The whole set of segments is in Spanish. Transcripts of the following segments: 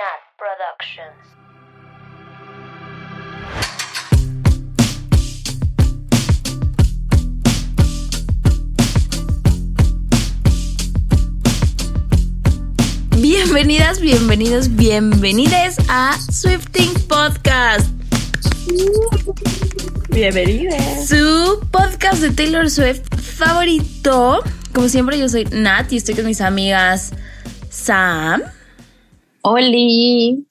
Nat Productions. Bienvenidas, bienvenidos, bienvenides a Swifting Podcast. Bienvenidas. Su podcast de Taylor Swift favorito. Como siempre, yo soy Nat y estoy con mis amigas Sam, Oli.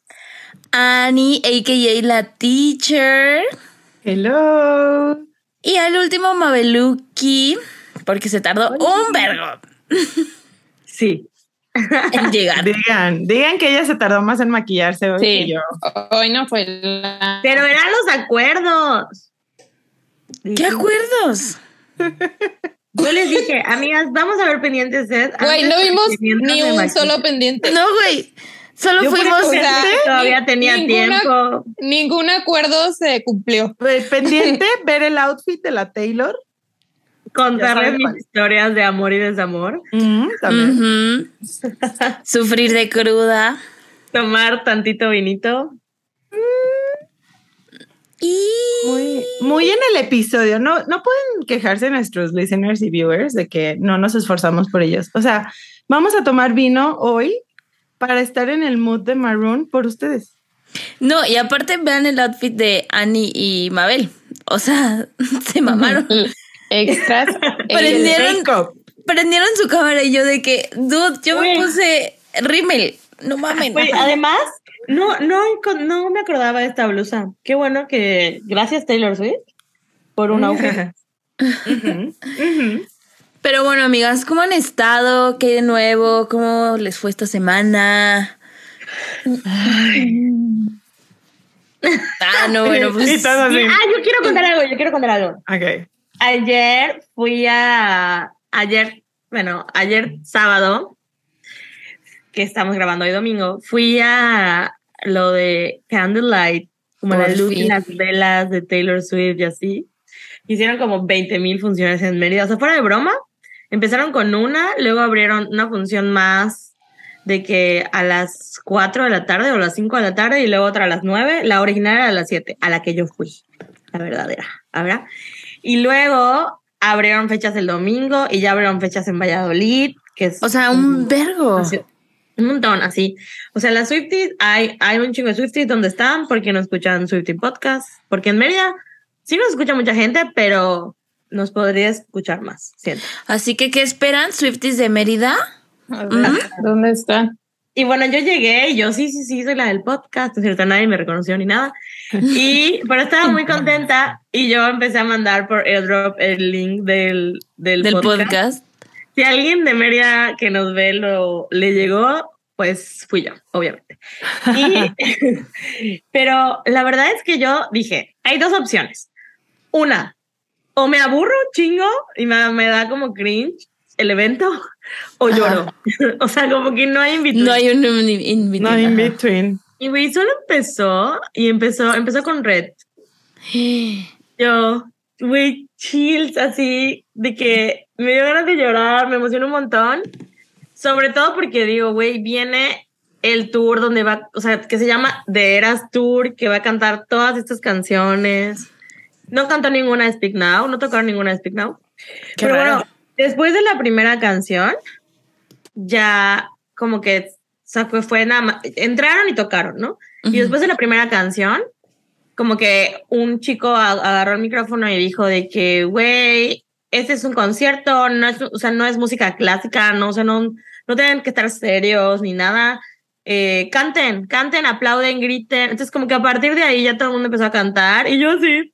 Annie, a.k.a. la teacher, Hello. y al último Mabeluki, porque se tardó un vergo Sí. en llegar. Digan, digan que ella se tardó más en maquillarse hoy Sí. que yo. Hoy no fue la... Pero eran los acuerdos. ¿Qué acuerdos? Yo les dije, amigas, vamos a ver pendientes. Güey, no vimos ni un solo pendiente. No, güey. Solo Yo fuimos. que todavía tenía ninguna- tiempo. Ningún acuerdo se cumplió. Pues, pendiente ver el outfit de la Taylor. Contarles mis cuál. historias de amor y desamor. Mm, también. Sufrir de cruda. Tomar tantito vinito. Y. Muy, muy en el episodio. No, no pueden quejarse nuestros listeners y viewers de que no nos esforzamos por ellos. O sea, vamos a tomar vino hoy para estar en el mood de Maroon por ustedes. No, y aparte vean el outfit de Annie y Mabel. O sea, se mamaron. Extras. Prendieron, su cámara y yo de que, dude, yo me puse rímel. No mames. Güey, además, no, no, no me acordaba de esta blusa. Qué bueno que. Gracias, Taylor Swift, por un outfit. Ujú. Pero bueno, amigas, ¿cómo han estado? ¿Qué de nuevo? ¿Cómo les fue esta semana? Ah, no, bueno, Y pues. todo así. Ah, yo quiero contar algo, yo quiero contar algo. Ok. Ayer fui a. Ayer, bueno, ayer sábado, que estamos grabando hoy domingo, fui a lo de Candlelight, como Por la luz fin. y las velas de Taylor Swift y así. Hicieron como 20 mil funciones en Mérida. O sea, fuera de broma, empezaron con una, luego abrieron una función más de que a las 4 de la tarde o a las 5 de la tarde y luego otra a las 9. La original era a las 7, a la que yo fui, la verdadera, ¿verdad? Y luego abrieron fechas el domingo y ya abrieron fechas en Valladolid, que es O sea, un vergo. Así, un montón, así. O sea, las Swifties, hay, hay un chingo de Swifties donde están, porque no escuchan Swiftie Podcast, porque en Mérida sí nos escucha mucha gente, pero nos podría escuchar más, siento. Así que, ¿qué esperan? ¿Swifties de Mérida? ¿Dónde está? Y bueno, yo llegué y yo sí, sí, sí, soy la del podcast, es cierto, nadie me reconoció ni nada. Y, pero estaba muy contenta y yo empecé a mandar por airdrop el link del, del, Del podcast. podcast. Si alguien de Mérida que nos ve lo, le llegó, pues fui yo, obviamente. Y- pero la verdad es que yo dije, hay dos opciones. Una, o me aburro chingo y me, me da como cringe el evento, o lloro. o sea, como que no hay invitación. No hay un in- in between, No in ajá. between. Y güey, solo empezó y empezó, empezó con Red. Yo, güey, chills así, de que me dio ganas de llorar, me emocionó un montón. Sobre todo porque digo, güey, viene el tour donde va, o sea, que se llama The Eras Tour, que va a cantar todas estas canciones. No cantó ninguna de Speak Now, no tocaron ninguna de Speak Now. Qué Pero raro. bueno, después de la primera canción, ya como que o sea, fue, fue nada más, entraron y tocaron, ¿no? Ujú. Y después de la primera canción, como que un chico agarró el micrófono y dijo de que, güey, este es un concierto, no es, o sea, no es música clásica, no, o sea, no, no tienen que estar serios ni nada. Eh, canten, canten, aplauden, griten. Entonces, como que a partir de ahí ya todo el mundo empezó a cantar y yo sí.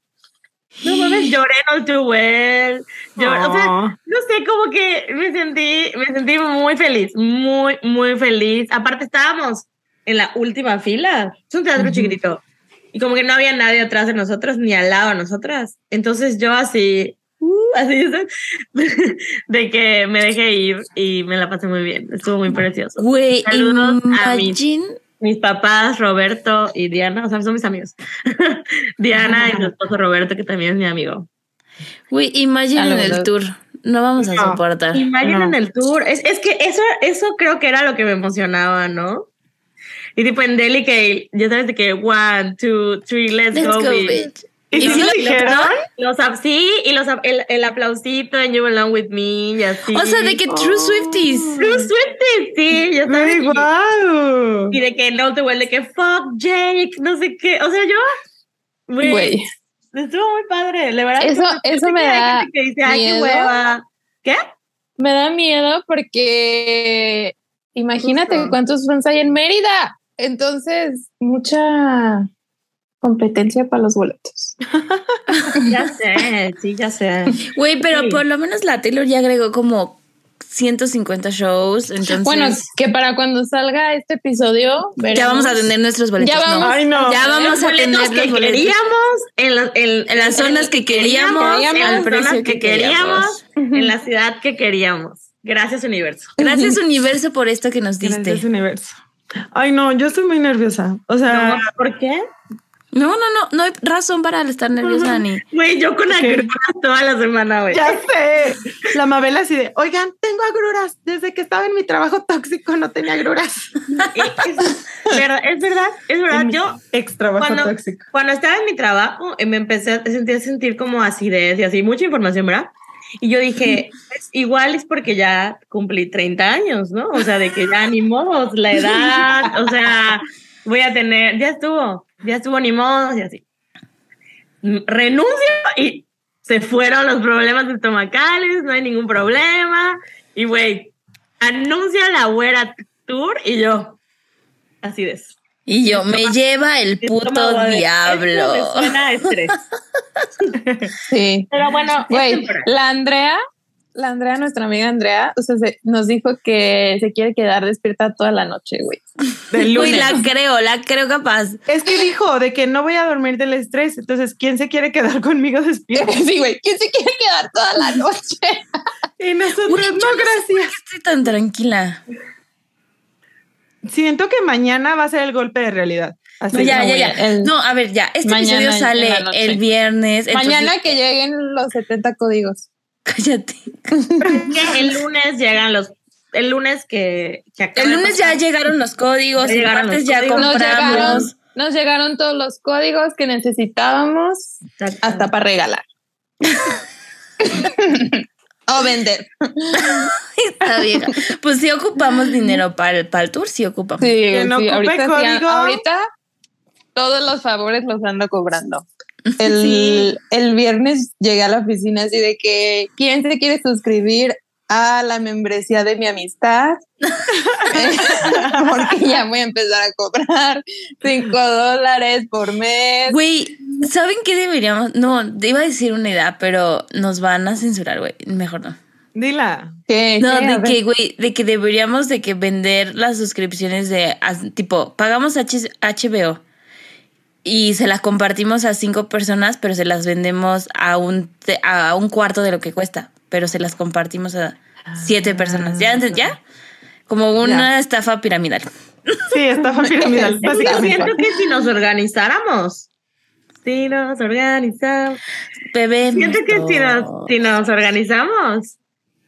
No mames, lloré en All Too Well. Lloré, o sea, Oh. no sé, como que me sentí, me sentí muy feliz, muy, muy feliz. Aparte estábamos en la última fila. Es un teatro chiquitito. Y como que no había nadie atrás de nosotros, ni al lado de nosotras. Entonces yo así, uh, así, de que me dejé ir y me la pasé muy bien. Estuvo muy precioso. Güey, imagine. Mis papás, Roberto y Diana, o sea, son mis amigos. Diana y su esposo Roberto, que también es mi amigo. Güey, imaginen el tour. No vamos a No. soportar. Imaginen No. el tour. Es, es que eso, eso creo que era lo que me emocionaba, ¿no? Y tipo en Delhi que ya sabes de que one, two, three, let's, Let's go, go, bitch. bitch. ¿Y ¿Y si lo dijeron? Los sí, y los el, el aplausito en You Belong With Me y así. O sea, de que True Swifties. True Swifties, sí, ya sabes. Ay, y- de que no te vuelve de que fuck Jake, no sé qué. O sea, yo. Güey. Estuvo muy padre, la verdad. Eso- eso me da gente que dice, ay, qué miedo. hueva. ¿Qué? Me da miedo porque imagínate Justo. cuántos fans hay en Mérida. Entonces, mucha competencia para los boletos. Ya sé, sí, ya sé. Güey, pero Sí. por lo menos la Taylor ya agregó como 150 shows. Entonces, Bueno, que para cuando salga este episodio, ya vamos a veremos. tener nuestros boletos. Ya vamos. ¿no? Ay, no. Ya vamos a tener que los boletos. queríamos en, la- en- En las zonas que queríamos, en al las precio zonas que que queríamos, queríamos. en la ciudad que queríamos. Gracias, universo. Gracias, universo, por esto que nos Gracias, diste. universo. Ay, no, yo estoy muy nerviosa. O sea, No, ¿Por qué? No, no, no, no hay razón para estar nerviosa ni. Güey, yo con agruras toda la semana, güey. ya sé. La Mabel así de, oigan, tengo agruras. Desde que estaba en mi trabajo tóxico no tenía agruras. Es, verdad, es verdad, es verdad. En Yo ex trabajo cuando, tóxico. cuando estaba en mi trabajo, eh, me empecé a sentir, sentir como acidez y así, mucha información, ¿verdad? Y yo dije, pues, igual es porque ya cumplí 30 años, ¿no? O sea, de que ya ni modos, la edad, o sea, voy a tener, ya estuvo, ya estuvo ni modos y así. Renuncio y se fueron los problemas estomacales, no hay ningún problema. Y güey, anuncia la güera tour y yo, así de Y yo, me lleva el puto diablo. "Esto me suena a estrés. Sí. Pero bueno, Güey, la Andrea, la Andrea, nuestra amiga Andrea, o sea, se- nos dijo que se quiere quedar despierta toda la noche, güey. Del Uy, lunes. la creo, la creo capaz. Es que dijo de que no voy a dormir del estrés. Entonces, ¿quién se quiere quedar conmigo despierto? Sí, güey, ¿quién se quiere quedar toda la noche? Y nosotros, yo no, no sé por gracias. qué estoy tan tranquila. Siento que mañana va a ser el golpe de realidad. Así No, ya, ya, ya. el- No, a ver, ya. Este Mañana episodio sale el viernes. entonces- Mañana que lleguen los 70 códigos. Cállate. Que el lunes llegan los. El lunes que. que El lunes ya llegaron los códigos, Ya el llegaron martes los ya códigos. Nos llegaron, compramos. nos llegaron todos los códigos que necesitábamos hasta para regalar. o vender. Está bien. Pues sí ocupamos dinero para el, para el tour, sí ocupamos. Sí, Quien sí, ocupe ahorita, sí, ahorita todos los favores los ando cobrando. El, Sí. el viernes llegué a la oficina así de que ¿quién se quiere suscribir a la membresía de mi amistad? Porque ya voy a empezar a cobrar cinco dólares por mes. Güey, ¿saben qué deberíamos? No, iba a decir una idea, pero nos van a censurar, güey. Mejor no. Dila. ¿Qué? No, de que, güey, de que deberíamos de que vender las suscripciones de, tipo, pagamos H- HBO y se las compartimos a cinco personas, pero se las vendemos a un, a un cuarto de lo que cuesta, pero se las compartimos a siete personas. ¿Ya? ¿Ya? Como una estafa piramidal. Sí, estafa piramidal, que yo básicamente. siento que si nos organizáramos. Si nos organizamos. Bebé. Siento que si nos, si nos organizamos.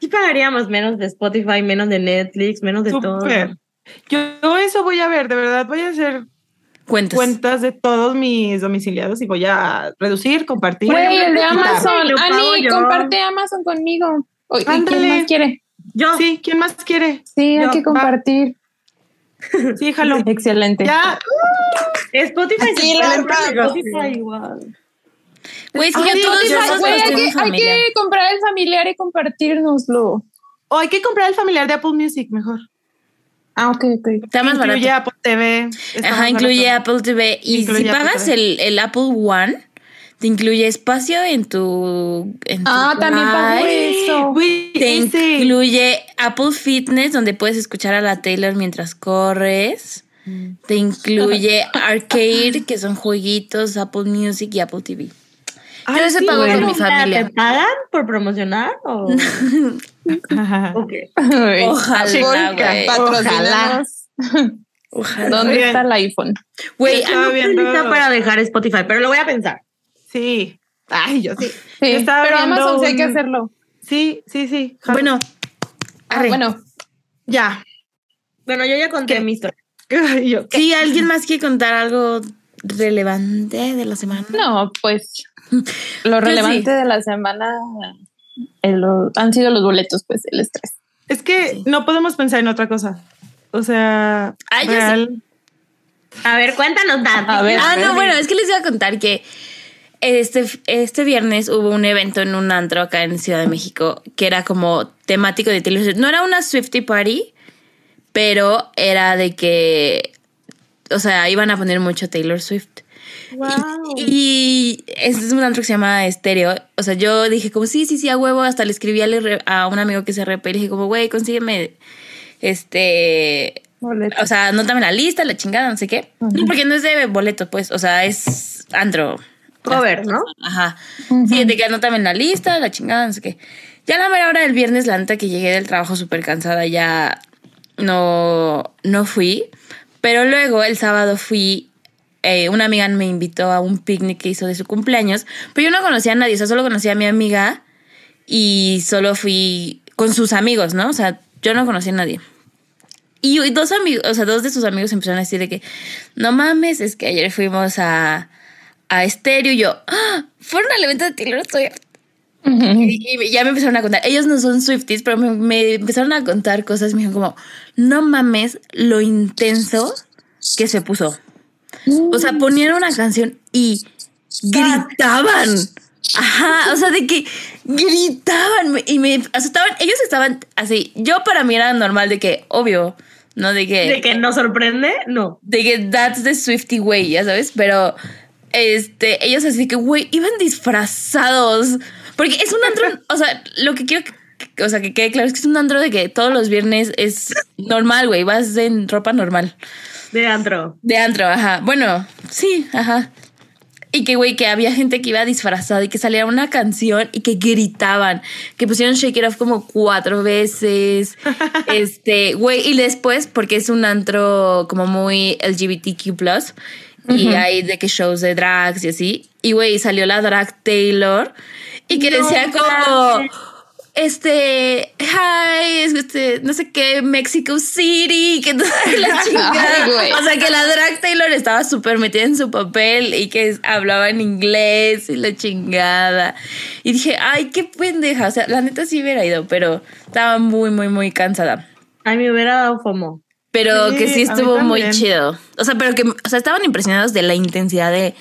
Sí pagaríamos menos de Spotify, menos de Netflix, menos de todo. Súper. Yo, yo eso voy a ver, de verdad, voy a hacer Cuentas. cuentas de todos mis domiciliados y voy a reducir, compartir. Güey, el de. Amazon. Ani, yo. comparte Amazon conmigo. Oye, ¿y Ándale. ¿Quién más quiere? Yo. Sí, ¿quién más quiere? Sí, hay que va. compartir. Sí, jalo. Excelente. Ya, Spotify Sí, Spotify igual. Güey, que Ay, ya todos Spotify, hay, que, hay que comprar el familiar y compartirnoslo. o hay que comprar el familiar de Apple Music mejor. Ah, ok, ok. Está más barato. Incluye Apple TV. está Ajá, incluye barato. Apple TV. Y Incluye si Apple pagas TV. el, el Apple One, te incluye espacio en tu. En tu Ah, también pago eso. Te ese. incluye Apple Fitness, donde puedes escuchar a la Taylor mientras corres. Te incluye Arcade, que son jueguitos, Apple Music y Apple TV. Ay, Yo ese sí, pago güey. con mi O sea, familia. ¿Te pagan por promocionar? O... Ajá. ok. Ojalá, güey. patrocínanos. Ojalá. ¿Dónde está el iPhone? Güey, Estaba viendo- lista para dejar Spotify, pero lo voy a pensar. Sí. Ay, yo sí. Sí, Yo estaba pero Amazon sí hay que un- hacerlo. Sí, sí, sí. jalo. bueno. Ah, arre. bueno, ya. Bueno, yo ya conté ¿Qué? mi historia. Yo, ¿qué? Sí, ¿alguien más quiere contar algo relevante de la semana? No, pues lo relevante de la semana han sido los boletos, pues el estrés. Es que Sí. no podemos pensar en otra cosa. O sea, yo real. A ver, cuéntanos, Dan. A ver. Ah, no, bueno, es que les iba a contar que este, este viernes hubo un evento en un antro acá en Ciudad de México que era como temático de Taylor Swift. No era una Swifty Party, pero era de que, o sea, iban a poner mucho Taylor Swift. Wow. Y es un antro que se llama Estéreo. O sea, yo dije como, sí, sí, sí, a huevo. Hasta le escribí a un amigo que se repe y le dije como, güey, consígueme, este, o sea, anótame la lista, la chingada, no sé qué. Porque no es de boleto, pues, o sea, es antro. Cover, ¿no? Ajá. Sí, de que anótame la lista, la chingada, no sé qué. Ya la mera hora del viernes, la neta que llegué del trabajo súper cansada, ya no, no fui. Pero luego el sábado fui, eh, una amiga me invitó a un picnic que hizo de su cumpleaños, pero yo no conocía a nadie, o sea, solo conocía a mi amiga y solo fui con sus amigos, ¿no? O sea, yo no conocía a nadie. Y y dos amigos, o sea, dos de sus amigos empezaron a decir de que, no mames, es que ayer fuimos a, a Estéreo y yo, "Ah, fueron al evento de Taylor Swift. Y, y ya me empezaron a contar, ellos no son Swifties, pero me, me empezaron a contar cosas, me dijeron como, no mames lo intenso que se puso. O sea, ponían una canción y gritaban. Ajá, o sea, de que gritaban y me asustaban. Ellos estaban así. Yo para mí era normal de que, obvio, ¿no? De que, De que nos sorprende, no. de que that's the Swifty way, ya sabes, pero este, ellos así que, güey, iban disfrazados. Porque es un antro, o sea, lo que quiero que, o sea, que quede claro es que es un antro de que todos los viernes es normal, güey, vas en ropa normal. De antro. De antro, ajá. Bueno, sí, ajá. Y que, güey, que había gente que iba disfrazada y que salía una canción y que gritaban, que pusieron Shake It Off como cuatro veces. este, güey, y después, porque es un antro como muy LGBTQ, y hay de que shows de drags y así. Y, güey, salió la drag Taylor y que No decía como. Este, hi, es este, no sé qué, Mexico City, que toda la chingada. O sea, que la drag Taylor estaba súper metida en su papel y que hablaba en inglés y la chingada. Y dije, ay, qué pendeja. O sea, la neta sí hubiera ido, pero estaba muy, muy, muy cansada. Ay, me hubiera dado FOMO. Pero Sí, que sí a mí estuvo muy chido. O sea, pero que, o sea, estaban impresionados de la intensidad de,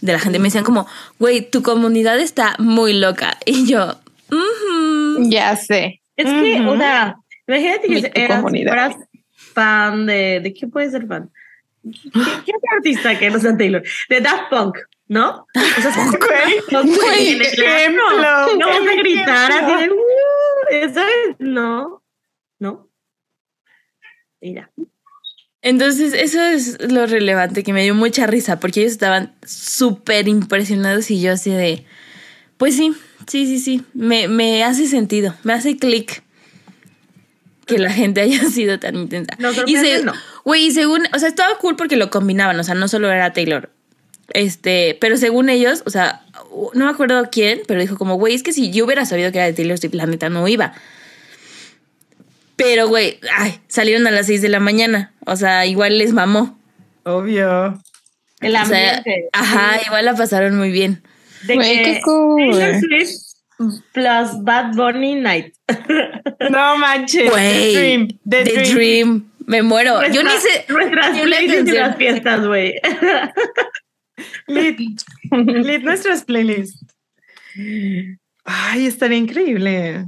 de la gente. Me decían como, güey, tu comunidad está muy loca. Y yo, "Ujú". Ya sé. Es que, Ujú. o sea, imagínate que eras, fueras fan de. ¿De qué puede ser fan? ¿Qué, qué artista que no sea Taylor? De Daft Punk, ¿no? O sea, en el ejemplo. No vas a gritar así de. "Uh", ¿Sabes? No. No. Y ya. Entonces, eso es lo relevante que me dio mucha risa porque ellos estaban súper impresionados y yo así de, pues sí, sí, sí, sí, me, me hace sentido, me hace clic que la gente haya sido tan intensa. Nos y se- no. güey, y según, o sea, estaba cool porque lo combinaban, o sea, no solo era Taylor. Este, pero según ellos, o sea, no me acuerdo quién, pero dijo como, güey, es que si yo hubiera sabido que era de Taylor Swift, la neta no iba. Pero, güey, ay, salieron a las 6 de la mañana. O sea, igual les mamó. Obvio. El O sea, ambiente. ajá, igual la pasaron muy bien. De que qué cool. Taylor Swift plus Bad Bunny Night. No manches. The Dream. The, The Dream. Dream. Me muero. Yo ni sé. Nuestras playlists y canción. las fiestas, güey. Lit. Lit nuestras playlists. Ay, estaría increíble.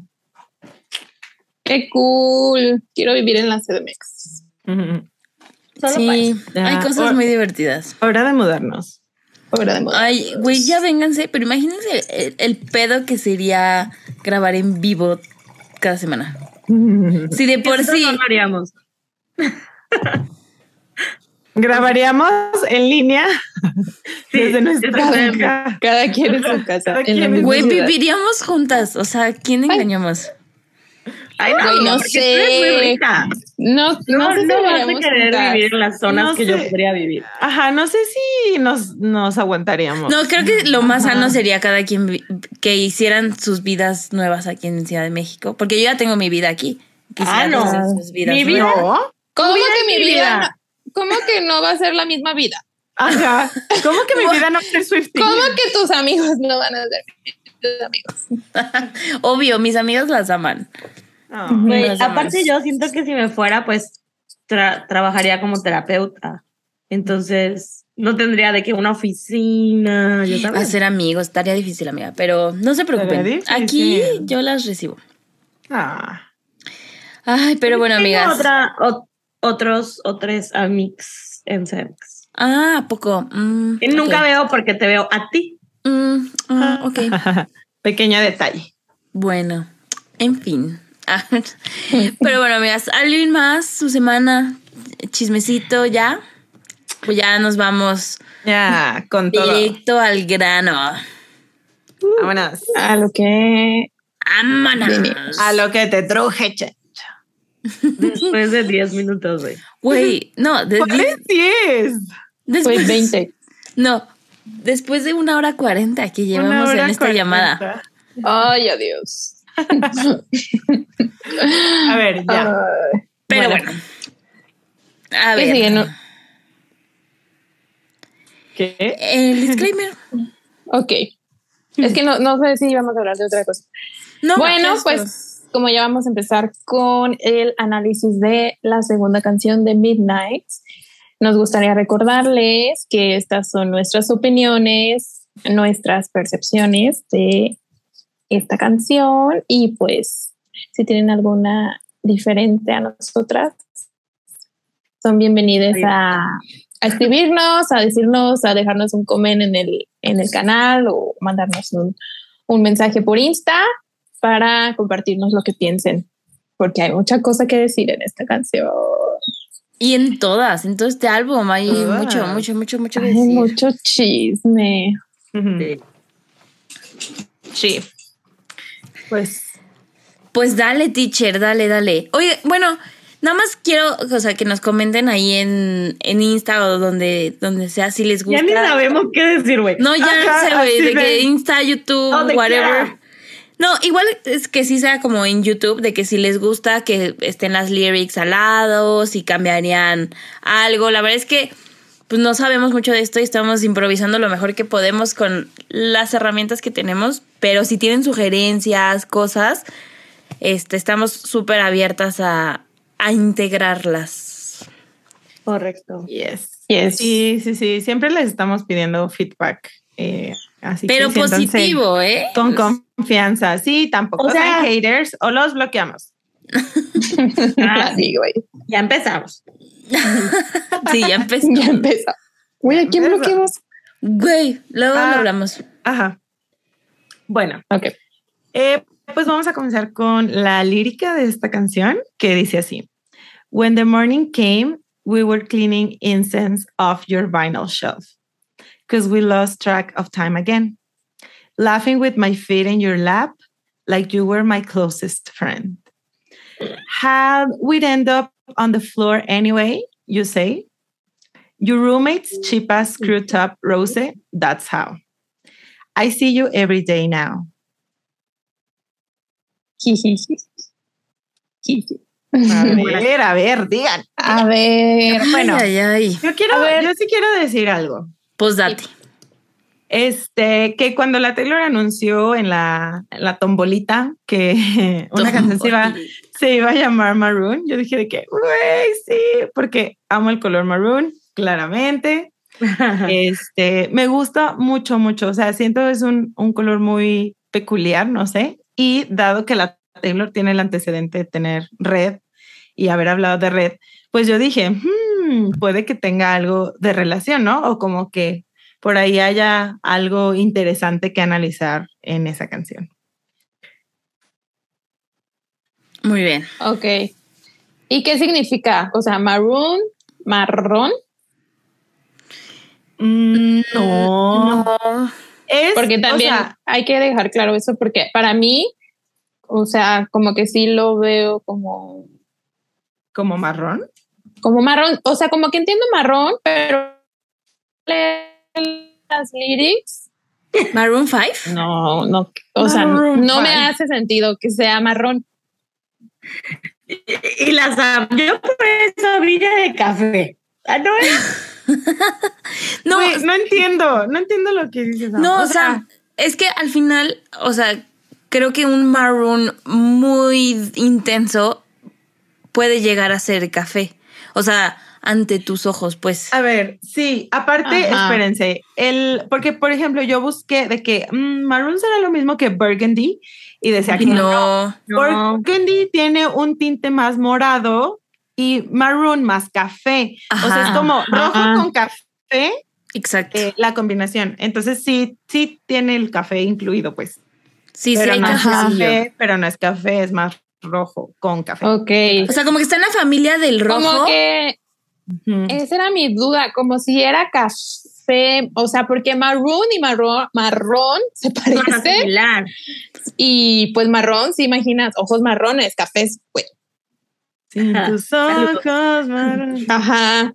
Qué cool. Quiero vivir en la CDMX. Solo Sí, hay cosas Or- muy divertidas. Hora de mudarnos. Fuera de moda. Ay, güey, ya vénganse, pero imagínense el, el pedo que sería grabar en vivo cada semana. Si de por sí. no haríamos. Grabaríamos en línea Sí, desde nuestra casa. Cada quien en su casa. Güey, ciudad. viviríamos juntas. O sea, ¿quién engañamos? Ay, no, Güey, no porque tú eres sé. muy rica. No, no, No, sé si no vas a querer juntas. vivir en las zonas No que yo podría vivir. Ajá, no sé si nos, nos aguantaríamos. No, creo que lo más Ajá. sano sería cada quien que hicieran sus vidas nuevas aquí en Ciudad de México. Porque yo ya tengo mi vida aquí. Quisiera Ah, no. sus vidas Mi vida-. ¿Cómo vida que mi vida? ¿cómo que no va a ser la misma vida? Ajá. ¿Cómo que mi vida no va a ser Swiftie? ¿Cómo que tus amigos no van a ser tus amigos? Obvio, mis amigos las aman. Amas. aparte yo siento que si me fuera, pues tra- trabajaría como terapeuta. Entonces, no tendría de que una oficina, ya sabes. Hacer amigos, estaría difícil, amiga, pero no se preocupen. Aquí yo las recibo. Ah. Ay, pero bueno, Tengo amigas. Otra, o- otros, otros amigos en sex. Ah, ¿a poco. Mm, Y nunca veo porque te veo a ti. Mm, ah, ok. Pequeño detalle. Bueno, en fin. Pero bueno, amigas, ¿alguien más? ¿Su semana? ¿Chismecito ya? Pues ya nos vamos Ya, con todo. directo al grano. Vámonos. A lo que ¡Vámonos! A lo que te truje, che. Después de 10 minutos, güey. Güey, no, de- ¿Cuál es 10? después, fue 20. No, después de una hora cuarenta que Una llevamos hora en esta llamada. Ay, adiós. A ver, ya. Pero Bueno. bueno. A ¿Qué ver. sigue? No- ¿Qué? El disclaimer. Ok. Es que no, no sé si íbamos a hablar de otra cosa. No, bueno, pues como ya vamos a empezar con el análisis de la segunda canción de Midnight, nos gustaría recordarles que estas son nuestras opiniones, nuestras percepciones de esta canción y pues si tienen alguna diferente a nosotras, son bienvenidas a, a escribirnos, a decirnos, a dejarnos un comment en el, en el canal o mandarnos un, un mensaje por Insta para compartirnos lo que piensen, porque hay mucha cosa que decir en esta canción. Y en todas, en todo este álbum hay mucho, mucho, mucho, mucho que Hay decir. mucho chisme. Sí. Pues Pues dale, teacher, dale, dale. Oye, bueno, nada más quiero, o sea, que nos comenten ahí en, en Insta o donde, donde sea si les gusta. Ya ni sabemos qué decir, güey. No, ya Ajá, sé, güey, de que Insta, YouTube, Donde whatever. quiera. No, igual es que sí sea como en YouTube, de que si les gusta que estén las lyrics al lado, si cambiarían algo. La verdad es que pues no sabemos mucho de esto y estamos improvisando lo mejor que podemos con las herramientas que tenemos, pero si tienen sugerencias, cosas, este, estamos súper abiertas a, a integrarlas. Correcto. Yes. Yes. Sí, sí, sí. Siempre les estamos pidiendo feedback. eh, así Pero positivo, ¿eh? Con confianza. Sí, tampoco O sea- sean haters o los bloqueamos. Ah, sí, güey. Ya empezamos. Sí, ya empezó. Ya empezó. Güey, ¿a quién bloqueamos? Güey, luego Ah. lo hablamos. Ajá. Bueno, Ok. eh, pues vamos a comenzar con la lírica de esta canción que dice así. When the morning came, we were cleaning incense off your vinyl shelf because we lost track of time again. Laughing with my feet in your lap like you were my closest friend. How we'd end up on the floor anyway, you say? Your roommate's cheap ass screw top rose, that's how. I see you every day now. A ver, a ver, digan. A ver, Bueno. Ay, ay, ay. Yo quiero, A ver. yo sí quiero decir algo. Pues date. Este, que cuando la Taylor anunció en la, en la tombolita que una canción se iba, se iba a llamar Maroon, yo dije de que, güey, sí, porque amo el color maroon, claramente. Este, me gusta mucho, mucho. O sea, siento es un, un color muy peculiar, no sé. Y dado que la Taylor tiene el antecedente de tener red y haber hablado de red, pues yo dije, "Hmm, puede que tenga algo de relación, ¿no? O como que por ahí haya algo interesante que analizar en esa canción. Muy bien. ok. ¿Y qué significa? O sea, maroon, marrón, Mm, no, No. es porque también o sea, hay que dejar claro eso, porque para mí, o sea, como que sí lo veo como, como marrón. como marrón, o sea, como que entiendo marrón, pero las lyrics, Maroon 5. no, no, o sea, no me hace sentido que sea marrón. Y las am- yo por eso brilla de café. Ah, no es. No, entiendo, no entiendo lo que dices. No, o sea, es que al final, o sea, creo que un maroon muy intenso puede llegar a ser café. O sea, ante tus ojos, pues. A ver, sí, aparte, Ajá. espérense, el, porque por ejemplo yo busqué de que mm, maroon será lo mismo que burgundy y decía que no. No. Burgundy tiene un tinte más morado y maroon más café. o sea, es como Ajá. rojo con café Exacto. eh, la combinación. Entonces sí, sí tiene el café incluido, pues. sí, sí, pero hay no es café, pero no es café, es más rojo con café. Ok. O sea, como que está en la familia del rojo. Como que esa era mi duda, como si era café, o sea, porque maroon y marrón, marrón se parecen similar. y pues marrón, si imaginas, ojos marrones, cafés, pues. Sin Ajá. tus ojos, maroon. Ajá.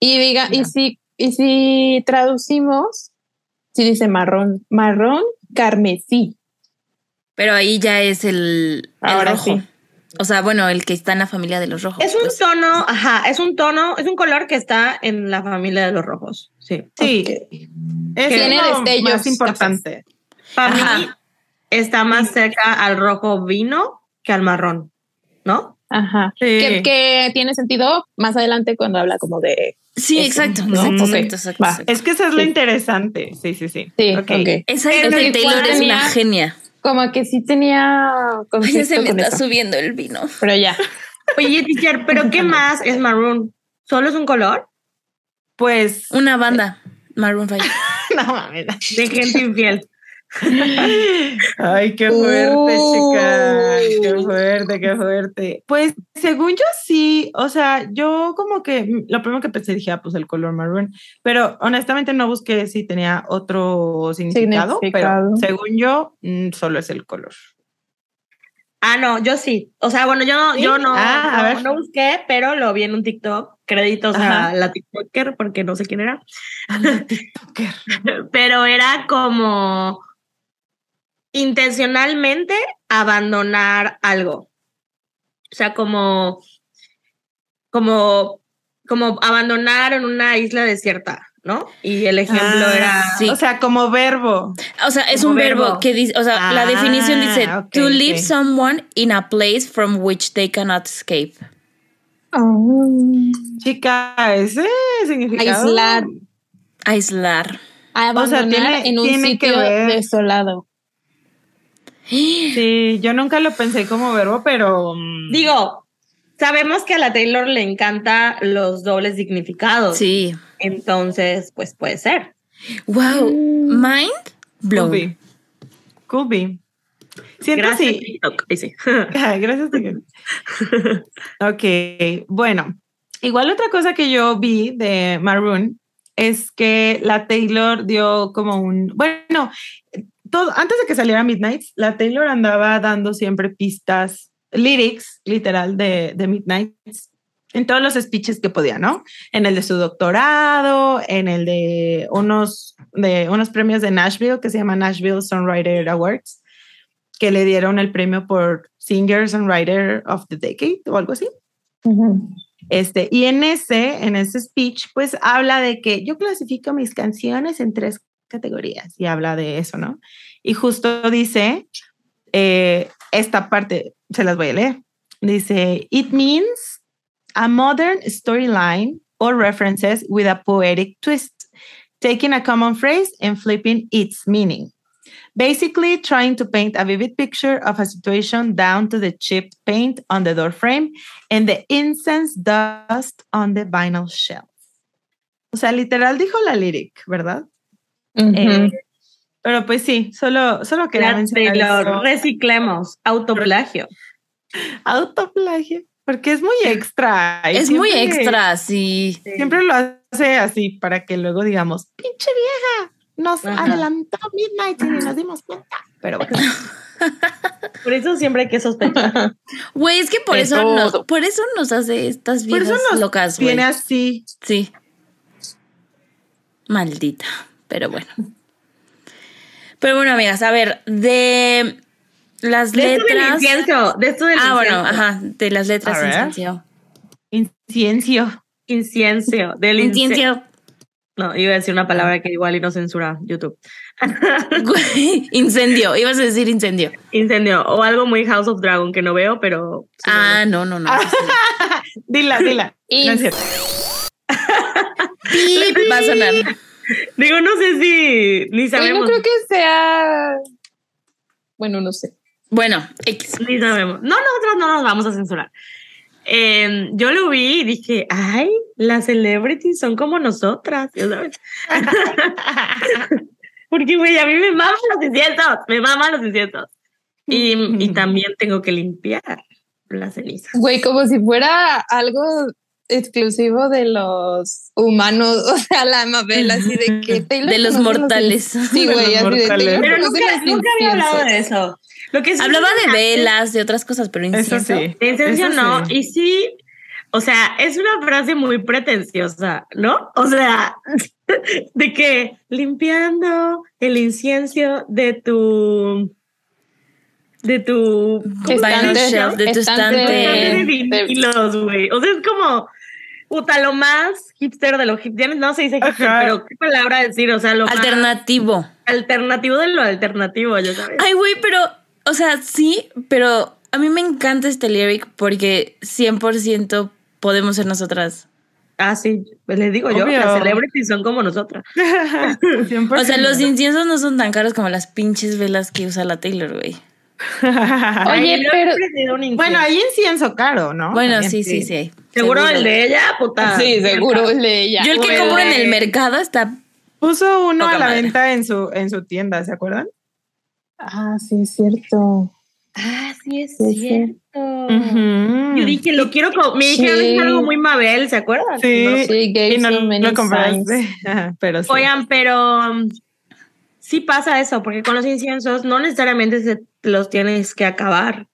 Y diga, y si, y si traducimos, si dice marrón, marrón carmesí. Pero ahí ya es el, el Ahora rojo. sí. O sea, bueno, el que está en la familia de los rojos. Es un pues. tono, ajá, es un tono, es un color que está en la familia de los rojos. Sí. Sí. Es Tiene lo destellos más importante. Para mí está más cerca al rojo vino que al marrón, ¿no? Ajá. Sí. Que, que tiene sentido más adelante cuando habla como de. Sí, Eso, exacto, ¿no? exacto, exacto, exacto, va. exacto. Es que eso es lo Sí. interesante. Sí, sí, sí. Sí, Ok. Esa Taylor es una genia. Como que sí tenía conflicto se me está eso. subiendo el vino. Pero ya. Oye, teacher, ¿pero qué más es maroon? ¿Solo es un color? Pues. Una banda, Maroon 5. no mames. De gente infiel. Ay, qué fuerte, chica. Qué Uy. fuerte, qué fuerte. Pues, según yo sí, o sea, yo como que mm, lo primero que pensé dije, ah, pues el color maroon, pero honestamente no busqué si tenía otro significado, Significado. pero según yo, mm, solo es el color. Ah, no, yo sí. O sea, bueno, yo no, ¿Sí? yo no, Ah, a no, ver. no busqué, pero lo vi en un TikTok. Créditos Ajá. a la TikToker, porque no sé quién era. TikToker. pero era como intencionalmente abandonar algo. O sea, como, como, como abandonar en una isla desierta, ¿no? Y el ejemplo Ah, era sí. O sea, como verbo. O sea, es Como un verbo, verbo. que dice, o sea, la Ah, definición dice to leave someone in a place from which they cannot escape. Chica, ese significado. Aislar. Aislar. Abandonar tiene- en un tiene sitio desolado. Sí, yo nunca lo pensé como verbo, pero. mm, Digo, sabemos que a la Taylor le encanta los dobles significados. Sí. Entonces, pues puede ser. Wow. Mind Could blown. be. Could be. Siento Gracias, sí. TikTok. Ahí sí. Ay, Gracias. Miguel. ok, bueno. Igual otra cosa que yo vi de Maroon es que la Taylor dio como un, bueno, todo, antes de que saliera Midnight, la Taylor andaba dando siempre pistas, lyrics, literal, de, de Midnight en todos los speeches que podía, ¿no? En el de su doctorado, en el de unos, de unos premios de Nashville que se llama Nashville Songwriter Awards, que le dieron el premio por Singer Songwriter of the Decade o algo así. Este, y en ese, en ese speech, pues habla de que yo clasifico mis canciones en tres categorías y habla de eso, ¿no? Y justo dice, eh, esta parte, se las voy a leer. Dice, it means a modern storyline or references with a poetic twist, taking a common phrase and flipping its meaning. Basically, trying to paint a vivid picture of a situation down to the chipped paint on the door frame and the incense dust on the vinyl shelf. O sea, literal dijo la lyric, ¿verdad? Eh, pero pues sí, solo, solo quería mencionar eso. reciclemos, autoplagio. autoplagio, porque es muy extra. y Es muy extra, sí. Siempre lo hace así para que luego digamos, pinche vieja, nos Ajá. adelantó Midnight y ni nos dimos cuenta. Pero bueno, Por eso siempre hay que sospechar. Güey, es que por eso, nos, por eso nos hace estas por vidas eso nos locas, güey. viene así. Sí. Maldita. Pero bueno. Pero bueno, amigas, a ver, de las De esto del letras. incienso, de esto del Ah, bueno, incienso. ajá, de las letras incienso. Inciencio. incienso, del incienso. Incienso. No, iba a decir una palabra que igual y no censura YouTube. Incendio. Ibas a decir incendio. Incendio o algo muy House of Dragon que no veo, pero sí Ah, no, no, no. Dila, dila. Y- No es cierto. Pip, va a sonar. digo, no sé si ni no sabemos, creo que sea. Bueno, no sé. Bueno, X. ni sabemos. No, nosotros no nos vamos a censurar. Eh, yo lo vi y dije, ay, las celebrities son como nosotras, ya sabes. Porque, güey, a mí me maman los inciensos, me maman los inciensos. Y, y también tengo que limpiar la ceniza. Güey, como si fuera algo exclusivo de los humanos, o sea, la Mabel, así de que Taylor De los conoce mortales. Sí, De güey, los así de mortales. Taylor Pero nunca, los nunca había hablado de eso. Lo que sí Hablaba de velas, de otras cosas, pero Eso incienso. sí. De incendio Eso no, sí. y sí, o sea, es una frase muy pretenciosa, ¿no? O sea, de que limpiando el incienso de tu de tu de tu estante Estante de vinilos, güey. O sea, es como puta lo más hipster de lo hipster, no se dice hipster, Ajá. pero qué palabra decir, o sea, lo más Alternativo. alternativo de lo alternativo, ya sabes. Ay, güey, pero, o sea, sí, pero a mí me encanta este lyric porque 100% podemos ser nosotras. Ah, sí, pues les digo yo, Obvio. las celebrities son como nosotras. 100%. O sea, los inciensos no son tan caros como las pinches velas que usa la Taylor, güey. Oye, yo pero- Bueno, hay incienso caro, ¿no? Bueno, También. sí, sí, sí. Seguro, el de ella, puta. Sí, seguro el de ella. Yo el que compro en el mercado está. Puso uno a la madre. venta en su, en su tienda, ¿se acuerdan? Ah, sí, es cierto. Ah, sí, es Sí, sí. cierto. Yo dije, lo quiero. Me dijeron Sí. es algo muy Mabel, ¿se acuerdan? Sí. No. Sí, y no so lo compraste. signs. Ajá, Pero sí. Oigan, pero um, sí pasa eso, porque con los inciensos no necesariamente se los tienes que acabar,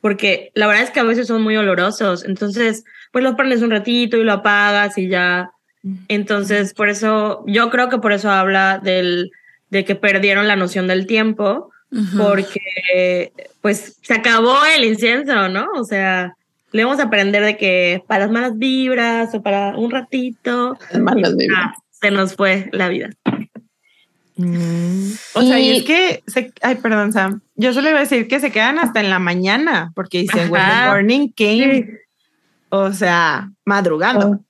porque la verdad es que a veces son muy olorosos, entonces pues los prendes un ratito y lo apagas y ya. Entonces, por eso, yo creo que por eso habla del, de que perdieron la noción del tiempo, porque pues se acabó el incienso, ¿no? O sea, le vamos a aprender de que para las malas vibras o para un ratito, Malas vibras. ah, se nos fue la vida. Mm. O sea, y Y- es que, se- ay, perdón, Sam. Yo solo iba a decir que se quedan hasta en la mañana, porque dice, when the morning came, o sea, madrugando. Oh,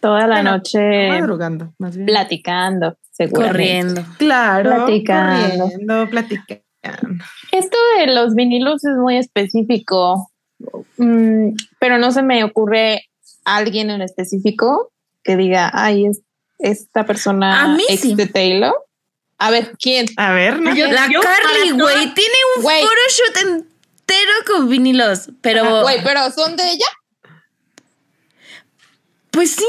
Toda la Bueno, noche Madrugando, más bien. platicando, seguro. corriendo. Claro, Platicando. corriendo, platicando. Esto de los vinilos es muy específico, mm, pero no se me ocurre alguien en específico que diga, ay, es esta persona A mí ex sí. de Taylor. A ver, ¿quién? A ver, ¿no? Yo- La yo Carly, güey, tiene un Güey. photoshoot entero con vinilos, pero Güey, pero son de ella. Pues sí,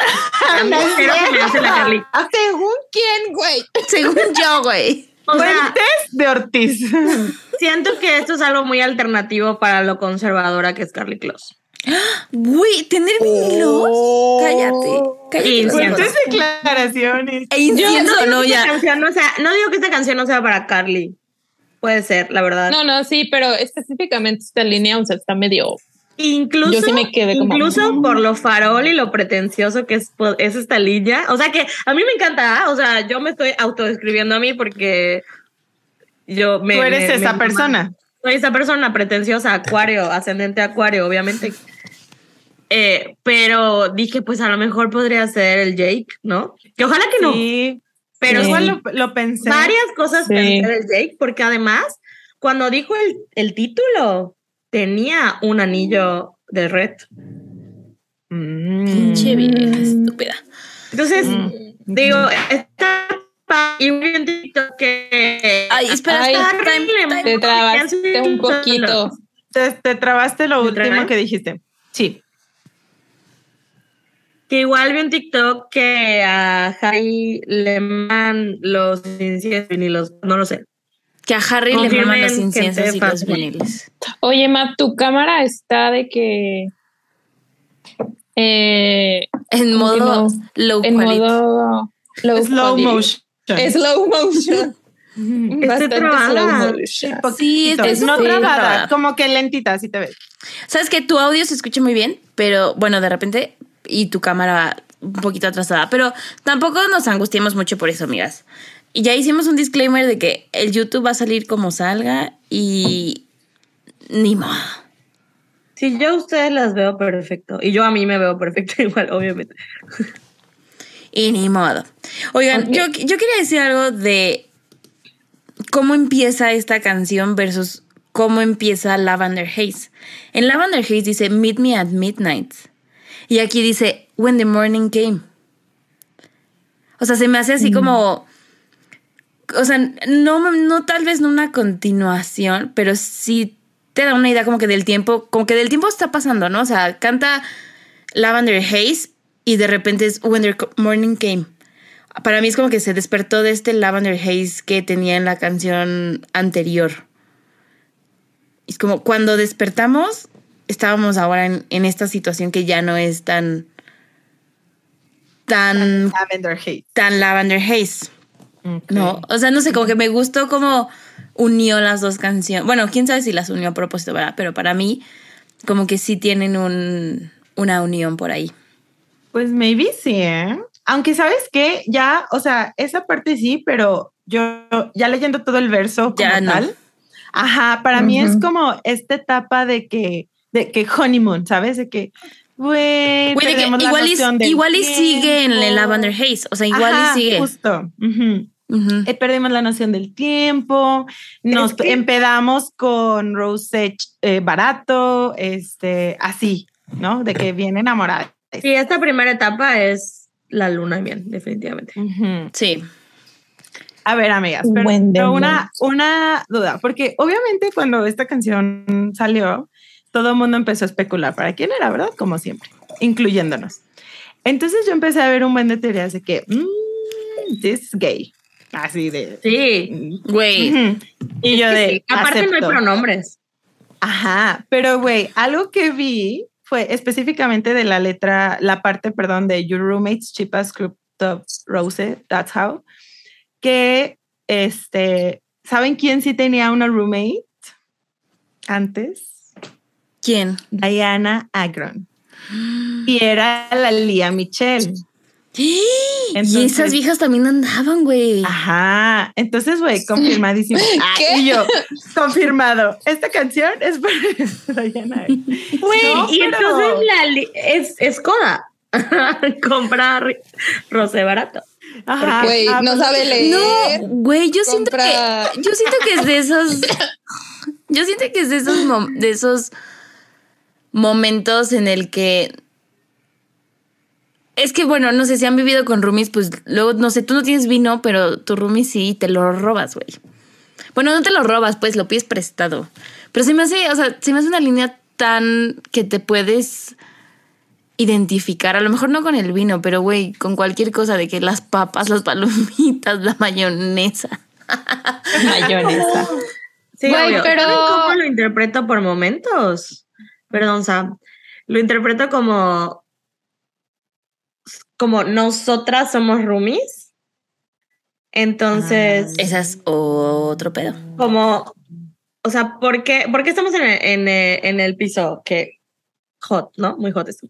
A mí cero se me hace la Carly. ¿Según quién, güey? según yo, güey. O sea, de Ortiz. siento que esto es algo muy alternativo para lo conservadora que es Carly Close. Güey, tener vinilos. Cállate, cállate. Incienso. Fuentes declaraciones. E incienso, no, ya. canción no, sea, no digo que esta canción no sea para Carly. Puede ser, la verdad. No, no, sí, pero específicamente esta línea, o sea, está medio. Incluso, Yo sí me quedé como- incluso por lo farol y lo pretencioso que es, pues, es esta línea. O sea que a mí me encanta, ¿ah? o sea, yo me estoy autodescribiendo a mí porque yo me. Tú eres me- esa me- persona. Soy esa persona pretenciosa, acuario, ascendente acuario, obviamente. Eh, pero dije, pues a lo mejor podría ser el Jake, ¿no? Que ojalá que no. Sí, Pero Sí. igual lo, lo pensé. varias cosas Sí. pensé del Jake, porque además, cuando dijo el, el título, tenía un anillo de red. Mm. Pinche vieja estúpida. Entonces, Mm. digo, está pa- y vi en TikTok que. Ay, espera, Ay, está- time, time. Te trabaste un poquito. Te, te trabaste lo ¿Me último que dijiste. Sí. Que igual vi en TikTok que a Harry le mandan los inciensos y los. No lo sé. Que a Harry le maman los inciensos y los viniles. Oye, Map, tu cámara está de que. Eh, En ¿Cómo que modo no? low en quality. modo low Slow quality. motion. Slow motion. Bastante trabada. slow motion. Sí, es, es no poquito trabada, trabada. como que lentita, si te ves. Sabes que tu audio se escucha muy bien, pero bueno, de repente y tu cámara un poquito atrasada. Pero tampoco nos angustiemos mucho por eso, amigas. Y ya hicimos un disclaimer de que el YouTube va a salir como salga y ni modo. Sí, yo a ustedes las veo perfecto. Y yo a mí me veo perfecto igual, obviamente. Y ni modo. Oigan, yo, yo quería decir algo de cómo empieza esta canción versus cómo empieza Lavender Haze. En Lavender Haze dice Meet me at midnight. Y aquí dice When the morning came. O sea, se me hace así como. O sea, no, no tal vez no una continuación, pero sí te da una idea como que del tiempo, como que del tiempo está pasando, ¿no? O sea, canta Lavender Haze y de repente es When the morning came. Para mí es como que se despertó de este Lavender Haze que tenía en la canción anterior. Es como cuando despertamos, estábamos ahora en, en esta situación que ya no es tan. tan. Lavender Haze. tan Lavender Haze. No, o sea, no sé, como que me gustó cómo unió las dos canciones. Bueno, quién sabe si las unió a propósito, ¿verdad? Pero para mí, como que sí tienen un, una unión por ahí. Pues maybe sí, ¿eh? Aunque sabes que ya, o sea, esa parte sí, pero yo ya leyendo todo el verso como Ya no. tal. Ajá, para mí es como esta etapa de que, de que honeymoon, ¿sabes? De que, güey, que perdemos la igual y, igual y sigue en el. Lavender Haze. O sea, igual Ajá, y sigue. Justo. ujú. Ujú. Eh, perdimos la noción del tiempo, nos que- empedamos con Rose eh, barato, este, así, ¿no? De que viene enamorada. Sí, esta primera etapa es la luna bien, definitivamente. Ujú. Sí. A ver, amigas, pero, pero una, una duda, porque obviamente cuando esta canción salió, todo el mundo empezó a especular para quién era, ¿verdad? Como siempre, incluyéndonos. Entonces yo empecé a ver un buen de teorías de que, mmm, this is gay, así de... Sí. Güey. Ujú. Y yo Es que de... sí, Aparte no hay acepto. pronombres. Ajá, pero güey, algo que vi fue específicamente de la letra, la parte, perdón, de Your Roommate's Cheapest Club of Rose, That's How, que este, ¿saben quién sí tenía una roommate antes? ¿Quién? Diana Agron. Y era la Lía Michelle. y Entonces- esas viejas también andaban, güey. Ajá, entonces, güey, confirmadísimo. Ah, ¿Qué? Y yo, confirmado. Esta canción es para Diana. Agron. Güey, No, y pero- entonces la li- es, es coda. Comprar rosé barato. Ajá. Güey, Ah, no sabe leer. No, güey, yo siento que yo siento que es de esos yo siento que es de esos de esos momentos en el que es que bueno, no sé si han vivido con roomies, pues luego no sé, tú no tienes vino, pero tu roomie sí te lo robas, güey. Bueno, no te lo robas, pues lo pides prestado. Pero se me hace, o sea, se me hace una línea tan que te puedes identificar, a lo mejor no con el vino, pero güey, con cualquier cosa de que las papas, las palomitas, la mayonesa. Mayonesa. Sí, Güey, obvio. pero- ¿Saben cómo lo interpreto por momentos? Perdón, Sam. Lo interpreto como. Como nosotras somos roomies. Entonces, Esa es otro pedo. como. O sea, ¿por qué, por qué estamos en el, en, el, en el piso? Que hot, ¿no? Muy hot esto.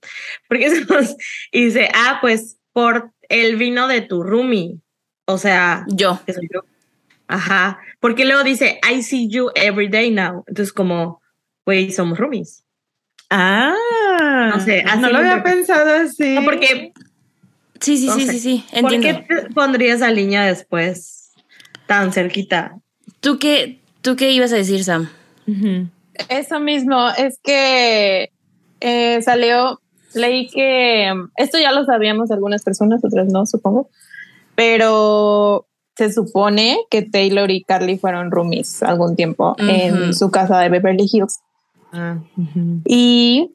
Porque estamos. Y dice, ah, pues por el vino de tu roomie. O sea, Yo. que soy yo. Ajá. Porque luego dice, I see you every day now. Entonces, como, güey, somos roomies. Ah, No sé, así no lo había pensado así. No, porque, Sí, sí, No sí, sé. sí, sí. ¿por qué pondría esa línea después tan cerquita? ¿Tú qué, ¿Tú qué ibas a decir, Sam? Eso mismo, es que eh, salió, leí que esto ya lo sabíamos algunas personas, otras no, supongo, pero se supone que Taylor y Carly fueron roomies algún tiempo en su casa de Beverly Hills. Ah. Y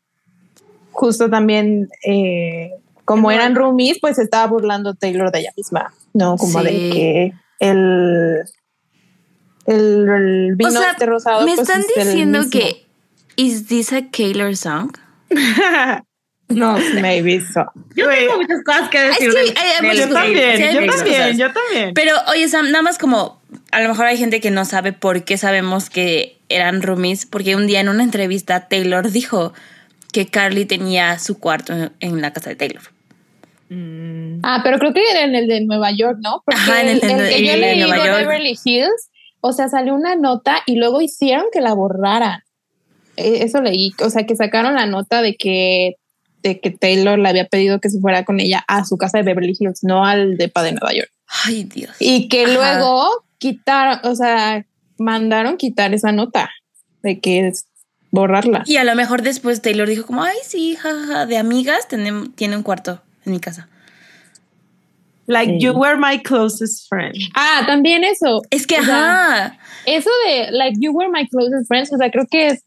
justo también, eh, como eran roomies, pues estaba burlando Taylor de ella misma, ¿no? Como Sí. de que el, el, el vino o sea, este rosado. me pues, están es diciendo que ¿Is this a Taylor song? No. Maybe so. Yo tengo muchas cosas que Es decir. del- del muchas yo también, Sí, hay yo muchas también, cosas. yo también. Pero oye, Sam, nada más como a lo mejor hay gente que no sabe por qué sabemos que eran roomies, porque un día en una entrevista Taylor dijo que Carly tenía su cuarto en, en la casa de Taylor. Mm. Ah, pero creo que era en el de Nueva York, ¿no? Porque Ajá, en el de- que yo el leí de. Beverly Hills, o sea, salió una nota y luego hicieron que la borraran. Eh, Eso leí, o sea, que sacaron la nota de que de que Taylor le había pedido que se fuera con ella a su casa de Beverly Hills, no al depa de Nueva York. Ay, Dios. Y que Ajá. luego quitaron, o sea, mandaron quitar esa nota de que es borrarla. Y a lo mejor después Taylor dijo como, ay, sí, jajaja, de amigas tenem- tiene un cuarto en mi casa. Like Sí. you were my closest friend. Ah, también eso. Es que, O sea, ajá. Eso de like you were my closest friends, o sea, creo que es,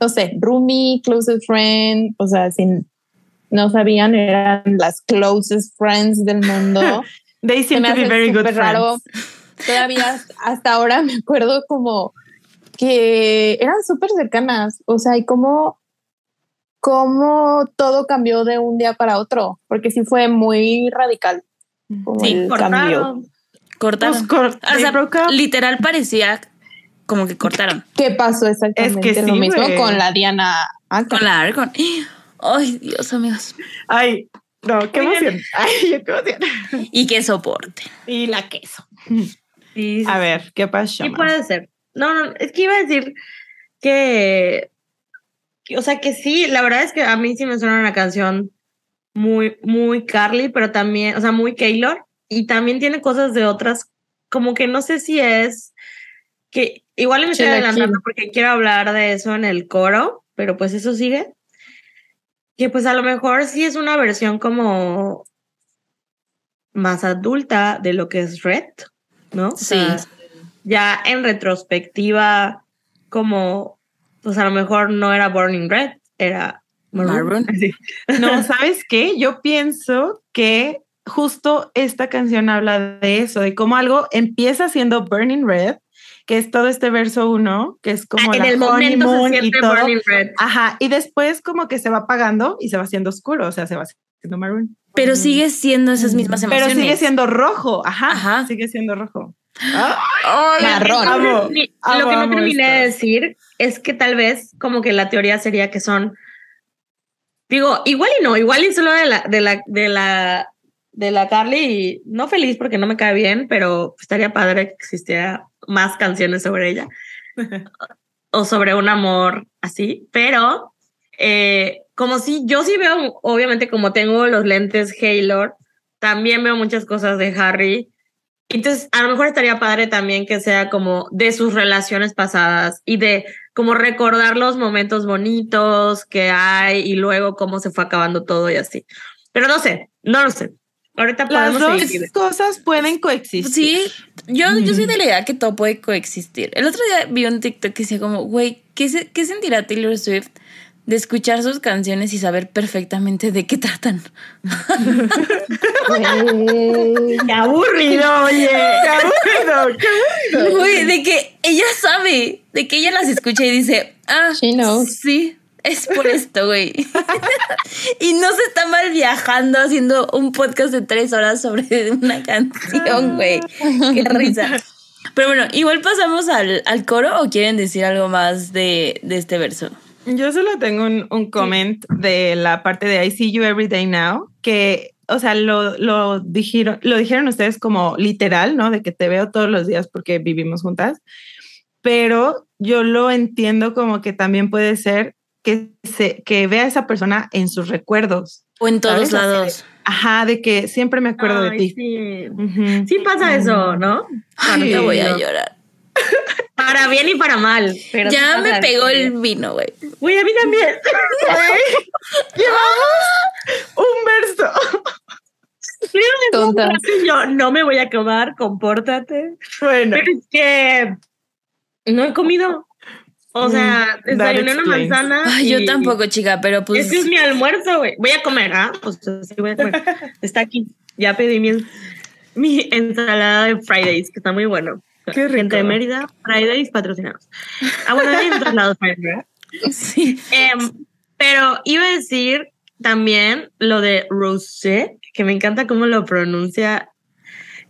no sé, roomie, closest friend, o sea, sin no sabían, eran las closest friends del mundo. They Se seem to be very good súper raro. friends. Todavía hasta ahora me acuerdo como que eran súper cercanas, o sea, y cómo, cómo todo cambió de un día para otro, porque sí fue muy radical. como Sí, el cambio. Cortaron. Cortaron. Pues, o sea, up. literal parecía como que cortaron. ¿Qué pasó exactamente? Es que lo sí, mismo güey. con la Diana. Con la Argon. Ay, Dios, amigos. Ay, no, qué emoción. Ay, qué emoción. Y qué soporte. Y la queso. Sí, A ver, ¿qué pasó? Ma? puede ser. No, no, es que iba a decir que, que- o sea, que sí, la verdad es que a mí sí me suena una canción muy, muy Carly, pero también, o sea, muy Keylor, y también tiene cosas de otras, como que no sé si es que igual me estoy adelantando porque quiero hablar de eso en el coro, pero pues eso sigue. Que pues a lo mejor sí es una versión como más adulta de lo que es Red, ¿no? O Sí. sea, ya en retrospectiva, como, pues a lo mejor no era Burning Red, era Maroon. Maroon. Sí. No, ¿sabes qué? Yo pienso que justo esta canción habla de eso, de cómo algo empieza siendo Burning Red, que es todo este verso uno, que es como Ah, en la el momento se y todo. Burning Red. Ajá, y después como que se va apagando y se va haciendo oscuro, o sea, se va haciendo maroon. Pero sigue siendo esas mismas Pero emociones. sigue siendo rojo, ajá, Ajá. sigue siendo rojo. Ah, Ay, Marrón. Amo, amo, lo que no terminé de decir es que tal vez como que la teoría sería que son digo igual y no igual y solo de la de la de la de la Carly y no feliz porque no me cae bien pero estaría padre que existiera más canciones sobre ella o sobre un amor así pero eh, como si yo sí veo obviamente como tengo los lentes Haylor también veo muchas cosas de Harry entonces, a lo mejor estaría padre también que sea como de sus relaciones pasadas y de como recordar los momentos bonitos que hay y luego cómo se fue acabando todo y así. Pero no sé, no lo sé. Ahorita Las podemos dos seguir. cosas pueden coexistir. Sí, yo, yo soy de la idea que todo puede coexistir. El otro día vi un TikTok que decía como, güey, ¿qué, se- ¿qué sentirá Taylor Swift de escuchar sus canciones y saber perfectamente de qué tratan? ¡Qué aburrido, oye! Qué aburrido, qué aburrido. Güey, de que ella sabe, de que ella las escucha y dice, ah, She knows. sí, es por esto, güey. y no se está mal viajando haciendo un podcast de tres horas sobre una canción, güey. Qué risa. Pero bueno, igual pasamos al, al coro o quieren decir algo más de, de este verso. Yo solo tengo un, un comment de la parte de I see you every day now, que, o sea, lo, lo, dijeron, lo dijeron ustedes como literal, ¿no? De que te veo todos los días porque vivimos juntas, pero yo lo entiendo como que también puede ser que, se, que vea a esa persona en sus recuerdos. O en todos ¿Sabes? De- lados. Ajá, de que siempre me acuerdo de Ay, ti. Sí. Ujú. Sí pasa eso, ¿no? Ay, Cuando te voy a llorar. Para bien y para mal. Pero Ya me pegó el vino, güey. Güey, a mí también. Llevamos un verso. Tontas. Yo no me voy a quemar, compórtate. Bueno, Pero es que no he comido. O sea, Mm, desayuné una manzana. Ay, yo tampoco, chica, pero pues. Ese es mi almuerzo, güey. Voy a comer, ¿ah? Pues sí, voy a comer. Está aquí. Ya pedí mi, mi ensalada de Fridays, que está muy bueno. Qué rico. Gente de Mérida, Fridays patrocinados. Ah, bueno, hay en todos lados Fridays, ¿verdad? Sí. Em, pero iba a decir también lo de Rosé, que me encanta cómo lo pronuncia.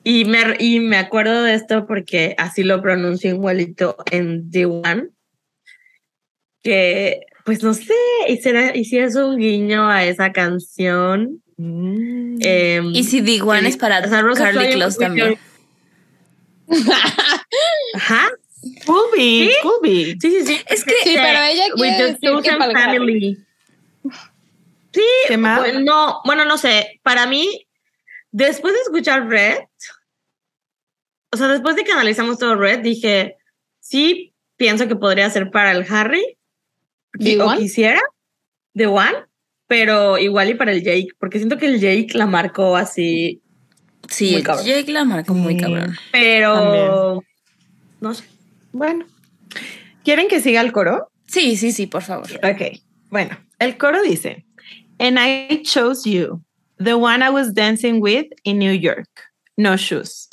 Y me, y me acuerdo de esto porque así lo pronuncio igualito en The One. Que pues no sé, y, será, y si es un guiño a esa canción. Mm. em, Y si The One es para o sea, Carly Close también. Ajá. Could be, ¿Sí? could be. Sí, sí, sí. Es que Sí, pero ella With quiere the decir que chosen para el Harry. family. Sí, ¿Qué más? bueno, no, bueno, no sé. Para mí, después de escuchar Red, o sea, después de que analizamos todo Red, dije, sí, pienso que podría ser para el Harry, ¿The o One? quisiera, The One, pero igual y para el Jake, porque siento que el Jake la marcó así, Sí, Muy cabrón. Jake la marcó muy Sí. cabrón. pero no sé. Bueno. ¿Quieren que siga el coro? Sí, sí, sí, por favor. Ok. Bueno, el coro dice, And I chose you, the one I was dancing with in New York. No shoes.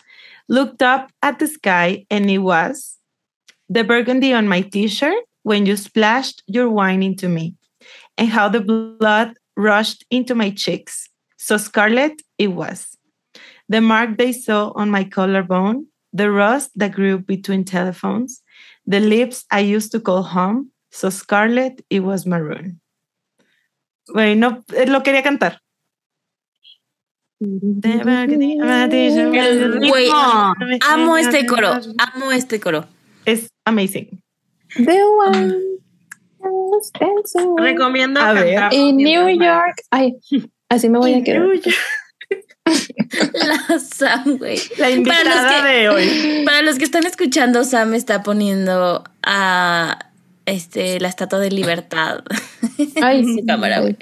Looked up at the sky and it was the burgundy on my t-shirt when you splashed your wine into me and how the blood rushed into my cheeks. So scarlet it was. The mark they saw on my collarbone, the rust that grew between telephones, the lips I used to call home, so scarlet it was maroon. Bueno, lo quería cantar. Güey, amo este coro, amo este coro. Es amazing. The one. Recomiendo A ver. En New York. Ay, así me voy a quedar. La Sam, güey. La invitada que- de hoy. Para los que están escuchando, Sam está poniendo a este la estatua de libertad Ay, en su cámara, güey.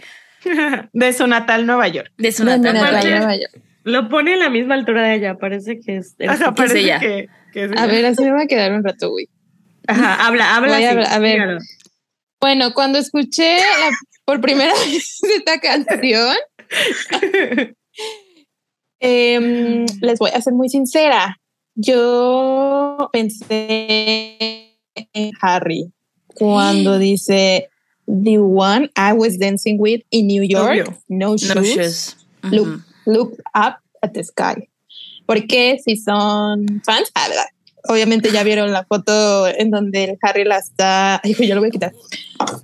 De su natal Nueva York. De su natal. Aparte- güey. no, vaya. Lo pone a la misma altura de ella, parece que es. eres Ajá, tú. ¿qué es parece que, que es A ella. ver, así me voy a quedar un rato, güey. Ajá, habla, habla. A ver. Bueno, cuando escuché la- por primera vez esta canción, em, les voy a ser muy sincera. Yo pensé en Harry cuando dice The one I was dancing with in New York, Obvio. no shoes, No shoes. Ujú. look, look up at the sky. Porque si son fans, ah, ¿verdad? Obviamente ya vieron la foto en donde el Harry la está. Ay, yo lo voy a quitar.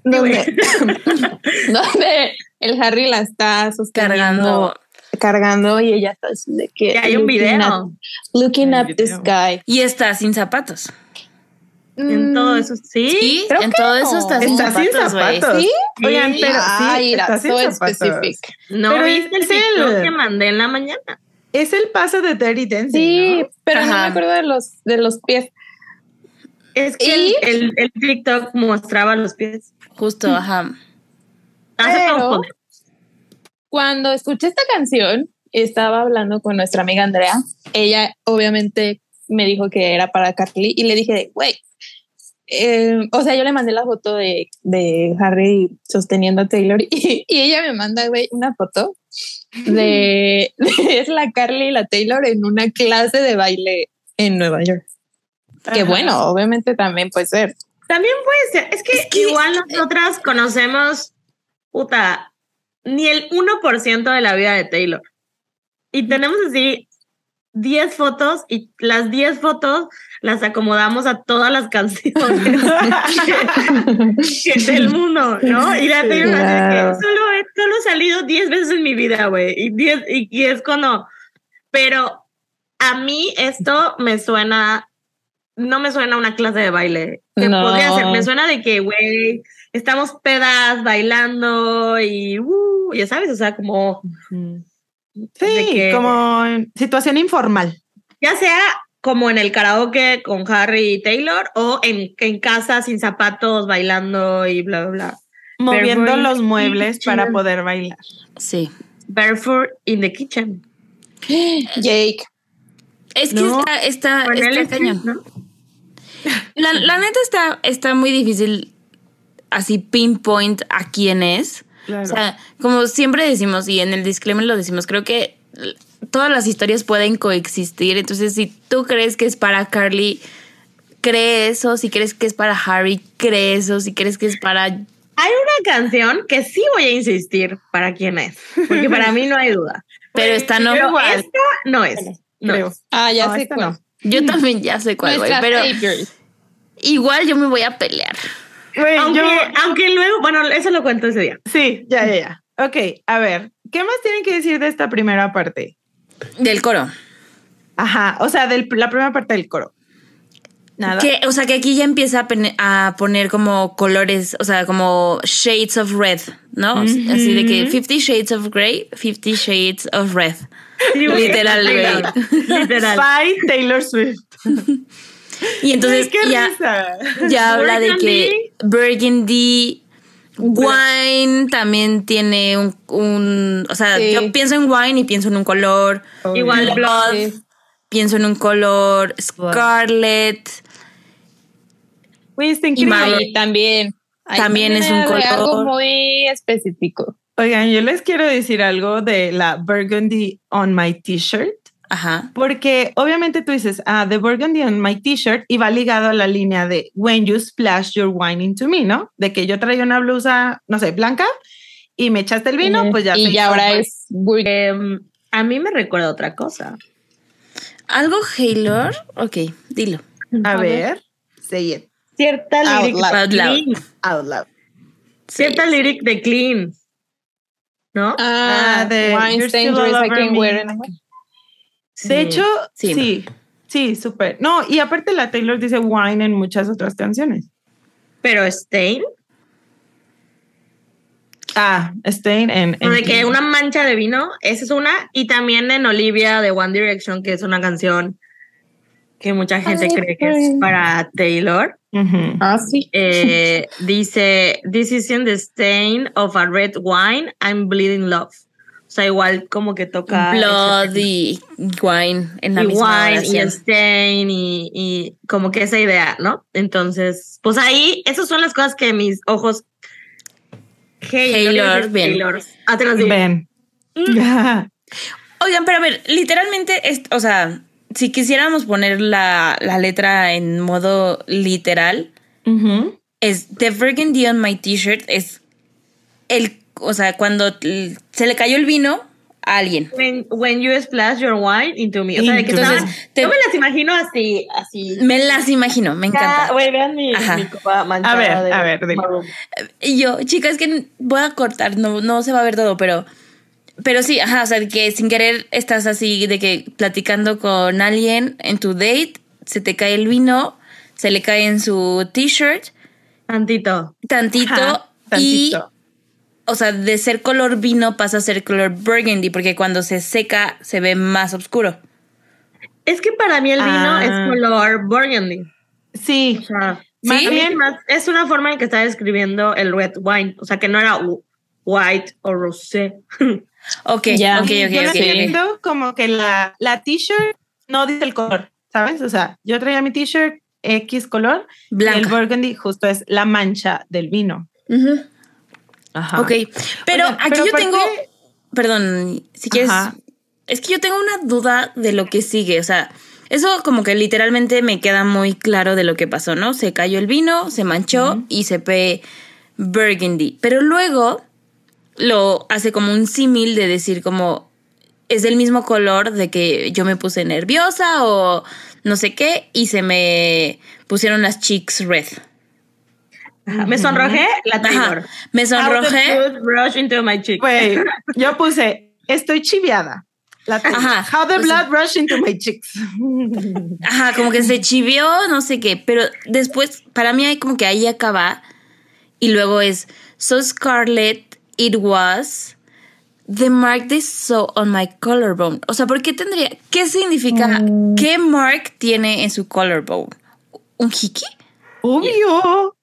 Donde, donde el Harry la está sosteniendo, Cargando. cargando y ella está así de que. Ya hay un video. up- looking up the sky. Y está sin zapatos. En Mm, todo eso, sí. Sí, creo en que todo eso no. está sin Está sin zapatos, güey. zapatos. ¿Sí? Oigan, pero sí, Ay, está sin so zapatos. specific. No Pero viste el es el- que mandé en la mañana. Es el paso de Dirty Dancing. Sí, ¿no? pero no me Ajá. acuerdo de los, de los pies. Es que ¿Y? el, el, el TikTok mostraba los pies. Justo, ajá. Hace Pero-. Cuando escuché esta canción, estaba hablando con nuestra amiga Andrea. Ella obviamente me dijo que era para Carly y le dije, güey, eh, o sea, yo le mandé la foto de, de Harry sosteniendo a Taylor y, y ella me manda, güey, una foto de, de- es la Carly y la Taylor en una clase de baile en Nueva York. Que bueno, obviamente también puede ser. También puede ser. Es que, Es que- igual nosotras conocemos, puta, ni el 1% de la vida de Taylor. Y tenemos así 10 fotos y las 10 fotos las acomodamos a todas las canciones que- del mundo, ¿no? Y la Taylor así de que Claro. solo he, solo he salido 10 veces en mi vida, güey. Y, 10 y, y es cuando... Pero a mí esto me suena... No me suena a una clase de baile. Que No. podría ser. Me suena de que, güey, estamos pedas bailando y... uh, ya sabes, o sea, como... Sí, que- como situación informal. ya sea como en el karaoke con Harry y Taylor o en, en casa sin zapatos bailando y bla, bla, bla. Moviendo Barefoot los muebles para poder bailar. Sí. Barefoot in the kitchen. Jake. Es que No, está, está, está cañón. La, la neta está, está muy difícil así pinpoint a quién es. Claro. O sea, como siempre decimos, y en el disclaimer lo decimos, creo que todas las historias pueden coexistir. Entonces, si tú crees que es para Carly, cree eso. Si crees que es para Harry, cree eso. Si crees que es para... Hay una canción que sí voy a insistir para quién es, porque para mí no hay duda. Pero esta no. Pero igual. esta no es. No creo. es. Ah, ya No, sé cuál. no. Yo también ya sé cuál, güey. Pero igual yo me voy a pelear. Aunque, yo, aunque luego, bueno, eso lo cuento ese día. sí, ya, ya, ya. Ok, a ver, ¿qué más tienen que decir de esta primera parte? Del coro. Ajá, o sea, de la primera parte del coro. Nada. Que, o sea, que aquí ya empieza a, poner como colores, o sea, como shades of red, ¿no? Así de que 50 shades of gray, 50 shades of red. Literal, güey. Literal. By Taylor Swift. Y entonces qué ya, ya habla de que Burgundy, wine también tiene un, un- o sea, Sí. yo pienso en wine y pienso en un color. Igual Blood, Sí. pienso en un color. Scarlet. Güey, está Y increíble. Mar- Ahí también. También es un de Algo color. muy específico. Oigan, yo les quiero decir algo de la Burgundy on my t-shirt. Ajá. Porque obviamente tú dices, ah, the burgundy on my t-shirt y va ligado a la línea de when you splash your wine into me, ¿no? De que yo traía una blusa, no sé, blanca y me echaste el vino, pues ya. Y ya ahora es. Em, a mí me recuerda otra cosa. ¿Algo Haylor? Ok, dilo. A ver, say it Cierta Out lyric loud. de Out loud. Clean. out loud. Cierta lyric de Clean. ¿No? Ah, Ah, de wine De hecho, Sí. sí, sí, súper. No, y aparte la Taylor dice wine en muchas otras canciones. Pero Stain. Ah, Stain en... en De que una mancha de vino, esa es una. Y también en Olivia de One Direction, que es una canción que mucha gente Ay, cree que es para Taylor. Ujú. Ah, sí. Eh, dice, This is in the stain of a red wine, I'm bleeding love. O sea, igual como que toca. Blood y wine en la y misma wine y stain y, y como que esa idea, ¿no? Entonces, pues ahí, esas son las cosas que mis ojos. Te las digo. Ven. Oigan, pero a ver, literalmente, es, o sea, si quisiéramos poner la, la letra en modo literal, es The Burgundy on my t-shirt, es el, o sea, cuando se le cayó el vino a alguien. When, when you splash your wine into me. O sea, de que Entonces, estaban- te- yo me las imagino así, así. Me las imagino, me encanta. Ah, Güey, vean mi, copa manchada. A ver, de a ver, maroon. Y yo, chicas, que voy a cortar, no, no se va a ver todo, pero. Pero sí, ajá, o sea, que sin querer estás así de que platicando con alguien en tu date, se te cae el vino, se le cae en su t-shirt, Tantito. tantito, Ajá, y, tantito. O sea, de ser color vino pasa a ser color burgundy, porque cuando se seca se ve más oscuro. Es que para mí el vino Ah. es color burgundy. Sí, O sea, ¿Sí? más bien más- es una forma en que está describiendo el red wine. O sea, que no era white o rosé. Ok, Ya. ok, ok, yo ok, lo ok. entiendo como que la, la t-shirt no dice el color, ¿sabes? O sea, yo traía mi t-shirt X color y el Blanca. burgundy justo es la mancha del vino. Ujú. Ajá. Ok, pero Oigan, aquí pero yo aparte- tengo, perdón, si quieres, Ajá. es que yo tengo una duda de lo que sigue, o sea, eso como que literalmente me queda muy claro de lo que pasó, ¿no? Se cayó el vino, se manchó y se ve burgundy, pero luego lo hace como un símil de decir como es del mismo color de que yo me puse nerviosa o no sé qué y se me pusieron las cheeks red. Ajá. Me sonrojé la Taylor. Ajá, me sonrojé. blood rushed into my cheek. Yo puse, estoy chiviada. La Ajá. How the O sea- blood rushed into my cheeks. Ajá, como que se chivió, no sé qué, pero después, para mí hay como que ahí acaba y luego es, so scarlet it was, the mark they saw on my collarbone. O sea, ¿por qué tendría, qué significa, qué mark tiene en su collarbone? ¿Un hiki? Obvio.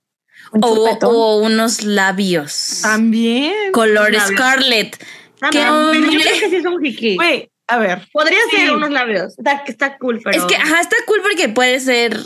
Un O, unos labios. También. Color labios. scarlet. Ah, ¿Qué no, pero yo creo que sí es un. Güey, a ver. Podría Sí. ser unos labios. Está, está cool, pero. Es que, ajá, está cool porque puede ser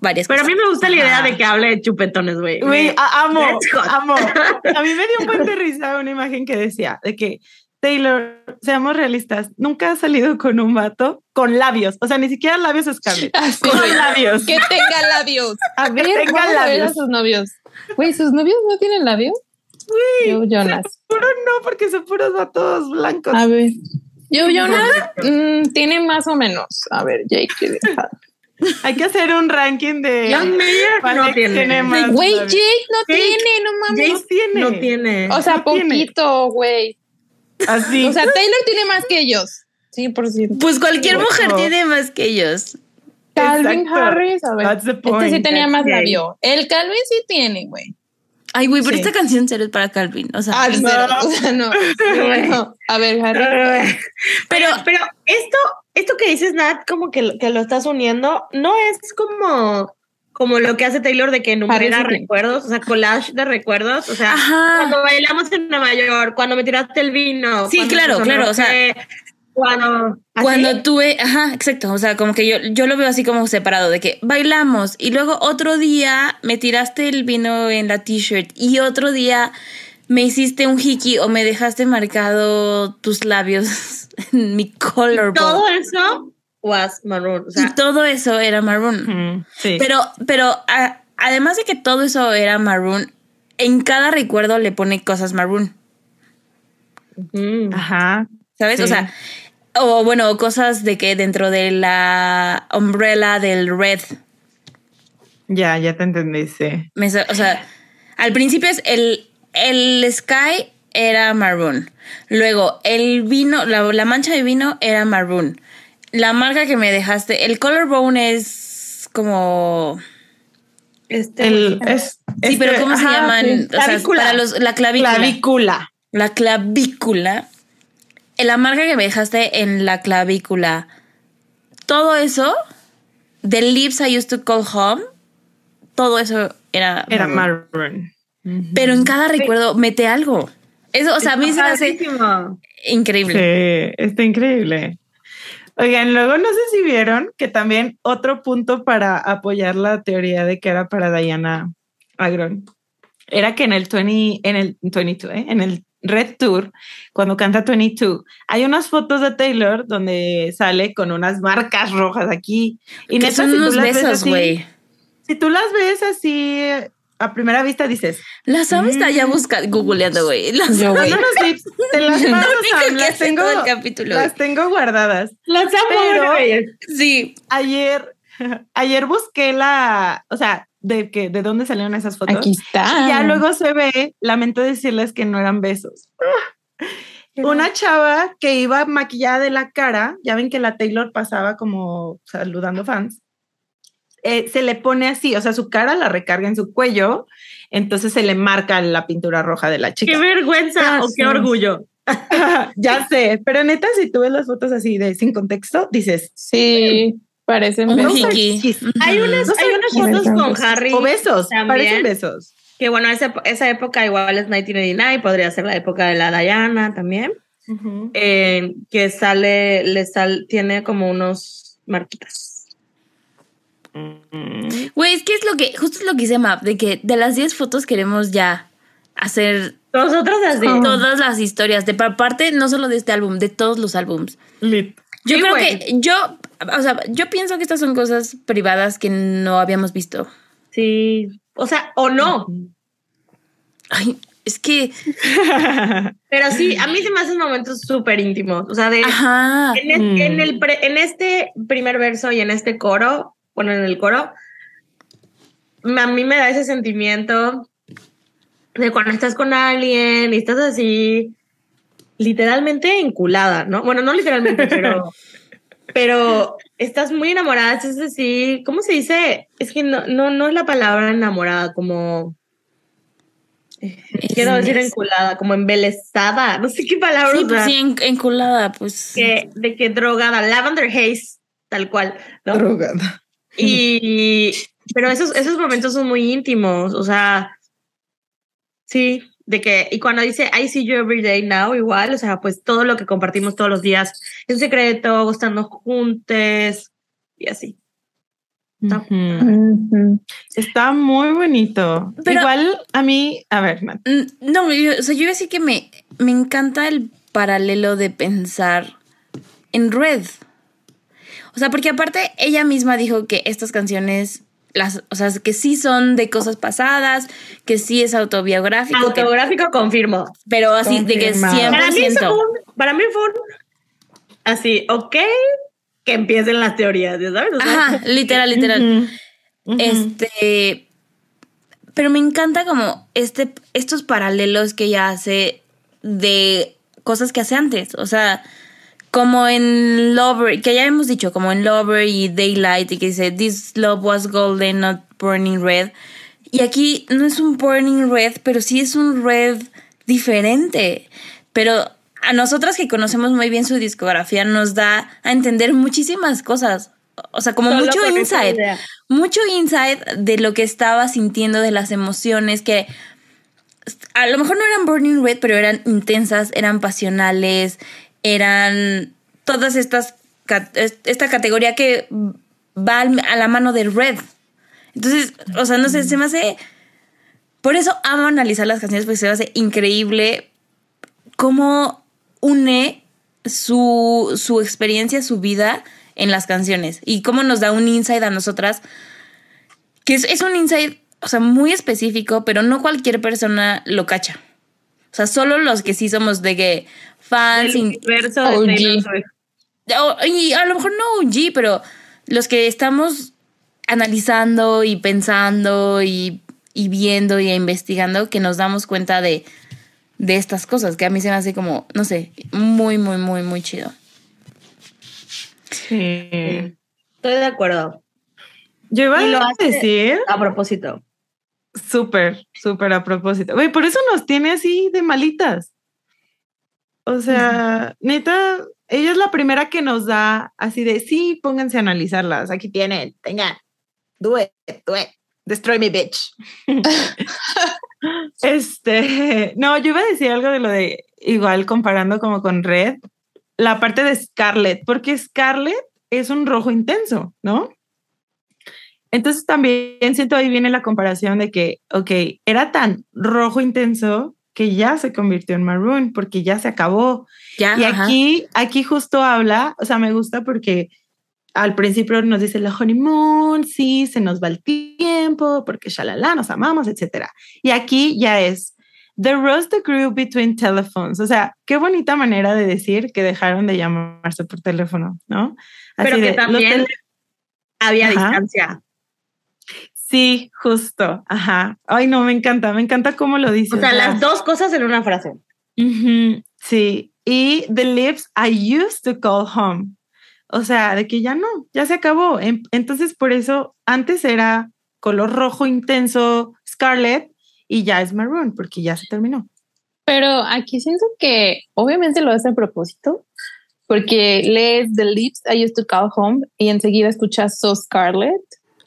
varias Pero a mí me gusta la idea de que hable de chupetones, güey. Amo, amo. A mí me dio un buen de risa una imagen que decía de que Taylor, seamos realistas, nunca ha salido con un vato con labios, o sea, ni siquiera labios Scarlett, con güey. labios. Que tenga labios. A ver, Que tenga vamos a ver a labios. sus novios. Güey, ¿sus novios no tienen labios? Yo, Jonas. Puro no, porque son puros vatos blancos. A ver. Yo, Jonas, mm, tiene más o menos. A ver, Jake. deja. Hay que hacer un ranking de. John Mayer no tiene. más Güey, labios. Jake no Jake- tiene, no mames. No tiene. No tiene. O sea, no poquito, güey. Así. O sea, Taylor tiene más que ellos. 100%. Pues cualquier Bueno. mujer tiene más que ellos. Calvin Exacto. Harris, a ver. That's the Este sí tenía más it. labio. El Calvin sí tiene, güey. Ay, güey, pero Sí. esta canción serio es para Calvin. O sea, Ah, no. cero. O sea, no. No. A ver, Harry. pero, pero esto, esto que dices, Nat, como que, lo- que lo estás uniendo, no es como, como lo que hace Taylor de que enumera Parece que- recuerdos, o sea, collage de recuerdos, o sea, Ajá. cuando bailamos en Nueva York, cuando me tiraste el vino. Sí, claro, claro, o sea, cuando, ¿así? Cuando tuve, ajá, exacto, o sea, como que yo, yo lo veo así como separado, de que bailamos y luego otro día me tiraste el vino en la t-shirt y otro día me hiciste un hiki o me dejaste marcado tus labios en mi collarbone. todo eso was maroon, o sea, y todo eso era maroon. Sí. Pero, pero a- además de que todo eso era maroon, en cada recuerdo le pone cosas maroon, ujú. Ajá. ¿sabes? Sí. O sea, o bueno, cosas de que dentro de la umbrella del red Ya, ya te entendí, sí. Me sa- o sea, al principio es el, el sky era maroon. Luego, el vino, la, la mancha de vino era maroon. La marca que me dejaste, el collarbone es como. este, El, es, Sí, pero ¿cómo se llaman? sí. O sea, Clavícula. para los, la clavícula. Clavícula. la clavícula. La marca que me dejaste en la clavícula. Todo eso, the lips I used to call home, todo eso era. Era maroon. maroon. Pero en cada recuerdo mete algo. Eso, o sea, a mí se me hace increíble. Sí, está increíble. Oigan, luego no sé si vieron que también otro punto para apoyar la teoría de que era para Diana Agron era que en el 20, en el 22, ¿eh? en el Red Tour, cuando canta 22, hay unas fotos de Taylor donde sale con unas marcas rojas aquí. Y que neta, son si unos besos, güey. Si tú las ves así a primera vista, dices, La Sam está ya buscando, googleando, güey. La Sam- Yo, güey. te las Sam, que las tengo, el capítulo. las tengo guardadas. Las amo. Sí. ayer, ayer busqué la, o sea, de que de dónde salieron esas fotos. Aquí está. Y ya luego se ve, lamento decirles que no eran besos. Una chava que iba maquillada de la cara, ya ven que la Taylor pasaba como saludando fans, eh, se le pone así, o sea, su cara la recarga en su cuello, entonces se le marca la pintura roja de la chica. Qué vergüenza Ah, o qué sí. orgullo. ya sé, pero neta, si tú ves las fotos así de sin contexto, dices, Sí, parecen Un besos. Hay unas, No hay unas fotos con. Harry. o besos, también. parecen besos. Que bueno, esa, esa época igual es 1989, podría ser la época de la Diana también. eh, que sale, le sal, tiene como unos marquitas. Güey, es que es lo que, justo es lo que dice Map, de que de las 10 fotos queremos ya hacer Nosotros así. Todas las historias, de pa- parte no solo de este álbum, de todos los álbums. Lit. Yo Sí, creo que, yo, o sea, yo pienso que estas son cosas privadas que no habíamos visto. Sí. O sea, o no. Ay, es que, Pero sí, a mí se me hacen momentos súper íntimos. O sea, de. ajá. En, Mm. en el pre- en este primer verso y en este coro, bueno, en el coro, a mí me da ese sentimiento de cuando estás con alguien y estás así, literalmente enculada, ¿no? Bueno, no literalmente, pero, pero estás muy enamorada, es así, ¿cómo se dice? Es que no, no, no es la palabra enamorada, como... Quiero decir Es- enculada, como embelesada, no sé qué palabra Sí, pues sí, en- enculada, pues. que, de que drogada, Lavender Haze, tal cual, ¿no? Drogada. Y, pero esos, esos momentos son muy íntimos, o sea, sí, de que, y cuando dice I see you every day now, igual, o sea, pues todo lo que compartimos todos los días en secreto, estando juntos y así. Está-. Está muy bonito. Pero- Igual a mí, a ver, Nat, No, yo, o sea, yo iba a decir que me, me encanta el paralelo de pensar en Red. O sea, porque aparte ella misma dijo que estas canciones, las, o sea, que sí son de cosas pasadas, que sí es autobiográfico, que- Autográfico confirmo. pero así de que Confirmado. 100%. Para mí, fue un, para mí fue un, así, ok, que empiecen las teorías, ¿sabes? O sea, Ajá, literal, literal. Este. Pero me encanta como este, estos paralelos que ella hace de cosas que hace antes. O sea, como en Lover, que ya hemos dicho, como en Lover y Daylight, y que dice, This love was golden, not burning red. Y aquí no es un burning red, pero sí es un red diferente. Pero a nosotras que conocemos muy bien su discografía nos da a entender muchísimas cosas. O sea, como Solo mucho insight mucho insight de lo que estaba sintiendo, de las emociones que a lo mejor no eran burning red, pero eran intensas, eran pasionales, eran todas estas esta categoría que va a la mano de red. Entonces, o sea, no sé, se me hace por eso amo analizar las canciones porque se me hace increíble cómo une su, su experiencia, su vida en las canciones y cómo nos da un insight a nosotras, que es, es un insight, o sea, muy específico, pero no cualquier persona lo cacha. O sea, solo los que sí somos de que fans, El de OG. Taylor Swift. o- y a lo mejor no OG, pero los que estamos analizando y pensando y, y viendo y investigando, que nos damos cuenta de, de estas cosas, que a mí se me hace como, no sé, muy, muy, muy, muy chido. Sí. Estoy de acuerdo. Yo iba Y lo a decir A propósito. Súper, súper a propósito. Güey, por eso nos tiene así de malitas. O sea, neta, ella es la primera que nos da así de, sí, pónganse a analizarlas. Aquí tienen, tengan, do it, do it, destroy me, bitch. este, no, yo iba a decir algo de lo de, igual comparando como con Red, la parte de Scarlett, porque Scarlett es un rojo intenso, ¿no? Entonces también siento ahí viene la comparación de que, ok, era tan rojo intenso que ya se convirtió en maroon porque ya se acabó. Ya, y ajá. aquí, aquí justo habla, o sea, me gusta porque al principio nos dice la honeymoon, sí, se nos va el tiempo, porque shalala, nos amamos, etcétera. Y aquí ya es The rose that grew between telephones. O sea, qué bonita manera de decir que dejaron de llamarse por teléfono, ¿no? Pero que de, también había Ajá. distancia. Sí, justo. Ajá. Ay, no, me encanta, me encanta cómo lo dice. O sea, las dos cosas en una frase. Sí. Y the lips I used to call home. O sea, de que ya no, ya se acabó. Entonces, por eso antes era color rojo intenso, scarlet, y ya es maroon, porque ya se terminó. Pero aquí siento que obviamente lo hace a propósito, porque lees The Lips I Used to Call Home y enseguida escuchas So Scarlet.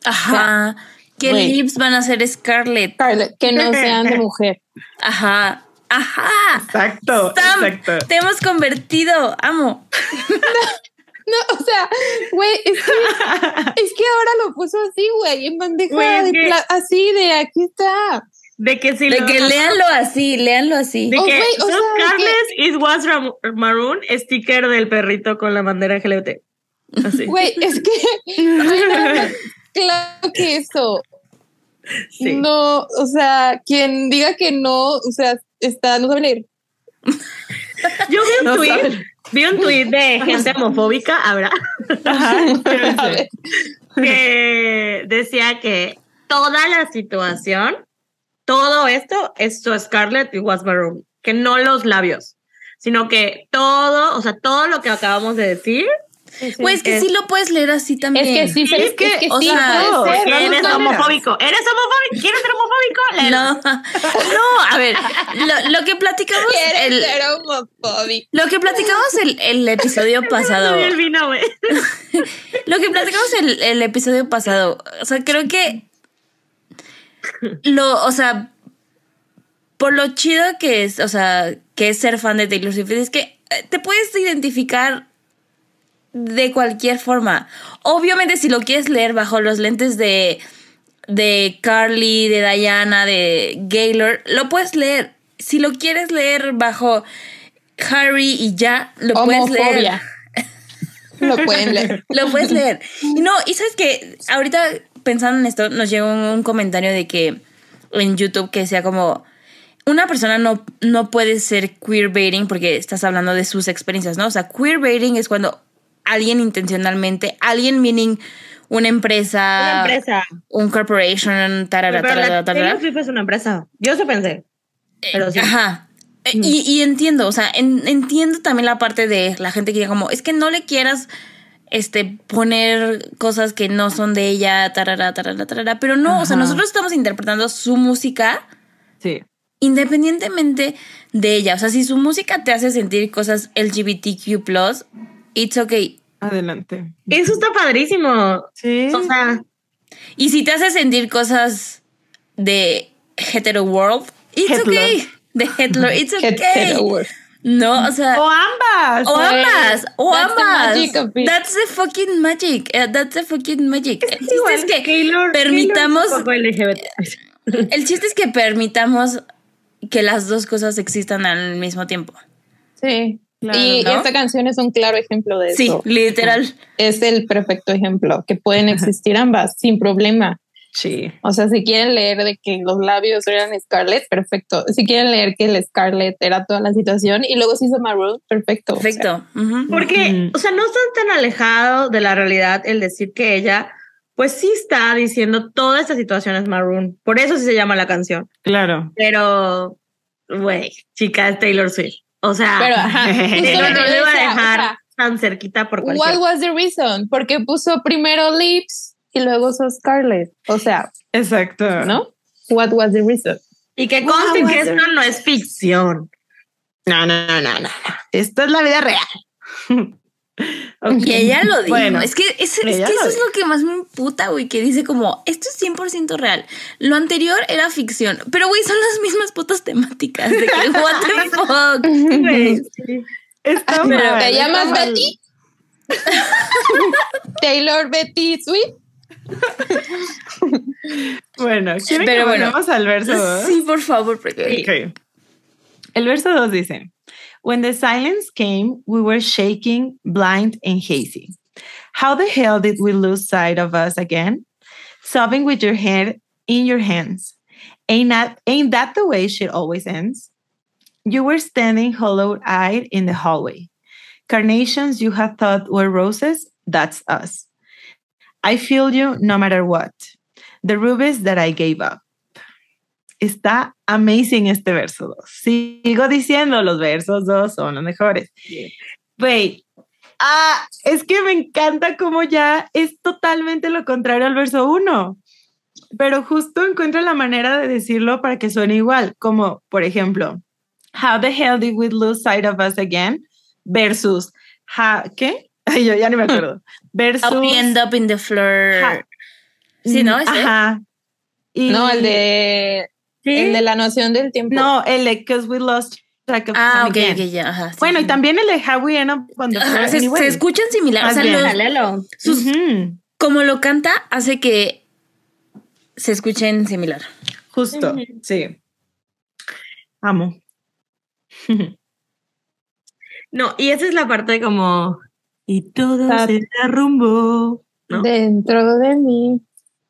Ajá. ¿Qué lips van a ser Scarlett? Scarlet, que no sean de mujer. Ajá. Ajá. Exacto, Sam, exacto. te hemos convertido. Amo. No, o sea, güey, es que, es que ahora lo puso así, güey, en bandeja es de así de aquí está. De que si De lo- que léanlo así, léanlo así. De Oh, que güey, o sea, de Carles it was maroon, sticker del perrito con la bandera. Así. Güey, es que claro que eso. Sí. No, o sea, quien diga que no, o sea, está, no sabe leer. Yo vi un No tweet, vi un tweet de gente homofóbica, ver, que decía que toda la situación, todo esto es su Scarlett y was maroon, que no los labios, sino que todo, o sea, todo lo que acabamos de decir, Güey, es que es- sí lo puedes leer así también. Es que sí, se- Es es que, que, o sí sea, puede ser. eres No, homofóbico, eres homofóbico, ¿quieres ser homofóbico? Léelo. No, no, a ver, lo, lo que platicamos Quieres el, ser homofóbico. lo que platicamos el, el episodio pasado, el vino, güey. lo que platicamos el, el episodio pasado, o sea, creo que lo, o sea, por lo chido que es, o sea, que es ser fan de Taylor Swift, es que eh, te puedes identificar de cualquier forma. Obviamente, si lo quieres leer bajo los lentes de, de Carly, de Diana, de Gaylor, lo puedes leer. Si lo quieres leer bajo Harry y ya, lo puedes leer. Homofobia. Lo pueden leer. Lo puedes leer. Y no, y sabes que ahorita pensando en esto, nos llegó un, comentario de que en YouTube que decía como una persona no, no puede ser queerbaiting porque estás hablando de sus experiencias, ¿no? O sea, queerbaiting es cuando alguien intencionalmente, alguien meaning una empresa, Una empresa. un corporation, tarara, Pero tarara, la tarara. Taylor es una empresa. Yo eso pensé. Pero sí. Ajá. Eh, Y, y entiendo, o sea, en- entiendo también la parte de la gente que diga como, es que no le quieras este poner cosas que no son de ella, tarara, tarara, tarara, pero no, o sea, nosotros estamos interpretando su música Sí. independientemente de ella, o sea, si su música te hace sentir cosas LGBTQ+, it's okay. Adelante. Eso está padrísimo. Sí. O sea, Y si te hace sentir cosas de hetero world, it's Hitler. okay. De Hitler, it's okay. Hetero world. No, o sea, o ambas. O ambas, o That's the ambas. magic of it. That's the fucking magic. eh, That's the fucking magic. El chiste igual es que Taylor- permitamos, es el chiste es que permitamos que las dos cosas existan al mismo tiempo. Sí. Claro, y, esta canción es un claro ejemplo de Sí, eso. literal. Es el perfecto ejemplo, que pueden existir ambas sin problema. Sí. O sea, si quieren leer de que los labios eran Scarlett, perfecto. Si quieren leer que el Scarlett era toda la situación y luego se hizo Maroon, perfecto. O sea, Perfecto. Porque, o sea, no está tan alejado de la realidad el decir que ella, pues sí está diciendo toda esta situación es Maroon. Por eso sí se llama la canción. Claro. Pero, güey, chica, es Taylor Swift. O sea, Pero, ajá, lo no yo iba a decía, o dejar sea, tan cerquita por What cualquier. was the reason? Porque puso primero Lips y luego usó Scarlett. O sea, Exacto. ¿no? What was the reason? Y que conste que esto no es ficción. No, no, no, no, no. Esto es la vida real. Ok. Y ella lo dijo. Bueno, es que, es, es que eso es lo que más me imputa, güey, que dice como, esto es 100% real. Lo anterior era ficción. Pero, güey, son las mismas putas temáticas. De que, what the fuck. Güey, sí. Está Pero, mal, ¿Te llamas mal. Betty? Taylor Betty Sweet. Bueno, ¿quieren Pero que bueno. al verso 2? Sí, por favor, porque... Ok. El verso 2 dice, When the silence came, we were shaking, blind and hazy. How the hell did we lose sight of us again? Sobbing with your head in your hands. Ain't that, ain't that the way shit always ends? You were standing hollow-eyed in the hallway. Carnations you had thought were roses, that's us. I feel you no matter what. The rubies that I gave up. Está amazing este verso 2. Sigo diciendo, los versos 2 son los mejores. Güey, ah, es que me encanta cómo ya es totalmente lo contrario al verso 1. Pero justo encuentro la manera de decirlo para que suene igual, como por ejemplo, How the hell did we lose sight of us again? Versus, how, ¿qué? Ay, yo ya ni me acuerdo. Versus, How we end up in the floor. Sí, ¿no? Ese. Ajá. Y- No, el de, Sí. el de la noción del tiempo. No, el de Because We Lost Track of Ah, Time ok, ok, ya. Ajá, sí, Bueno, y también el de How We End Up Ajá, Floor se, Anyway. se escuchan similares. O sea, los- sus- Ujú, como lo canta, hace que se escuchen similar. Justo, sí. Amo. No, y esa es la parte como. Y todo Ah. se derrumbó. ¿no? Dentro de mí.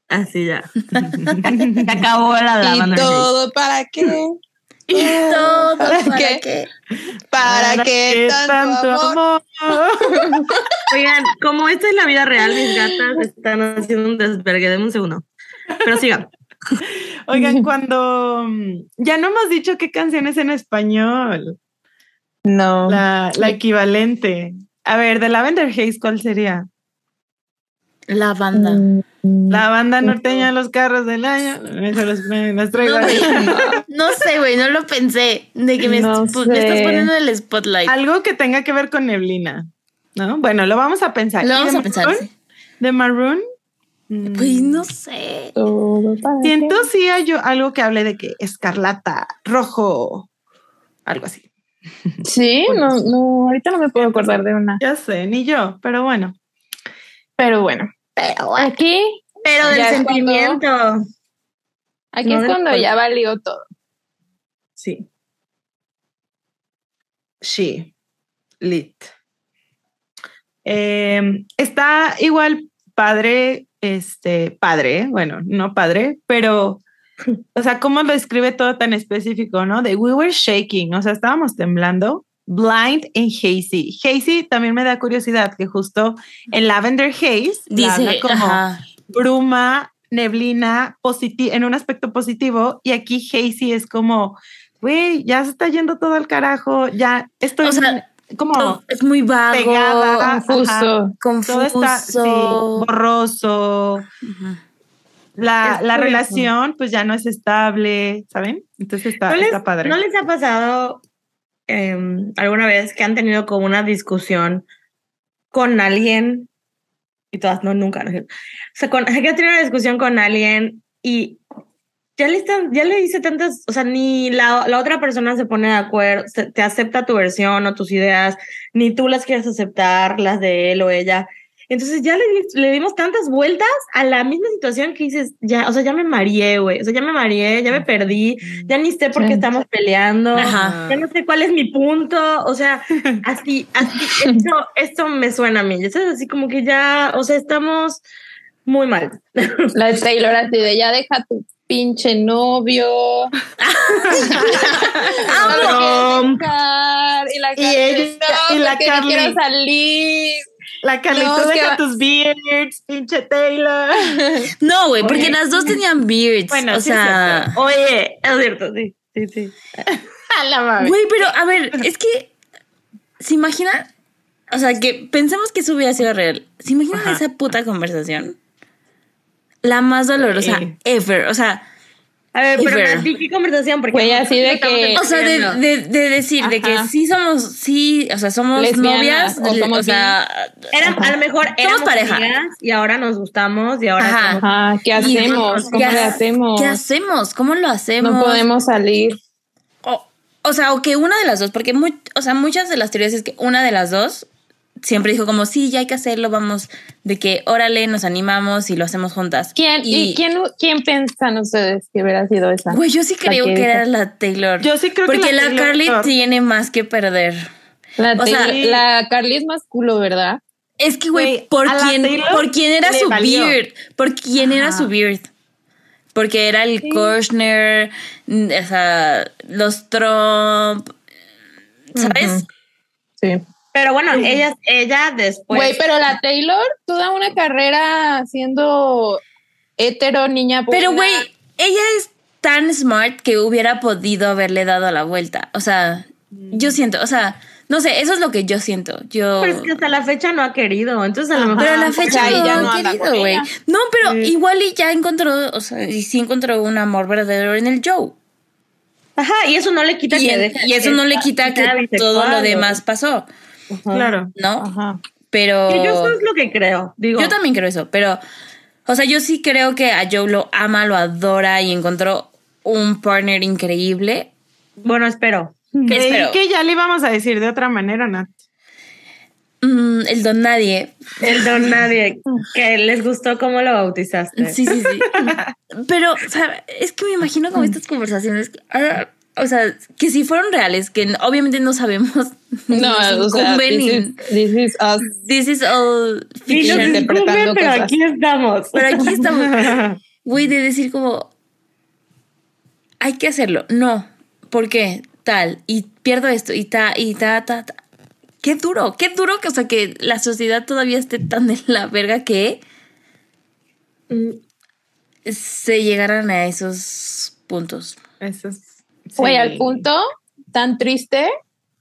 Así ya. Se acabó la de la ¿Y todo para qué? Y todo ¿Para para qué? ¿Para qué tanto amor? Oigan, como esta es la vida real, mis gatas están haciendo un desvergue. Deme un segundo. Pero sigan. Oigan, cuando mm, ya no hemos dicho qué canciones en español, No. la, la equivalente. A ver, de Lavender Haze, ¿cuál sería? La banda. Mm, La banda norteña de los carros del año. Eso los, me las traigo No, ahí. No sé, güey, no lo pensé. De que me, No pu- me estás sé. poniendo el spotlight. Algo que tenga que ver con neblina. ¿No? Bueno, lo vamos a pensar. Lo ¿Y vamos de a pensar. Sí. ¿De Maroon? Mm, Pues no sé. todo Siento sí hay yo algo que hable de que escarlata, rojo, algo así. Sí, no, no, ahorita no me puedo acordar de una. Ya sé, ni yo, pero bueno. Pero bueno, aquí, Pero del cuando- sentimiento. aquí No es cuando ya valió todo. Sí. She. Lit. Eh, está igual padre, este, padre, bueno, no padre, pero, o sea, cómo lo escribe todo tan específico, ¿no? De we were shaking, o sea, estábamos temblando. Blind en Hazy. Hazy también me da curiosidad que justo en Lavender Haze la habla Dice, como ajá. bruma, neblina, en un aspecto positivo y aquí Hazy es como, güey, ya se está yendo todo al carajo, ya estoy O sea, como es muy vago, pegada, Confuso. ajá. confuso. todo está sí, borroso. Ujú. La, Es la relación pues ya no es estable, ¿saben? Entonces está, ¿No les, está padre. ¿No les ha pasado em, alguna vez que han tenido como una discusión con alguien? Y todas, no, nunca. no, o sea, con, que han tenido una discusión con alguien y ya le, están, ya le dice tantas, o sea, ni la, la otra persona se pone de acuerdo, se- te acepta tu versión o tus ideas, ni tú las quieres aceptar, las de él o ella. Entonces ya le, le dimos tantas vueltas a la misma situación que dices, ya, o sea, ya me mareé, güey, o sea, ya me mareé, ya me perdí, ya ni sé por qué estamos peleando, Ajá. ya no sé cuál es mi punto, o sea, así, así, esto, esto me suena a mí, ya sabes, así como que ya, o sea, estamos muy mal. La de Taylor así de ya deja tu pinche novio. No. Y la Y ella- no, y la no quiero salir. La Carly, No, que tus beards, pinche Taylor. No, güey, porque las dos tenían beards. Bueno, o sí es sea, Oye, es cierto, sí, sí, sí. A la madre. güey, pero a ver, es que se imaginan, o sea, que pensemos que eso hubiera sido real. ¿Se imaginan Ajá. esa puta conversación? La más dolorosa Sí. ever. O sea, A ver, pero ¿qué conversación? Porque Güey, nosotros así de que- o sea, de, de, de decir de que sí somos, sí, o sea, somos Lesbianas, novias, o le- o, somos sea, Era- a lo mejor éramos pareja. amigas y ahora nos gustamos y ahora Ajá. somos- Ajá, ¿qué hacemos? ¿Cómo ¿qué le ha- hacemos? ¿Qué hacemos? ¿Cómo lo hacemos? No podemos salir. O, o sea, o que una de las dos, porque muy, o sea, muchas de las teorías es que una de las dos siempre dijo como, sí, ya hay que hacerlo, vamos, de que órale, nos animamos y lo hacemos juntas. ¿Quién, y, quién, quién piensan ustedes que hubiera sido esa? Güey, yo sí La creo que era la Taylor. Yo sí creo que Porque la la, Taylor- Carly tiene más que perder. La, o sea, la Carly es más culo, ¿verdad? Es que, güey, por a la quién, por quién era su valió. beard. Por quién era su beard. Porque era el Kushner, mm, o sea, los Trump, ¿sabes? Sí. Pero bueno, ella, ella después. Güey, pero la Taylor, toda una carrera siendo hetero, niña buena. Pero, güey, ella es tan smart que hubiera podido haberle dado la vuelta. O sea, yo siento, o sea, no sé, eso es lo que yo siento. Yo. Pero es que hasta la fecha no ha querido. Entonces a lo mejor. Pero a la fecha pues ahí no, ya ha no anda querido, güey. No, pero Sí. igual y ya encontró, o sea, y sí encontró un amor verdadero en el Joe. Ajá, y eso no le quita Y, que en- deje y eso no le quita que todo lo demás pasó, Ajá. Claro. ¿no? Ajá. Pero. Que yo eso es lo que creo. Digo, Yo también creo eso, pero, o sea, yo sí creo que a Joe lo ama, lo adora y encontró un partner increíble. bueno, espero. ¿Qué espero? que ya le íbamos a decir de otra manera, Nat. Mm, el don nadie. El don nadie. Que les gustó cómo lo bautizaste. Sí, sí, sí. pero, o sea, es que me imagino como estas conversaciones, ah, o sea, que si fueron reales, que obviamente no sabemos. No, o sea, this is, this is us. this is all Sí, fiction. interpretando disculpen, pero cosas. aquí estamos. Pero aquí estamos. Güey, de decir como. Hay que hacerlo. No. ¿Por qué? Tal. Y pierdo esto. Y ta, y ta, ta, ta. Qué duro. Qué duro que, o sea, que la sociedad todavía esté tan de la verga que Mm, se llegaran a esos puntos. Eso sí. al punto tan triste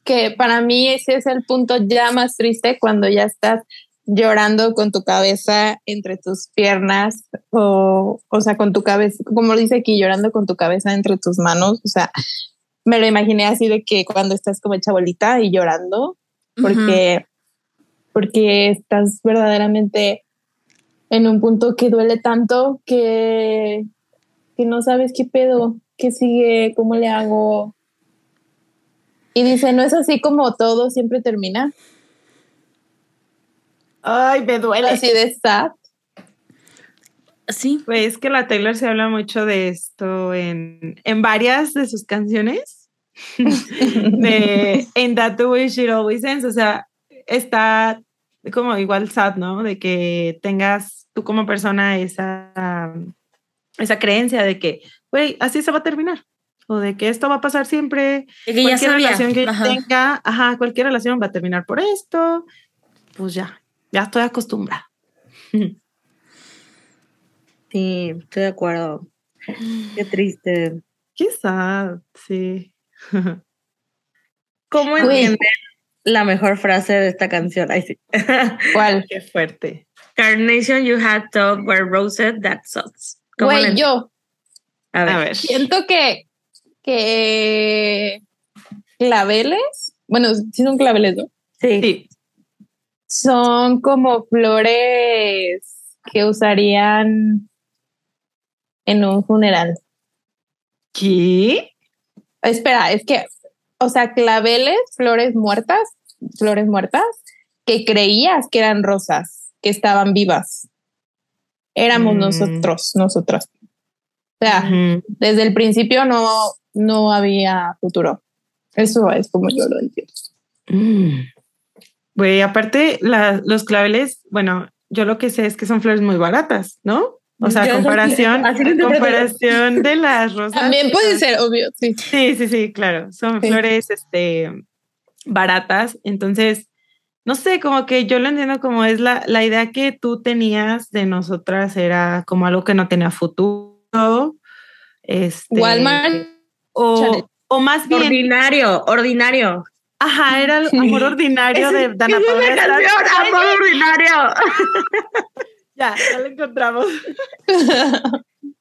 que para mí ese es el punto ya más triste cuando ya estás llorando con tu cabeza entre tus piernas o, o sea, con tu cabeza, como dice aquí, llorando con tu cabeza entre tus manos. O sea, me lo imaginé así de que cuando estás como hecha bolita y llorando porque, porque estás verdaderamente en un punto que duele tanto que, que no sabes qué pedo, qué sigue, cómo le hago. Y dice, no es así como todo siempre termina, Ay, me duele. así de sad. Sí. Güey, es que la Taylor se habla mucho de esto en, en varias de sus canciones. de En That the Way It Always Ends. O sea, está como igual sad, ¿no? De que tengas tú como persona esa, esa creencia de que, güey, así se va a terminar. o de que esto va a pasar siempre. De que ya cualquier relación que Ajá. tenga, ajá, cualquier relación va a terminar por esto. Pues ya, ya estoy acostumbrada. Sí, estoy de acuerdo. Qué triste. Quizás, sí. ¿Cómo entienden la mejor frase de esta canción? Ay, sí. ¿Cuál? Qué fuerte. Carnation, you had thought were roses, that sucks. ¿Cómo la Güey, yo A ver. A ver. siento que, que claveles, bueno, sí son claveles, ¿no? Sí. Sí. Son como flores que usarían en un funeral. ¿Qué? Espera, es que, o sea, claveles, flores muertas, flores muertas, que creías que eran rosas, que estaban vivas. Éramos Mm. nosotros, nosotras. Sea, desde el principio no, no había futuro. Eso es como yo lo entiendo. Mm. Güey, aparte, la- los claveles, bueno, yo lo que sé es que son flores muy baratas, ¿no? O sea, Yo comparación, comparación de las rosas. También puede ser, obvio, sí. Sí, sí, sí, claro. Son Sí. flores este, baratas. Entonces, no sé, como que yo lo entiendo como es la, la idea que tú tenías de nosotras era como algo que no tenía futuro. Este, Walmart. O, o más bien, Ordinario, ordinario. ajá, era el amor ordinario de Dana es Paola. amor ordinario. Ya, ya lo encontramos.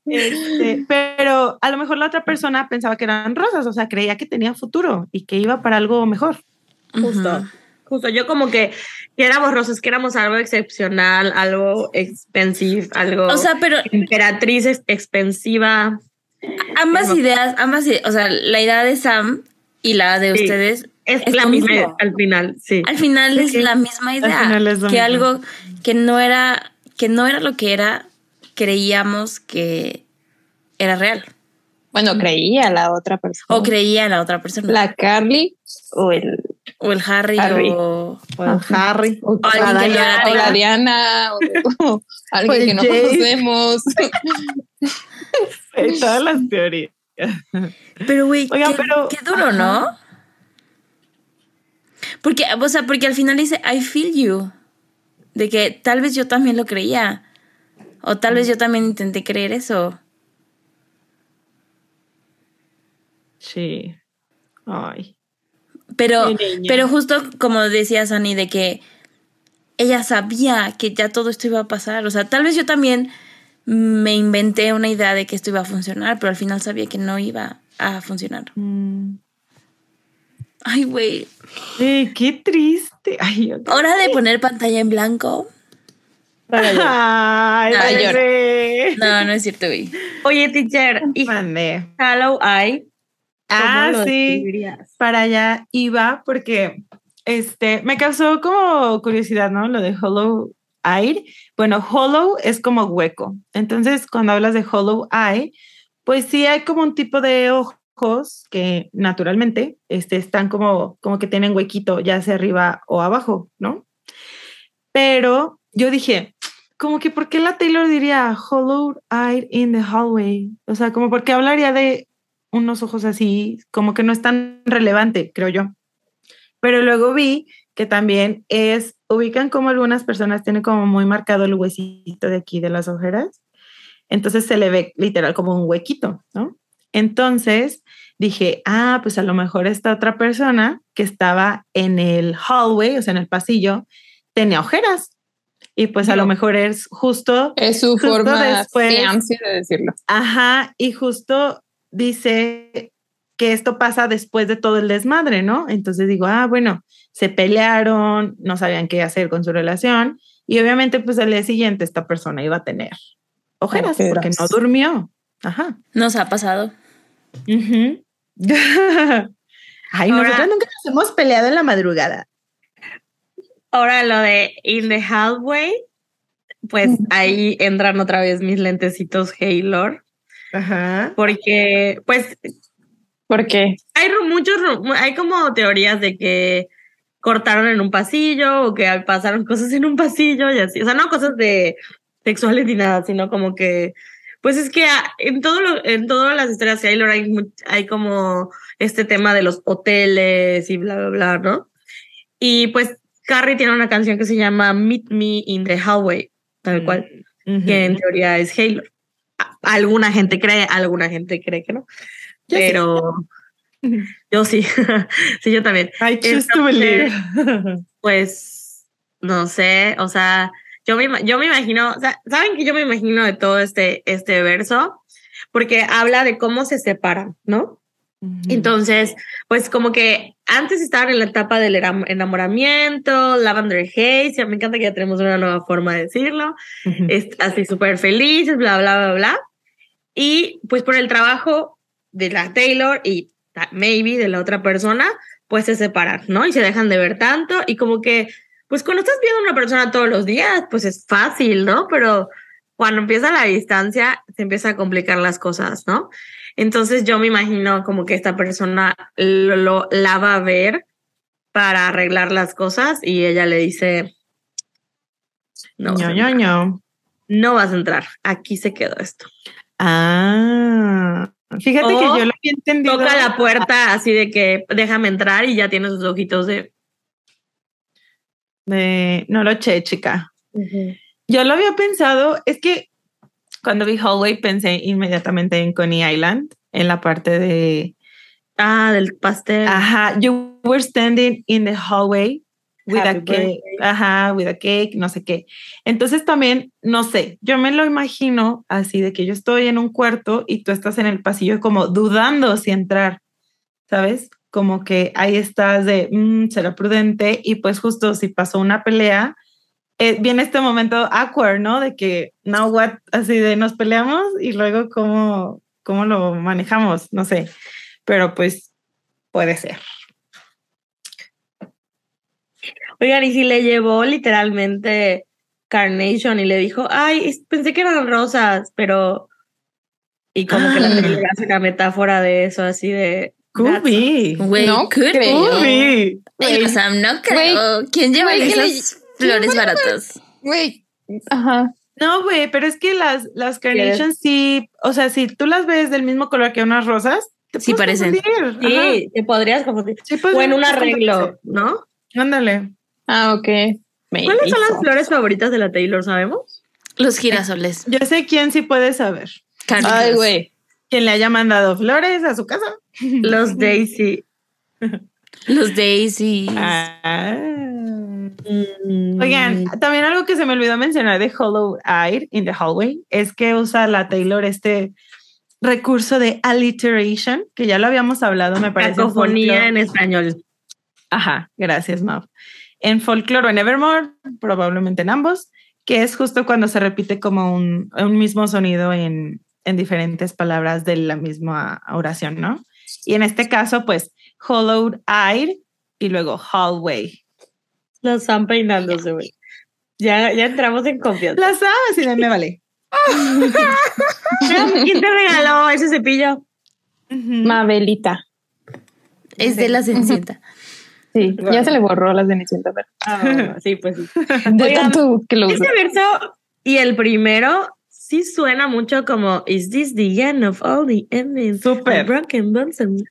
Este, pero a lo mejor la otra persona pensaba que eran rosas, o sea, creía que tenía futuro y que iba para algo mejor. Justo. Justo, yo como que, que éramos rosas, que éramos algo excepcional, algo expensive, algo O sea, pero emperatriz ex- expensiva. ambas ideas, ambas, o sea, la idea de Sam y la de Sí. ustedes, Es, Es la misma mismo. al final, sí. al final es la misma idea. final es lo que mismo. algo que no era, que no era lo que era, creíamos que era real. Bueno, creía la otra persona. O creía la otra persona. la Carly o el o el Harry, Harry. o O el Harry. o, alguien que no Diana, la o la. Diana o, o alguien que no conocemos. Sí, todas las teorías. Pero, güey, Oigan, qué, pero- qué duro, ¿no? Porque, o sea, porque al final dice, I feel you. De que tal vez yo también lo creía. O tal vez yo también intenté creer eso. Sí. Ay. Pero, pero justo como decía Sani, de que ella sabía que ya todo esto iba a pasar. O sea, tal vez yo también me inventé una idea de que esto iba a funcionar, pero al final sabía que no iba a funcionar. Mm. Ay, güey. Sí, qué triste. Ay, yo- Hora de poner pantalla en blanco. Ay, No. No, no es cierto, güey. Oye, teacher, ¿y Mandé. Hollow Eye? ¿Cómo Ah, sí. Para allá iba porque este me causó como curiosidad, ¿no? Lo de Hollow Eye. Bueno, Hollow es como hueco. Entonces, cuando hablas de Hollow Eye, pues sí hay como un tipo de ojos que naturalmente este, están como, como que tienen huequito, ya sea arriba o abajo, ¿no? Pero yo dije, como que ¿por qué la Taylor diría Hollow Eye in the hallway? O sea, como por qué hablaría de unos ojos así, como que no es tan relevante, creo yo. Pero luego vi que también es, ubican como algunas personas tienen como muy marcado el huesito de aquí de las ojeras. Entonces se le ve literal como un huequito, ¿no? Entonces dije, ah, pues a lo mejor esta otra persona que estaba en el hallway, o sea, en el pasillo, tenía ojeras. Y pues a lo No. mejor es justo Es su Justo forma después- de decirlo. Ajá, y justo dice que esto pasa después de todo el desmadre, ¿no? Entonces digo, ah, bueno, se pelearon, no sabían qué hacer con su relación, y obviamente pues al día siguiente esta persona iba a tener ojeras Ojeras. porque no durmió. Ajá. Nos ha pasado. Ay, Ahora- nosotros nunca nos hemos peleado en la madrugada. Ahora lo de In the Hallway, pues ahí entran otra vez mis lentecitos Haylor, Ajá. porque pues Porque hay ru- muchos, hay como teorías de que cortaron en un pasillo o que pasaron cosas en un pasillo y así. O sea, no cosas de sexuales ni nada, sino como que Pues es que en todo lo, en todas las historias de Taylor hay, hay como este tema de los hoteles y bla, bla, bla, ¿no? Y pues Carrie tiene una canción que se llama Meet Me in the Hallway, tal cual, Ujú. que en teoría es Halo. Alguna gente cree, alguna gente cree que no. Yo sí. pero yo sí, sí, yo también. I choose to believe. Pues, no sé, o sea, yo me, yo me imagino, ¿saben que yo me imagino de todo este, este verso? Porque habla de cómo se separan, ¿no? Entonces, pues como que antes estaban en la etapa del enamoramiento, Lavender Haze, ya me encanta que ya tenemos una nueva forma de decirlo, es así súper felices, bla, bla, bla, bla. Y pues por el trabajo de la Taylor y maybe de la otra persona, pues se separan, ¿no? Y se dejan de ver tanto y como que, pues cuando estás viendo a una persona todos los días, pues es fácil, ¿no? Pero cuando empieza la distancia, se empieza a complicar las cosas, ¿no? Entonces yo me imagino como que esta persona lo, lo- la va a ver para arreglar las cosas y ella le dice, no, ño, ño, ño. no vas a entrar, aquí se quedó esto. Ah, fíjate que yo lo había entendido. Toca la puerta así de que déjame entrar y ya tiene sus ojitos de... de- no lo eché, chica. Yo lo había pensado, es que cuando vi Hallway pensé inmediatamente en Coney Island, en la parte de, Ah, del pastel. ajá, you were standing in the hallway with Happy a cake, birthday. ajá, with a cake, no sé qué. Entonces también, no sé, yo me lo imagino así de que yo estoy en un cuarto y tú estás en el pasillo como dudando si entrar, ¿sabes? Como que ahí estás de, "Mm, será prudente y pues justo si pasó una pelea, eh, viene este momento awkward, ¿no? De que, now what, así de nos peleamos y luego cómo, cómo lo manejamos, no sé, pero pues puede ser. Oigan, y si le llevó literalmente Carnation y le dijo, ay, pensé que eran rosas, pero... Y como que la Ah. Taylor hace una metáfora de eso, así de... Could be. Güey, No could be. creo. Could be. Güey, O sea, no creo. ¿Quién lleva güey, que le- esas flores baratas? Güey. Ajá. No, güey, pero es que las, las carnations sí, o sea, si tú las ves del mismo color que unas rosas, te Sí puedes parecen. confundir. Sí, te podrías confundir. Sí, pues, O en un arreglo. ¿no? Ándale. Ah, ok. ¿Cuáles son las flores favoritas de la Taylor, sabemos? Los girasoles. Yo sé quién sí puede saber. Ay, güey. ¿Quién le haya mandado flores a su casa? Los Daisy. Los daisies. Ah. Mm. Oigan, también algo que se me olvidó mencionar de Hollow Eyed in the Hallway es que usa la Taylor este recurso de alliteration, que ya lo habíamos hablado, me parece. Cacofonía en español. Ajá, gracias, Mav. En folklore o en Evermore, probablemente en ambos, que es justo cuando se repite como un, un mismo sonido en, en diferentes palabras de la misma oración, ¿no? Y en este caso, pues, hollowed eyed y luego hallway. Los están peinándose, güey. Ya, ya entramos en confianza. La sabes y me vale. ¿Quién te regaló ese cepillo? Mabelita. Es de la Cenicienta. Sí, ya se le borró la cenicienta. pero- Ah, sí, pues sí. De Oigan, tanto que lo. Ese verso y el primero sí suena mucho como Is this the end of all the endings? Súper. Broken bones and...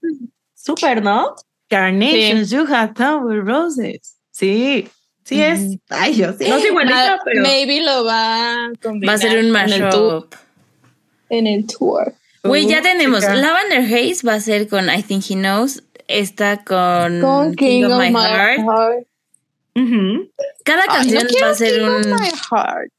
Súper, ¿no? Carnations, you have tower roses. Sí, sí es. Ay, yo sí. No sé igualito, Ma- pero... Maybe lo va a Va combinar a ser un en el tour. mashup. En el tour. Güey, ya tenemos. chica. Lavender Haze va a ser con I Think He Knows. Está con, Con King, of, My Heart. Cada Ay, no canción va a ser King of un. My Heart.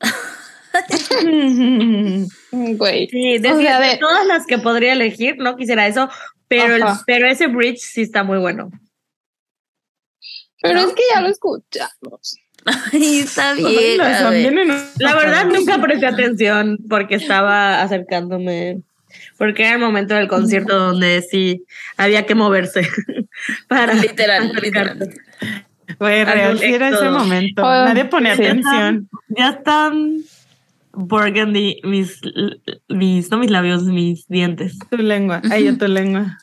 Güey. Sí, de, O sea, de de- todas las que podría elegir, no quisiera eso, pero, el- pero ese bridge sí está muy bueno. Pero ¿No? es que ya lo escuchamos. Ay, está Ay, bien. las a ver. La verdad nunca presté atención porque estaba acercándome, porque era el momento del concierto donde sí había que moverse para Literal, literal. Güey, real, era ese momento. Nadie pone sí. atención. Ya están burgundy mis, mis, no mis labios, mis dientes. Tu lengua. Yo tu lengua.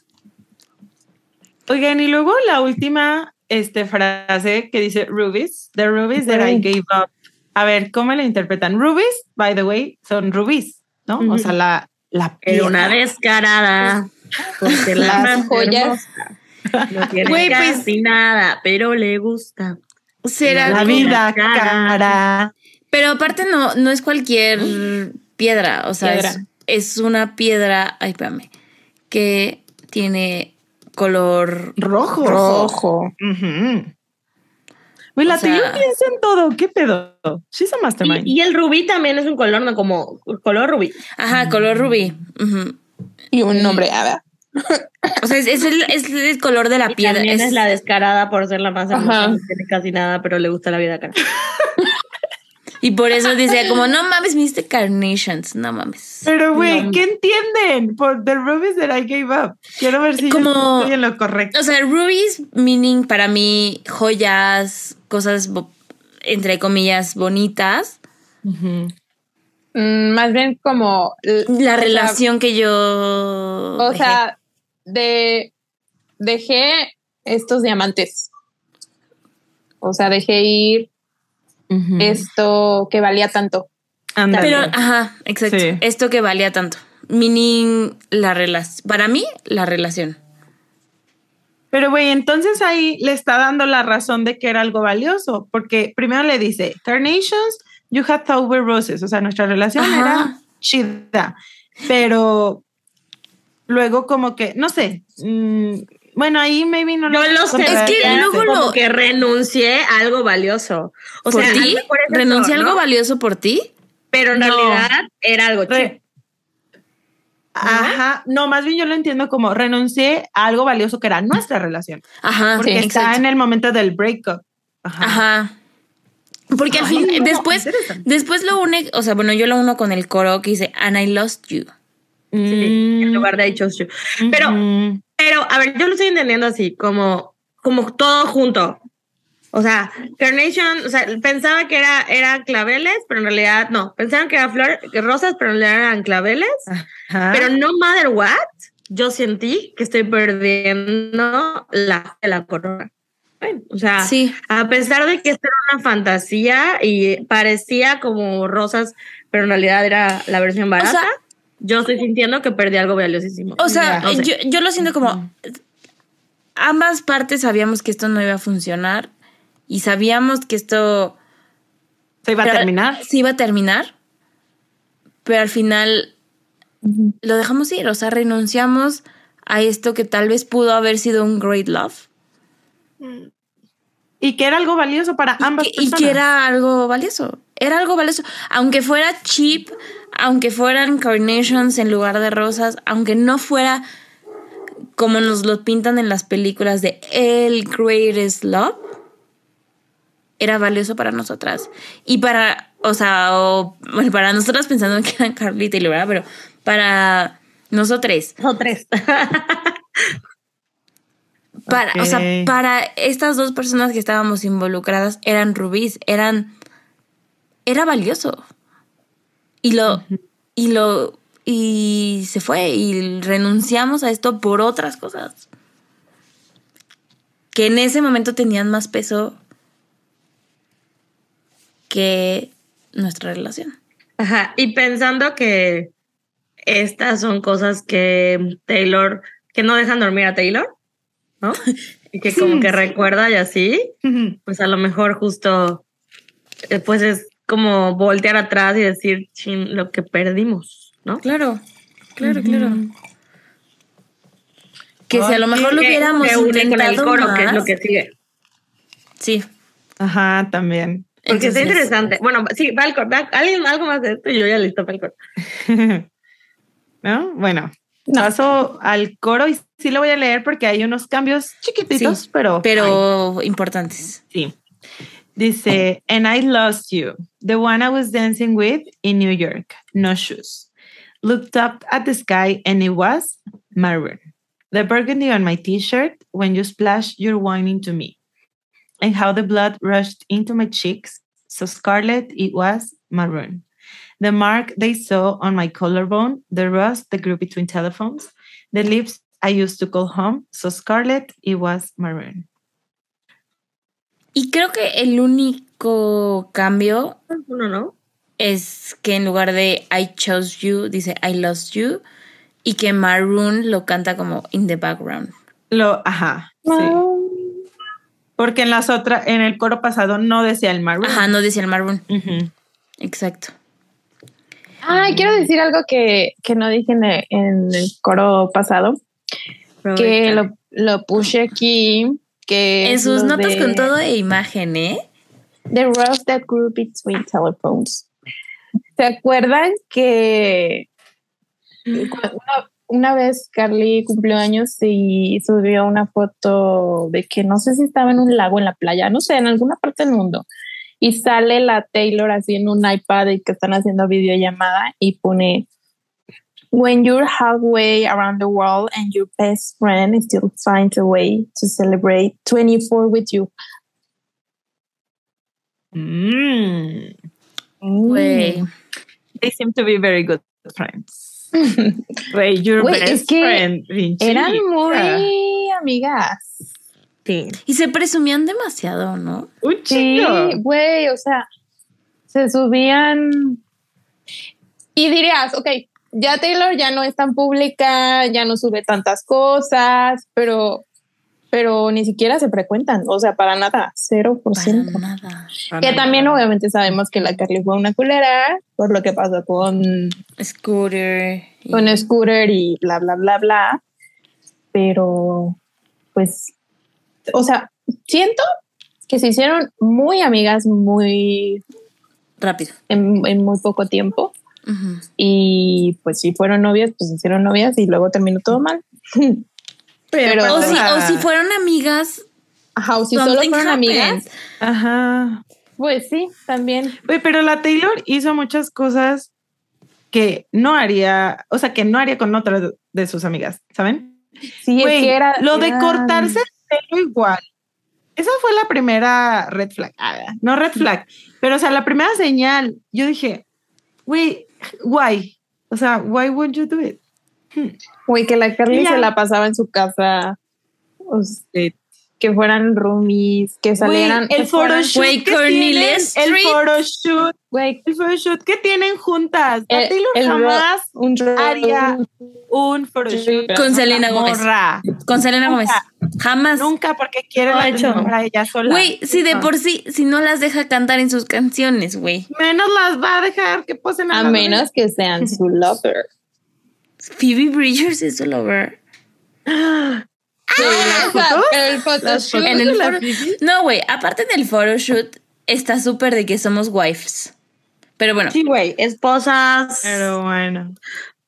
Oigan, y luego la última este, frase que dice Rubies, the rubies that I gave up a ver, ¿cómo lo interpretan? Rubies, by the way, son rubis, ¿no? O sea, la, la Era una piedra. descarada. Porque la Las joyas. No tiene Güey, pues- casi nada, pero le gusta. Será La vida cara. cara. Pero aparte no, no es cualquier piedra, o sea, Piedra. Es, es una piedra, ay, espérame, que tiene color Rojo. Rojo. Güey, la O sea- Taylor piensa en todo. ¿Qué pedo? She's a mastermind. Y, y el rubí también es un color, ¿no? Como color rubí. Ajá, color rubí. Y un nombre, a ver. O sea, es, es el, es el color de la Y piedra. también es, es- la descarada por ser la más hermosa. No tiene casi nada, pero le gusta la vida cara. Y por eso decía como, no mames, me diste carnations, no mames. Pero, güey, No. ¿qué entienden por the rubies that I gave up? Quiero ver si yo Como- estoy en lo correcto. O sea, rubies meaning para mí joyas, cosas entre comillas bonitas. Mm, más bien como La sea, relación que yo O dejé. sea, de dejé estos diamantes. O sea, dejé ir Esto que valía tanto. Pero, ajá, exacto. Sí. Esto que valía tanto. Meaning la relación. Para mí, la relación. Pero, güey, entonces ahí le está dando la razón de que era algo valioso, porque primero le dice, Carnations, you had thought were roses, o sea, nuestra relación Ajá. era chida, pero luego como que, no sé, mm, bueno, ahí maybe no Yo lo sé. Es que luego como lo- que renuncié a algo valioso. O ¿Por sea, ti? ¿Renuncié a ¿no? algo valioso por ti? Pero en No. realidad era algo Re- chido. Ajá, no, más bien yo lo entiendo como renuncié a algo valioso que era nuestra relación, Ajá, porque sí, está exacto. en el momento del breakup. Ajá. Ajá. Porque al fin, no, después, después lo une, o sea, bueno, yo lo uno con el coro que dice, and I lost you. Sí, en Mm, lugar de I chose you. Pero, pero, a ver, yo lo estoy entendiendo así, como, como todo junto. O sea, Carnation, o sea, pensaba que era, era claveles, pero en realidad no. Pensaban que eran flores, que rosas, pero en realidad eran claveles. Ajá. Pero no matter what, yo sentí que estoy perdiendo la, la corona. Bueno, o sea, Sí. a pesar de que esto era una fantasía y parecía como rosas, pero en realidad era la versión barata, sea- yo estoy sintiendo que perdí algo valiosísimo. O sea, No sé. yo, yo lo siento como, ambas partes sabíamos que esto no iba a funcionar y sabíamos que esto se iba a pero- terminar. se iba a terminar, pero al final lo dejamos ir, o sea, renunciamos a esto que tal vez pudo haber sido un great love Y que era algo valioso para y ambas que, y personas. que era algo valioso, era algo valioso, aunque fuera cheap, aunque fueran carnations en lugar de rosas, aunque no fuera como nos lo pintan en las películas de el greatest love, era valioso para nosotras. Y para, o sea, o, bueno, para nosotras pensando que eran Carly y ¿verdad? Pero para nosotros, O tres. para, o sea, para estas dos personas que estábamos involucradas eran rubíes, eran, era valioso. Y lo, y lo, y se fue y renunciamos a esto por otras cosas. Que en ese momento tenían más peso que nuestra relación. Ajá, y pensando que estas son cosas que Taylor, que no dejan dormir a Taylor, ¿no? Y que como que recuerda y así, pues a lo mejor justo, eh, pues es como voltear atrás y decir, chin, lo que perdimos, ¿no? Claro, claro, claro. Que si a lo mejor lo Que hubiéramos se une con el coro, que es lo que sigue. Sí. Ajá, también. Porque está Entonces, interesante. Bueno, sí, va al coro. ¿Alguien algo más de esto? Y yo ya listo para el coro. ¿No? Bueno, paso al coro y sí lo voy a leer porque hay unos cambios chiquititos, Sí, pero. Pero importantes. Sí. Dice, and I lost you, the one I was dancing with in New York, no shoes. Looked up at the sky and it was maroon. The burgundy on my t-shirt when you splashed your wine into me. And how the blood rushed into my cheeks, so scarlet it was maroon. The mark they saw on my collarbone, the rust that grew between telephones, the lips I used to call home, so scarlet it was maroon. Y creo que el único cambio Uno, ¿no? es que en lugar de I chose you, dice I lost you. Y que Maroon lo canta como in the background. Lo, ajá. Sí. Porque en las otras, en el coro pasado no decía el Maroon. Ajá, no decía el Maroon. Exacto. Ay, quiero decir algo que, que no dije en el, en el coro pasado, que lo, lo puse aquí, que En sus notas de- con todo de imagen, ¿eh? The roast that grew between telephones. ¿Se acuerdan que una, una vez Carly cumplió años y subió una foto de que no sé si estaba en un lago en la playa, no sé, en alguna parte del mundo. Y sale la Taylor así en un iPad y que están haciendo videollamada y pone When you're halfway around the world and your best friend still finds a way to celebrate 24 with you. Mm. Güey. They seem to be very good friends. Güey, your Güey, best es que friend, Vinci. Eran muy amigas. Sí. Y se presumían demasiado, ¿no? Un Sí, chingo. güey, o sea, se subían. Y dirías, ok, ya Taylor ya no es tan pública, ya no sube tantas cosas, pero, pero ni siquiera se frecuentan, o sea, para nada, 0%. Para nada. Que también obviamente sabemos que la Carly fue una culera por lo que pasó con, Scooter. y- con Scooter y bla, bla, bla, bla. Pero, pues, o sea, siento que se hicieron muy amigas muy Rápido. en, en muy poco tiempo. Ujú. Y pues si fueron novias, pues hicieron novias y luego terminó todo mal. Pero- O aparte si, o si fueron amigas. Ajá, o si solo fueron happened. amigas, Ajá. pues sí, también. Pero la Taylor hizo muchas cosas que no haría, o sea, que no haría con otras de- de sus amigas, ¿saben? Sí, es Güey, que era. lo de era- cortarse el pelo igual. Esa fue la primera red flag. Ah, no red flag, pero o sea, la primera señal. Yo dije, güey, why? O sea, why would you do it? Güey, que la Carly se la pasaba en su casa. o sea, Sí. que fueran roomies, que salieran. Güey, el photoshoot Güey, el photoshoot, Güey, el photoshoot que tienen juntas. La el- el jamás un haría un photoshoot Con Selena Gómez. Con Selena Gómez. Jamás. Nunca porque quiere No la hecho. para ella sola. Güey, si de por sí, si no las deja cantar en sus canciones, güey. menos las va a dejar que posen A la menos que sean su lover. Phoebe Bridgers es su lover. Pero el photoshoot. No, güey, aparte del photoshoot, está súper de que somos wives. Pero bueno, Sí, güey, esposas. Pero bueno,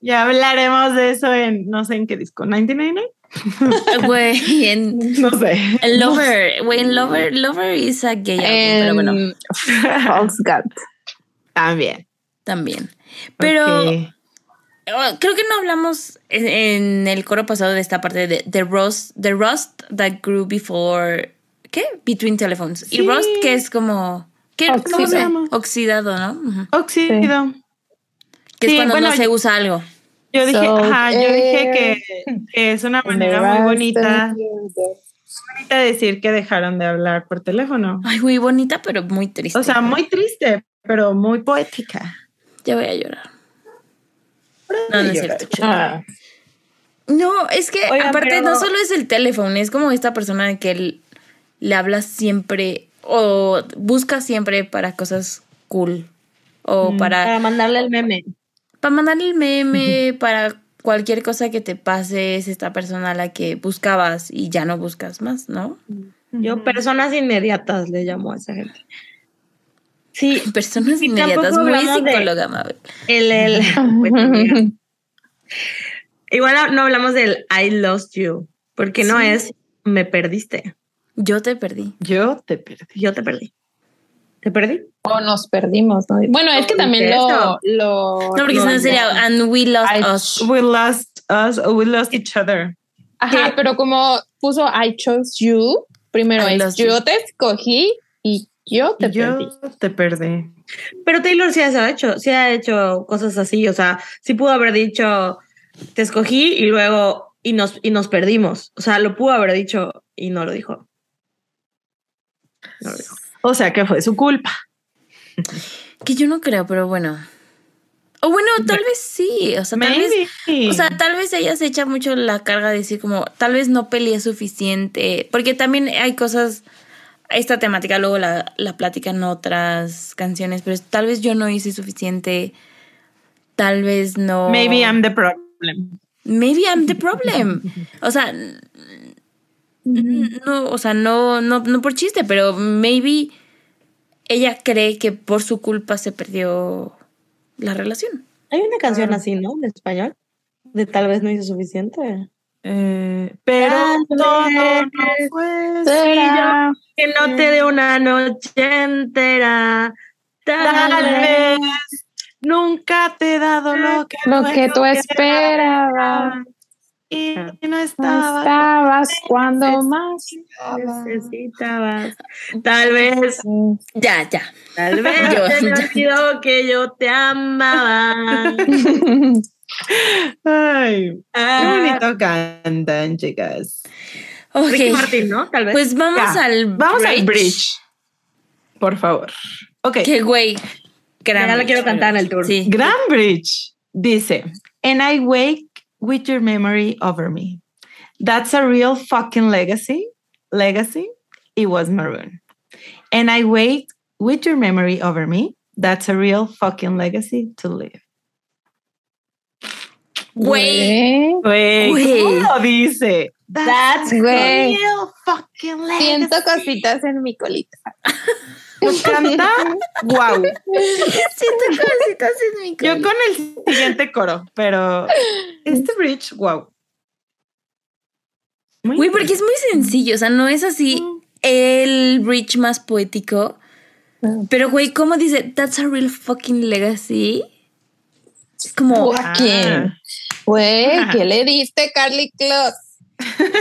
ya hablaremos de eso en no sé en qué disco, 1999. güey, en No sé. Lover, güey, en Lover, Lover is a gay album, pero bueno, en False God. También. también. Pero oh, creo que no hablamos en, en el coro pasado de esta parte de The Rust, The Rust that grew before, ¿qué? Between telephones. Y. Rust que es como, ¿qué? ¿Cómo se Oxidado. llama? Oxidado, ¿no? Óxido. Que Sí, es cuando bueno, no se usa algo. Yo dije, So, ajá, yo dije que, que es una manera muy bonita, bonita de decir que dejaron de hablar por teléfono. Ay, muy bonita, pero muy triste. O sea, muy triste, pero muy poética. Ya voy a llorar. No, no es cierto. Ah, No, es que Oigan, aparte pero- no solo es el teléfono, es como esta persona de que él le habla siempre o busca siempre para cosas cool o Mm, para, Para mandarle el meme. Para mandarle el meme, para cualquier cosa que te pase, es esta persona a la que buscabas y ya no buscas más, ¿no? Yo, personas inmediatas le llamo a esa gente. Sí, Personas inmediatas, muy psicóloga, Mabel. el, el pues. Igual no hablamos del I lost you, porque no es me perdiste. Yo te perdí. Yo te perdí. Yo te perdí. ¿Te perdí? o nos perdimos, ¿no? Bueno, es que también lo, lo. No, porque si no sería and we lost I- us. We lost us or we lost each other. Ajá, ¿Qué? pero como puso I chose you, primero I es yo you. te escogí y yo te Yo perdí. te perdí. Pero Taylor sí ha hecho, sí ha hecho cosas así, o sea, sí pudo haber dicho te escogí y luego y nos y nos perdimos. O sea, lo pudo haber dicho y no lo dijo. O sea que fue su culpa. Que yo no creo, pero bueno. O bueno, tal vez sí. O sea, tal vez. O sea, tal vez ella se echa mucho la carga de decir como, tal vez no peleé suficiente. Porque también hay cosas. Esta temática luego la, la platican otras canciones, pero tal vez yo no hice suficiente. Tal vez no. Maybe I'm the problem. Maybe I'm the problem. O sea, no, o sea, no, no, no por chiste, pero maybe ella cree que por su culpa se perdió la relación. Hay una canción así, ¿no? En español. De tal vez no hice suficiente. Eh, pero todo no fue Será. Que no te dé una noche entera. Tal vez nunca te he dado lo que, Lo que tú esperabas. Y Ah. no No estaba. estabas cuando más. necesitabas. Tal vez, Ya, ya. tal vez Yo- te me olvidó que yo te amaba. Ay, qué Ah, bonito cantan, chicas. Ok. Ricky Martin, ¿no? Tal vez. Pues vamos Ya, al Vamos al bridge. Por favor. Ok. Que güey. gran ya la bridge, quiero cantar en el tour. Sí. Gran Bridge dice, and I wake with your memory over me. That's a real fucking legacy. Legacy. It was maroon. And I wait with your memory over me. That's a real fucking legacy to live. Güey. Güey, Güey. ¿cómo lo dice? That's a Güey. real fucking legacy. Siento cositas en mi colita. Nos canta, wow. Siento cositas en mi Yo cola. con el siguiente coro, pero este bridge, wow. Muy Güey, porque es muy sencillo. O sea, no es así el bridge más poético. Pero, güey, ¿cómo dice? That's a real fucking legacy. Es como, Ah. ¿Quién? Güey, ¿qué le diste, Carly Close?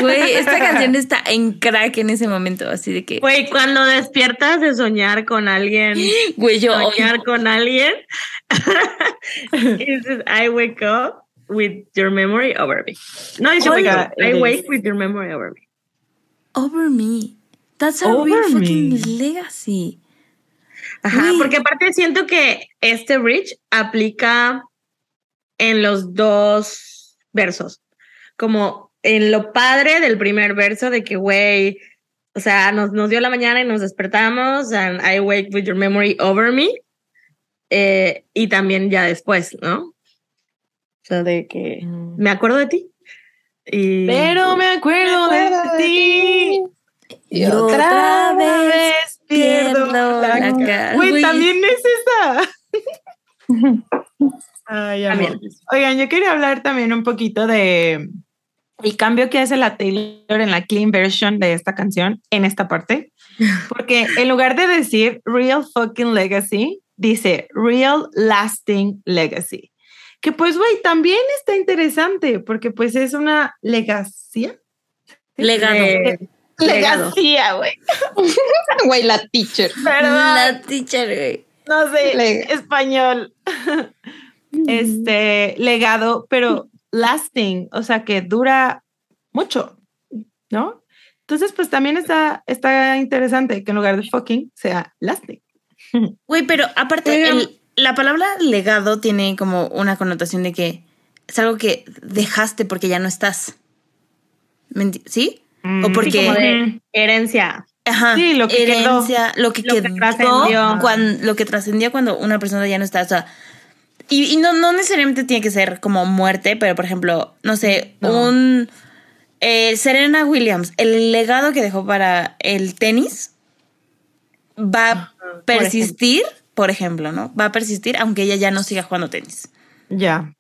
Güey, esta canción está en crack en ese momento. Así de que, Güey, cuando despiertas de soñar con alguien, güey, yo soñar con alguien, dices, I wake up with your memory over me. No dice Oh wake up, I wake with your memory over me. over me. That's a Over real fucking me. legacy. Ajá, porque aparte siento que este bridge aplica en los dos versos. Como en lo padre del primer verso de que, güey, o sea, nos, nos dio la mañana y nos despertamos, and I wake with your memory over me. eh, y también ya después, ¿no? O sea, de que me acuerdo de ti. Y Pero me acuerdo de ti. Y otra vez. pierdo pierdo la la ca- ca- Güey, también es esa. Ay, amor. Oigan, yo quería hablar también un poquito de el cambio que hace la Taylor en la clean version de esta canción en esta parte. Porque en lugar de decir real fucking legacy, dice real lasting legacy. Que pues, güey, también está interesante porque pues es una legacia. Legado. Legacía, güey. Güey, la teacher. Perdón. La teacher, güey. no sé, Leg- español. este legado, pero lasting, o sea, que dura mucho, ¿no? Entonces, pues también está, está interesante que en lugar de fucking sea lasting. Güey, pero aparte, el- la palabra legado tiene como una connotación de que es algo que dejaste porque ya no estás. ¿Me enti- ¿Sí? O Mm, porque. Sí, como de herencia. Ajá. Sí, lo que quedó. herencia, lo que Lo que quedó, trascendió. cuando, lo que trascendió cuando una persona ya no está. O sea, y, y no, no necesariamente tiene que ser como muerte, pero por ejemplo, no sé, No. un eh, Serena Williams, el legado que dejó para el tenis va a persistir, por ejemplo, ¿no? Va a persistir aunque ella ya no siga jugando tenis. Ya.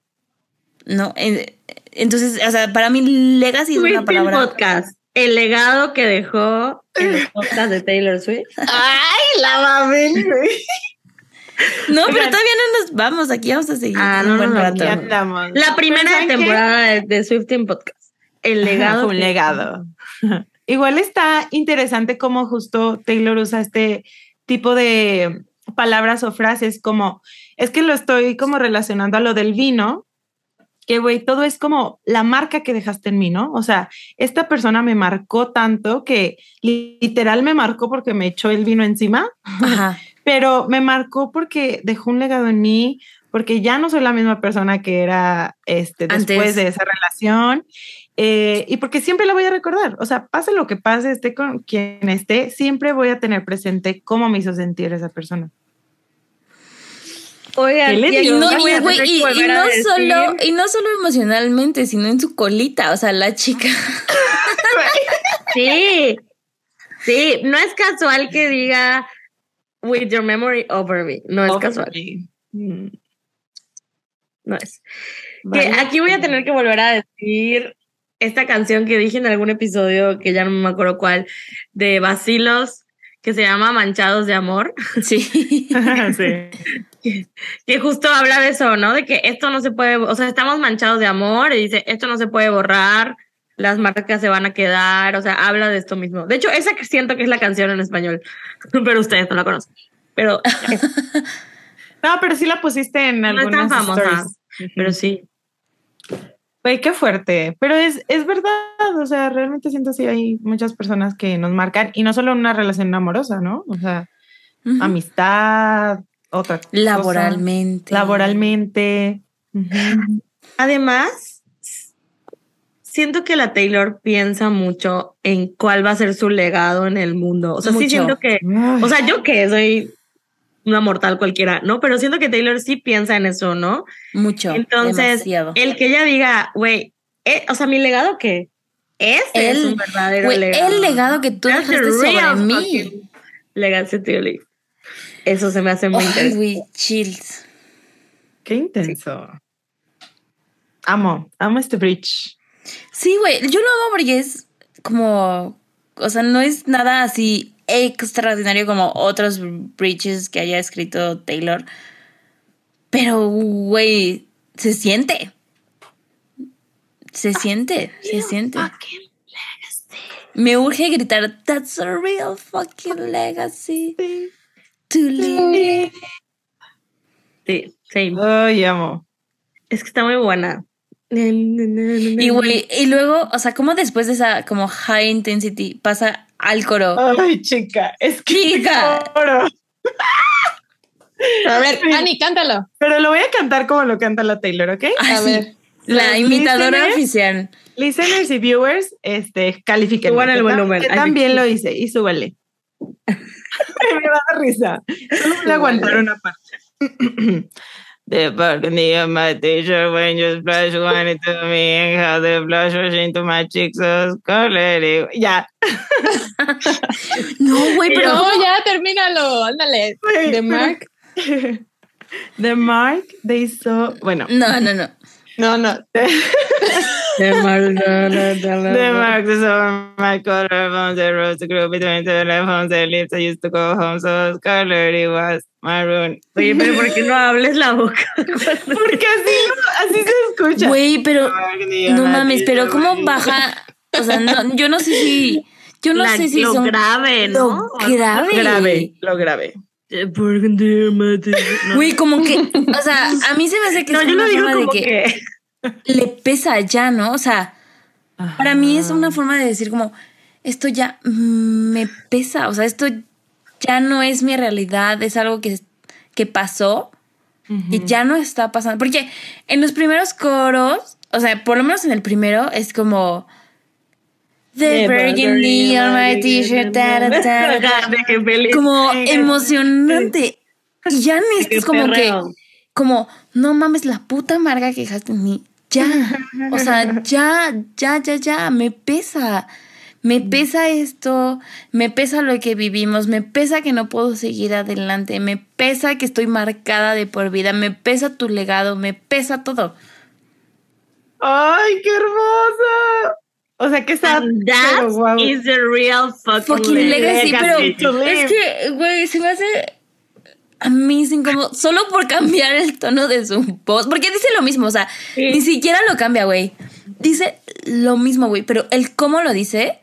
¿No? En- Entonces, o sea, para mí legacy es una palabra. Podcast. El legado que dejó en el podcast de Taylor Swift. Ay, la güey. No, pero todavía no nos vamos, aquí vamos a seguir Ah, no, no, no, rato. Ya andamos. La primera temporada de, de Swifting Podcast. El legado. un legado. Igual está interesante cómo justo Taylor usa este tipo de palabras o frases como, es que lo estoy como relacionando a lo del vino, que, güey, todo es como la marca que dejaste en mí, ¿no? O sea, esta persona me marcó tanto que literal me marcó porque me echó el vino encima, Ajá. pero me marcó porque dejó un legado en mí, porque ya no soy la misma persona que era este, después Antes. de esa relación. eh, y porque siempre la voy a recordar, o sea, pase lo que pase, esté con quien esté, siempre voy a tener presente cómo me hizo sentir esa persona. Oigan, ¿Qué le y no, y, y- y solo, y no solo emocionalmente, sino en su colita. O sea, la chica. Sí, sí, no es casual que diga with your memory over me, no es casual. Mm. No es. Que aquí voy a tener que volver a decir esta canción que dije en algún episodio, que ya no me acuerdo cuál, de Basilos, que se llama Manchados de Amor, Sí. sí. que justo habla de eso, ¿no? De que esto no se puede, o sea, estamos manchados de amor y dice, esto no se puede borrar, las marcas se van a quedar, o sea, habla de esto mismo. De hecho, esa que siento que es la canción en español, pero ustedes no la conocen. Pero, No, pero sí la pusiste en No es tan algunas famosa. stories. pero sí. Güey, qué fuerte. Pero es, es verdad, o sea, realmente siento que hay muchas personas que nos marcan, y no solo en una relación amorosa, ¿no? O sea, amistad, otra cosa, Laboralmente. laboralmente. Además, siento que la Taylor piensa mucho en cuál va a ser su legado en el mundo. O sea, Mucho. sí siento que, o sea, yo que soy una mortal cualquiera, ¿no? Pero siento que Taylor sí piensa en eso, ¿no? Mucho. Entonces, demasiado. el que ella diga, güey, eh, o sea, mi legado qué? Ese es El- un verdadero legado. el legado que tú That's the dejaste sobre real mí. Legacy leave. Eso se me hace muy Ay, interesante. güey, chills. Qué intenso. Amo, amo este bridge. Sí, güey, yo lo amo porque es como, o sea, no es nada así extraordinario como otros bridges que haya escrito Taylor. Pero, güey, se siente. Se siente, se siente. Me urge gritar, that's a real fucking legacy to live. Sí, sí. Ay, amo. Es que está muy buena. Y, güey, y luego, o sea, como después de esa como high intensity pasa al coro. Ay, chica, es que Chica. oro. A ver, Ani, cántalo. Pero lo voy a cantar como lo canta la Taylor, ¿ok? Ay, A sí, ver. La imitadora listeners- oficial. Listeners y viewers, este, califiquen. Suban el volumen. Que también sí. lo hice y súbale. Me va a dar risa. Solo voy a aguantar una parte. The burgundy of my t-shirt when you splash wine into me and how the blush rush into my cheeks so scarlet. Ya. No, güey, pero. No, ya, termínalo. Ándale. De Mark. The mark they saw. Bueno. No, no, no. No, no. The mark is on my collarbones, the rose the grew between the left homes, the lips I used to go home, so scarlet it was maroon. Oye, pero ¿por qué no hables la boca? Porque así, así se escucha. Güey, pero. No my mames, pero ¿cómo baja? O sea, no, yo no sé si. Yo no La- sé si lo son. grave, Lo ¿no? grave. Grave, lo grave. Güey, como que. O sea, a mí se me hace que no, es yo una lo digo forma de que, que... le pesa ya, ¿no? O sea, para mí es una forma de decir como. Esto ya me pesa. O sea, esto ya no es mi realidad. Es algo que, que pasó. Y ya no está pasando. Porque en los primeros coros, o sea, por lo menos en el primero, es como. The burgundy on my t-shirt. Como emocionante. Y ya que es como que. Como, no mames, la puta amarga que dejaste en mí. Ya. O sea, ya, ya, ya, ya. Me pesa. Me pesa esto, me pesa lo que vivimos, me pesa que no puedo seguir adelante, me pesa que estoy marcada de por vida, me pesa tu legado, me pesa todo. ¡Ay, qué hermosa! O sea, que está. That is the real fucking, Fucking legacy, legacy. pero es que, güey, se me hace amazing como solo por cambiar el tono de su voz, porque dice lo mismo, o sea, Sí. ni siquiera lo cambia, güey. Dice lo mismo, güey, pero el cómo lo dice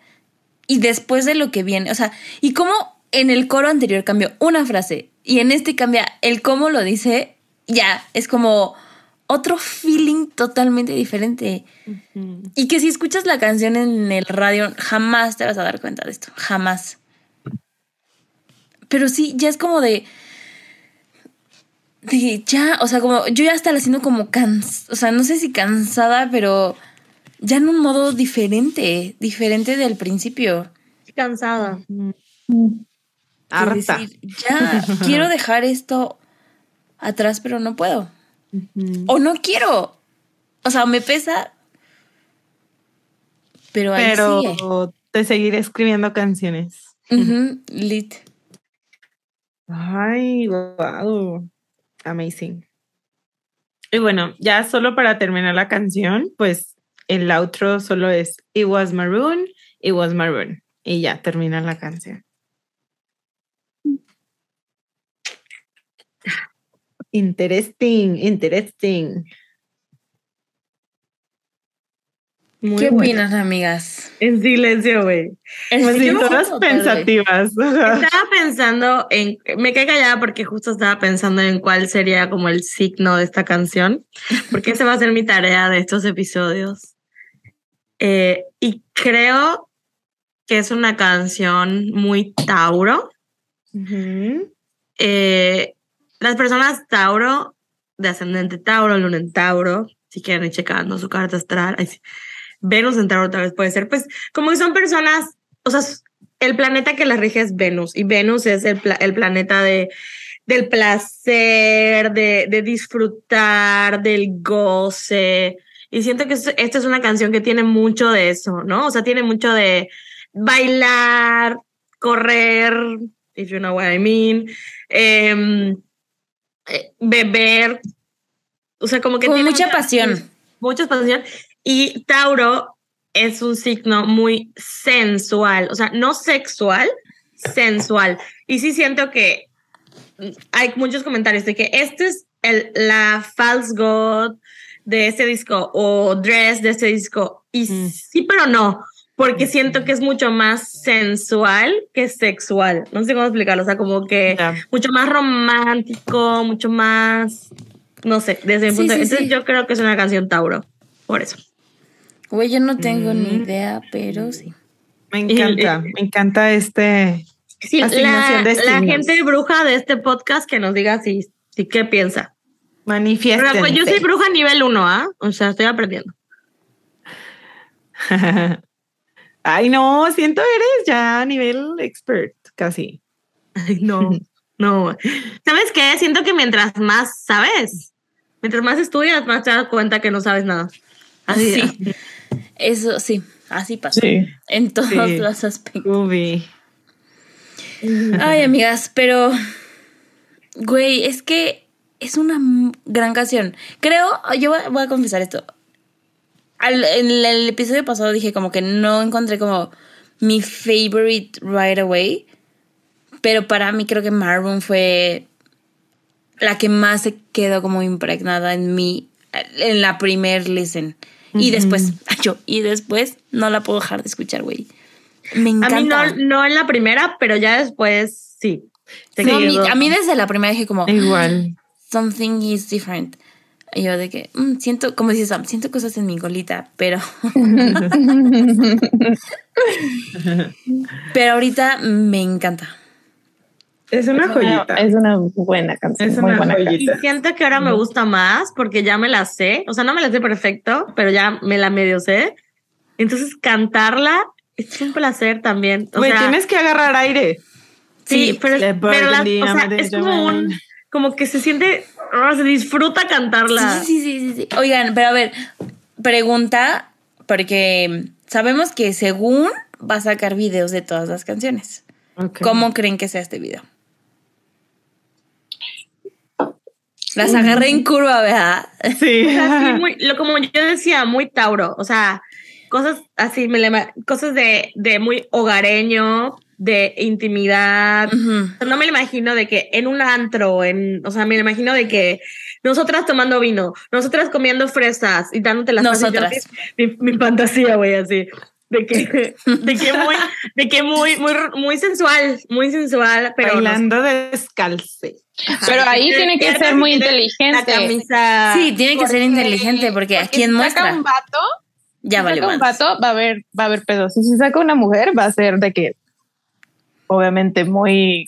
y después de lo que viene, o sea, y cómo en el coro anterior cambió una frase y en este cambia el cómo lo dice, ya, es como, otro feeling totalmente diferente. Y que si escuchas la canción en el radio, jamás te vas a dar cuenta de esto. Jamás. Pero sí, ya es como de. De ya, o sea, como yo ya estaba haciendo como cansada, o sea, no sé si cansada, pero ya en un modo diferente, diferente del principio. Cansada. Harta. decir, ya quiero dejar esto atrás, pero no puedo. O no quiero. O sea, me pesa. Pero ahí Pero sigue. te seguiré escribiendo canciones. Ujú, lit. Ay, wow. Amazing. Y bueno, ya solo para terminar la canción, pues el outro solo es It was maroon, it was maroon. Y ya termina la canción. Interesting, interesting. Muy ¿Qué buena. opinas, amigas? En silencio, güey. Me todas siento pensativas. Estaba pensando en. Me quedé callada porque justo estaba pensando en cuál sería como el signo de esta canción, porque esa va a ser mi tarea de estos episodios. Eh, y creo que es una canción muy Tauro. Ujú. Eh, las personas Tauro, de ascendente Tauro, luna en Tauro, si quieren ir checando su carta astral, Venus en Tauro tal vez puede ser, pues como que son personas, o sea, el planeta que las rige es Venus y Venus es el, pla- el planeta de, del placer, de, de disfrutar, del goce. Y siento que es- esta es una canción que tiene mucho de eso, ¿no? O sea, tiene mucho de bailar, correr, if you know what I mean, eh, beber, o sea, como que Con tiene mucha pasión. mucha pasión. Y Tauro es un signo muy sensual, o sea, no sexual, sensual. Y sí siento que hay muchos comentarios de que este es el, la false god de este disco o dress de este disco. Y Mm. sí, pero no, porque siento que es mucho más sensual que sexual. No sé cómo explicarlo, o sea, como que mucho más romántico, mucho más, no sé, desde mi Sí, punto de sí, vista, sí. yo creo que es una canción Tauro, por eso. Güey, yo no tengo ni Mm. idea, pero sí. Me encanta, me encanta este. Sí, la, de la gente bruja de este podcast que nos diga si, si qué piensa. Pero, Manifiesten. pues, yo soy bruja nivel 1, ¿ah? O sea, estoy aprendiendo. Ay, no, siento eres ya a nivel expert, casi. Ay, no, no. ¿Sabes qué? Siento que mientras más sabes, mientras más estudias, más te das cuenta que no sabes nada. Así Sí. Eso sí, así pasa. Sí. En todos Sí. los aspectos. Ubi. Ay, amigas, pero. Güey, es que es una gran canción. Creo, yo voy a confesar esto. Al- en el episodio pasado dije como que no encontré como mi favorite right away. Pero para mí creo que Marvin fue la que más se quedó como impregnada en mí en la primer listen. Y después, yo, y después no la puedo dejar de escuchar, güey. Me A encanta. mí no, no en la primera, pero ya después sí. No, a, mí, a mí desde la primera dije como, Igual. something is different. Y yo de que, mm, siento, como dices Sam, siento cosas en mi colita, pero, pero ahorita me encanta. Es una joyita. Es una buena canción. Es muy una buena Y joyita. siento que ahora me gusta más porque ya me la sé. O sea, no me la sé perfecto, pero ya me la medio sé. Entonces, cantarla es un placer también. O sea, tienes que agarrar aire. sí, sí, pero, The pero la- Burgundy, o sea, Amadeus es como un. Como que se siente, oh, se disfruta cantarla. Sí, sí, sí, sí, sí. Oigan, pero a ver, pregunta, porque sabemos que según va a sacar videos de todas las canciones. ¿Cómo creen que sea este video? Las agarré en curva, ¿verdad? Sí. O sea, sí, muy- lo, como yo decía, muy Tauro. O sea, cosas así, me le cosas de, de muy hogareño, de intimidad. No me lo imagino de que en un antro, en, o sea, me lo imagino de que nosotras tomando vino, nosotras comiendo fresas y dándote las fresas. Nosotras. Yo, Mi, mi fantasía, güey, así. de que, de que muy, de que muy, muy, muy sensual, muy sensual, pero no Bailando descalce. Pero ahí tiene que ser muy La inteligente. camisa. Sí, tiene que ser inteligente porque a porque quien si muestra Saca un vato, ya si vale saca un vato, va a haber, va a haber pedos. Y si saca una mujer, va a ser de que, obviamente, muy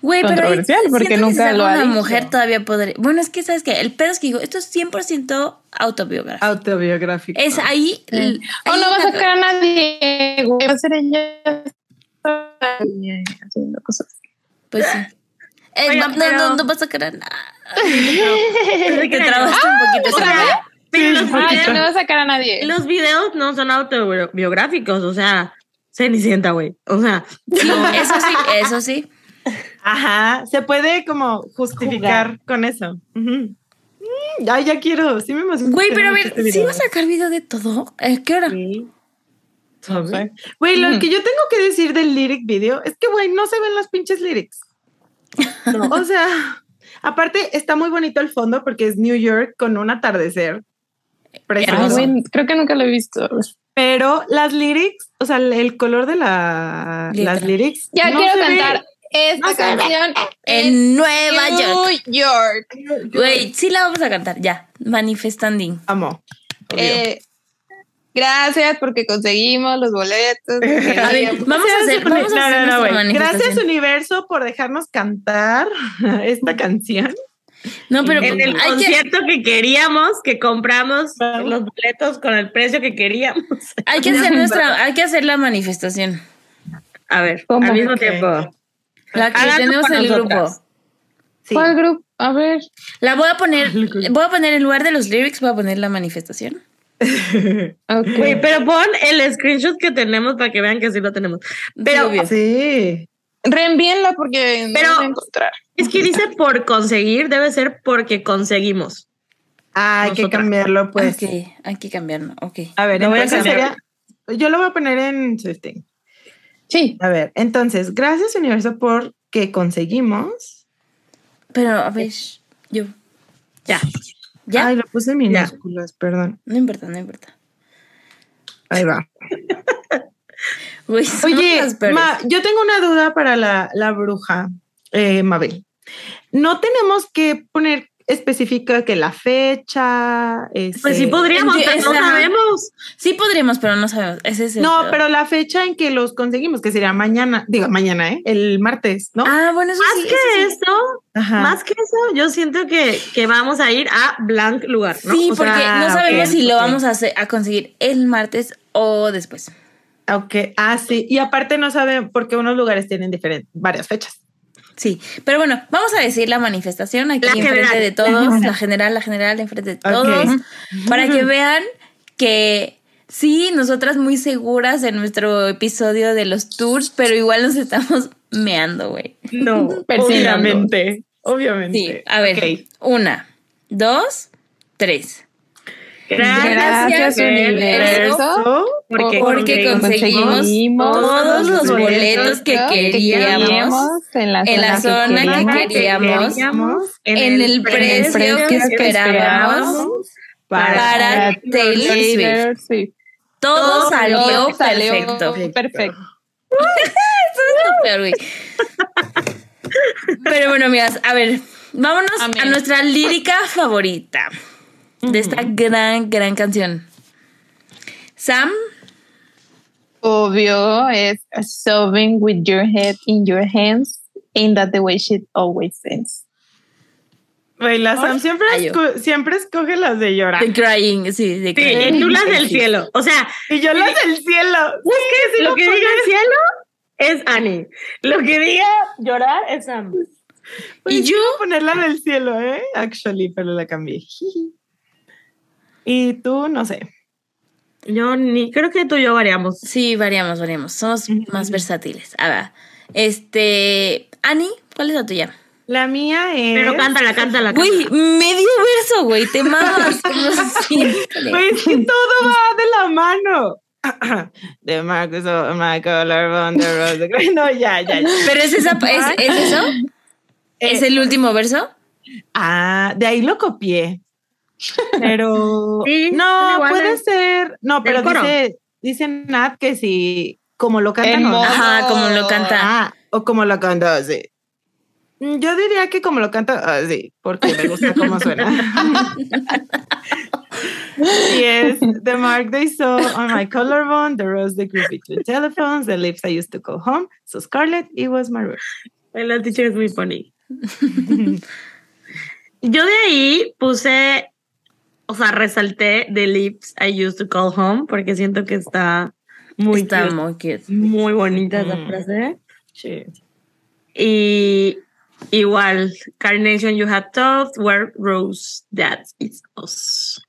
Güey, pero Controversial, porque siento que si nunca lo ha una dicho. mujer todavía podría. Bueno, es que sabes que el pedo es que digo, esto es 100% autobiográfico. Autobiográfico. Es ahí. O ahí no va a sacar a nadie, güey. Va a ser ella haciendo cosas. Pues sí. Eh, Oigan, no, no, pero- no, no va a sacar a nada. Te Te trabaste un poquito. O sea, Sandra. pero los, Ay, videos, no va a sacar a nadie. los videos no son autobiográficos, o sea, Cenicienta, güey. O sea, no. Eso sí, eso sí. Ajá, se puede como justificar con eso. Mm, Ay, ya quiero, sí me emociona. Güey, pero a ver, este ¿sí video. va a sacar video de todo? ¿A qué hora? Sí. Güey, lo que yo tengo que decir del lyric video es que, güey, no se ven las pinches lyrics. No. O sea, aparte está muy bonito el fondo porque es New York con un atardecer. Ay, Precioso. creo que nunca lo he visto. Pero las lyrics, o sea, el color de la, las lyrics. Ya no quiero ve. cantar esta no canción En Nueva York. New York. Güey, sí la vamos a cantar, ya. Manifestanding. Amo. Eh, gracias porque conseguimos los boletos. Ver, vamos a hacer, vamos a hacer no. Gracias, universo, por dejarnos cantar esta canción. No, pero en el hay concierto que... queríamos, que compramos los boletos con el precio que queríamos. hay que hacer nuestra, hay que hacer la manifestación. A ver, ¿Cómo? al mismo tiempo. La que tenemos el nosotras. grupo. Sí. ¿Cuál grupo? A ver. La voy a poner, voy a poner en lugar de los lyrics, voy a poner la manifestación. Ok. Güey, pero pon el screenshot que tenemos para que vean que sí lo tenemos. Pero. Sí. Reenvíenla porque no Pero- lo voy a encontrar. es que dice por conseguir, debe ser porque conseguimos. Ah, hay que cambiarlo, pues. Ok, hay que cambiarlo. Ok. A ver, Lo voy a sería. Yo lo voy a poner en Swifting. Sí. A ver, entonces, gracias, universo, por que conseguimos. Pero, a ver, yo. Ya. ¿Ya? Ay, lo puse en minúsculas, perdón. No importa, no importa. Ahí va. Oye. Ma, yo tengo una duda para la, la bruja, eh, Mabel. No tenemos que poner específica que la fecha. Pues este- sí podríamos, Enti- pero no sabemos. Sí podríamos, pero no sabemos. Ese es No, pero la fecha en que los conseguimos, que sería mañana, digo mañana, ¿eh? El martes, ¿no? Ah, bueno, eso Más sí. que eso sí. Ajá. más que eso, yo siento que, que vamos a ir a blank lugar, ¿no? Sí, O sea, porque no sabemos si lo vamos a, hacer, a conseguir el martes o después. Ok, ah, sí. Y aparte no saben, porque unos lugares tienen diferentes, varias fechas. Sí, pero bueno, vamos a decir la manifestación aquí La enfrente general. de todos, la general, la general enfrente de todos, para que vean que sí, nosotras muy seguras en nuestro episodio de los tours, pero igual nos estamos meando, güey. No, obviamente. Obviamente. Sí, a ver, una, dos, tres. Gracias, Gracias, universo. Porque, Porque conseguimos conseguimos todos los boletos que queríamos en la en la zona que queríamos, en el precio que esperábamos para, para Taylor Swift. Swift. Todo Todo salió salió perfecto. perfecto. Súper. Pero bueno, amigas, a ver, vámonos Amén. a nuestra lírica favorita de esta gran, gran canción. Sam, Obvio es sobbing with your head in your hands. Ain't that the way she always sings? Güey, la Sam siempre, esco- siempre escoge las de llorar. The Crying, sí, The Sí, Crying. y tú las del cielo. O sea, Y yo las del cielo. Sí, sí lo lo que diga el cielo es Annie. Lo que diga llorar es Sam. Pues Y sí yo- iba a poner la del cielo, ¿eh? Actually, pero la cambié. Y tú, no sé. Yo ni creo que tú y yo variamos. Sí, variamos, variamos. Somos más versátiles. A ver, este, Ani, ¿cuál es la tuya? La mía es. Pero cántala, cántala. Güey, medio verso, güey, te mamas. Güey, es que todo va de la mano. De Marcus o Michael Von der Rose. No, ya, ya, ya. Pero es esa, es, ¿es eso? ¿Es el último verso? Ah, de ahí lo copié. Pero. Sí, no, puede es ser. No, pero dice. dice Nat que si como lo canta no. Ajá, como lo canta. Ah, o como lo canta así. Mm, Yo diría que como lo canta así, porque me gusta cómo suena. yes, the mark they saw on my collarbone, the rose they grew between telephones, the lips I used to call home. So Scarlett, it was my rose. La teacher es muy funny. Yo de ahí puse, o sea, resalté the lips I used to call home porque siento que está muy Está cute, muy cute. muy bonita esa Mm. frase. Sí. Y igual, Carnation you had thought were rose that is us.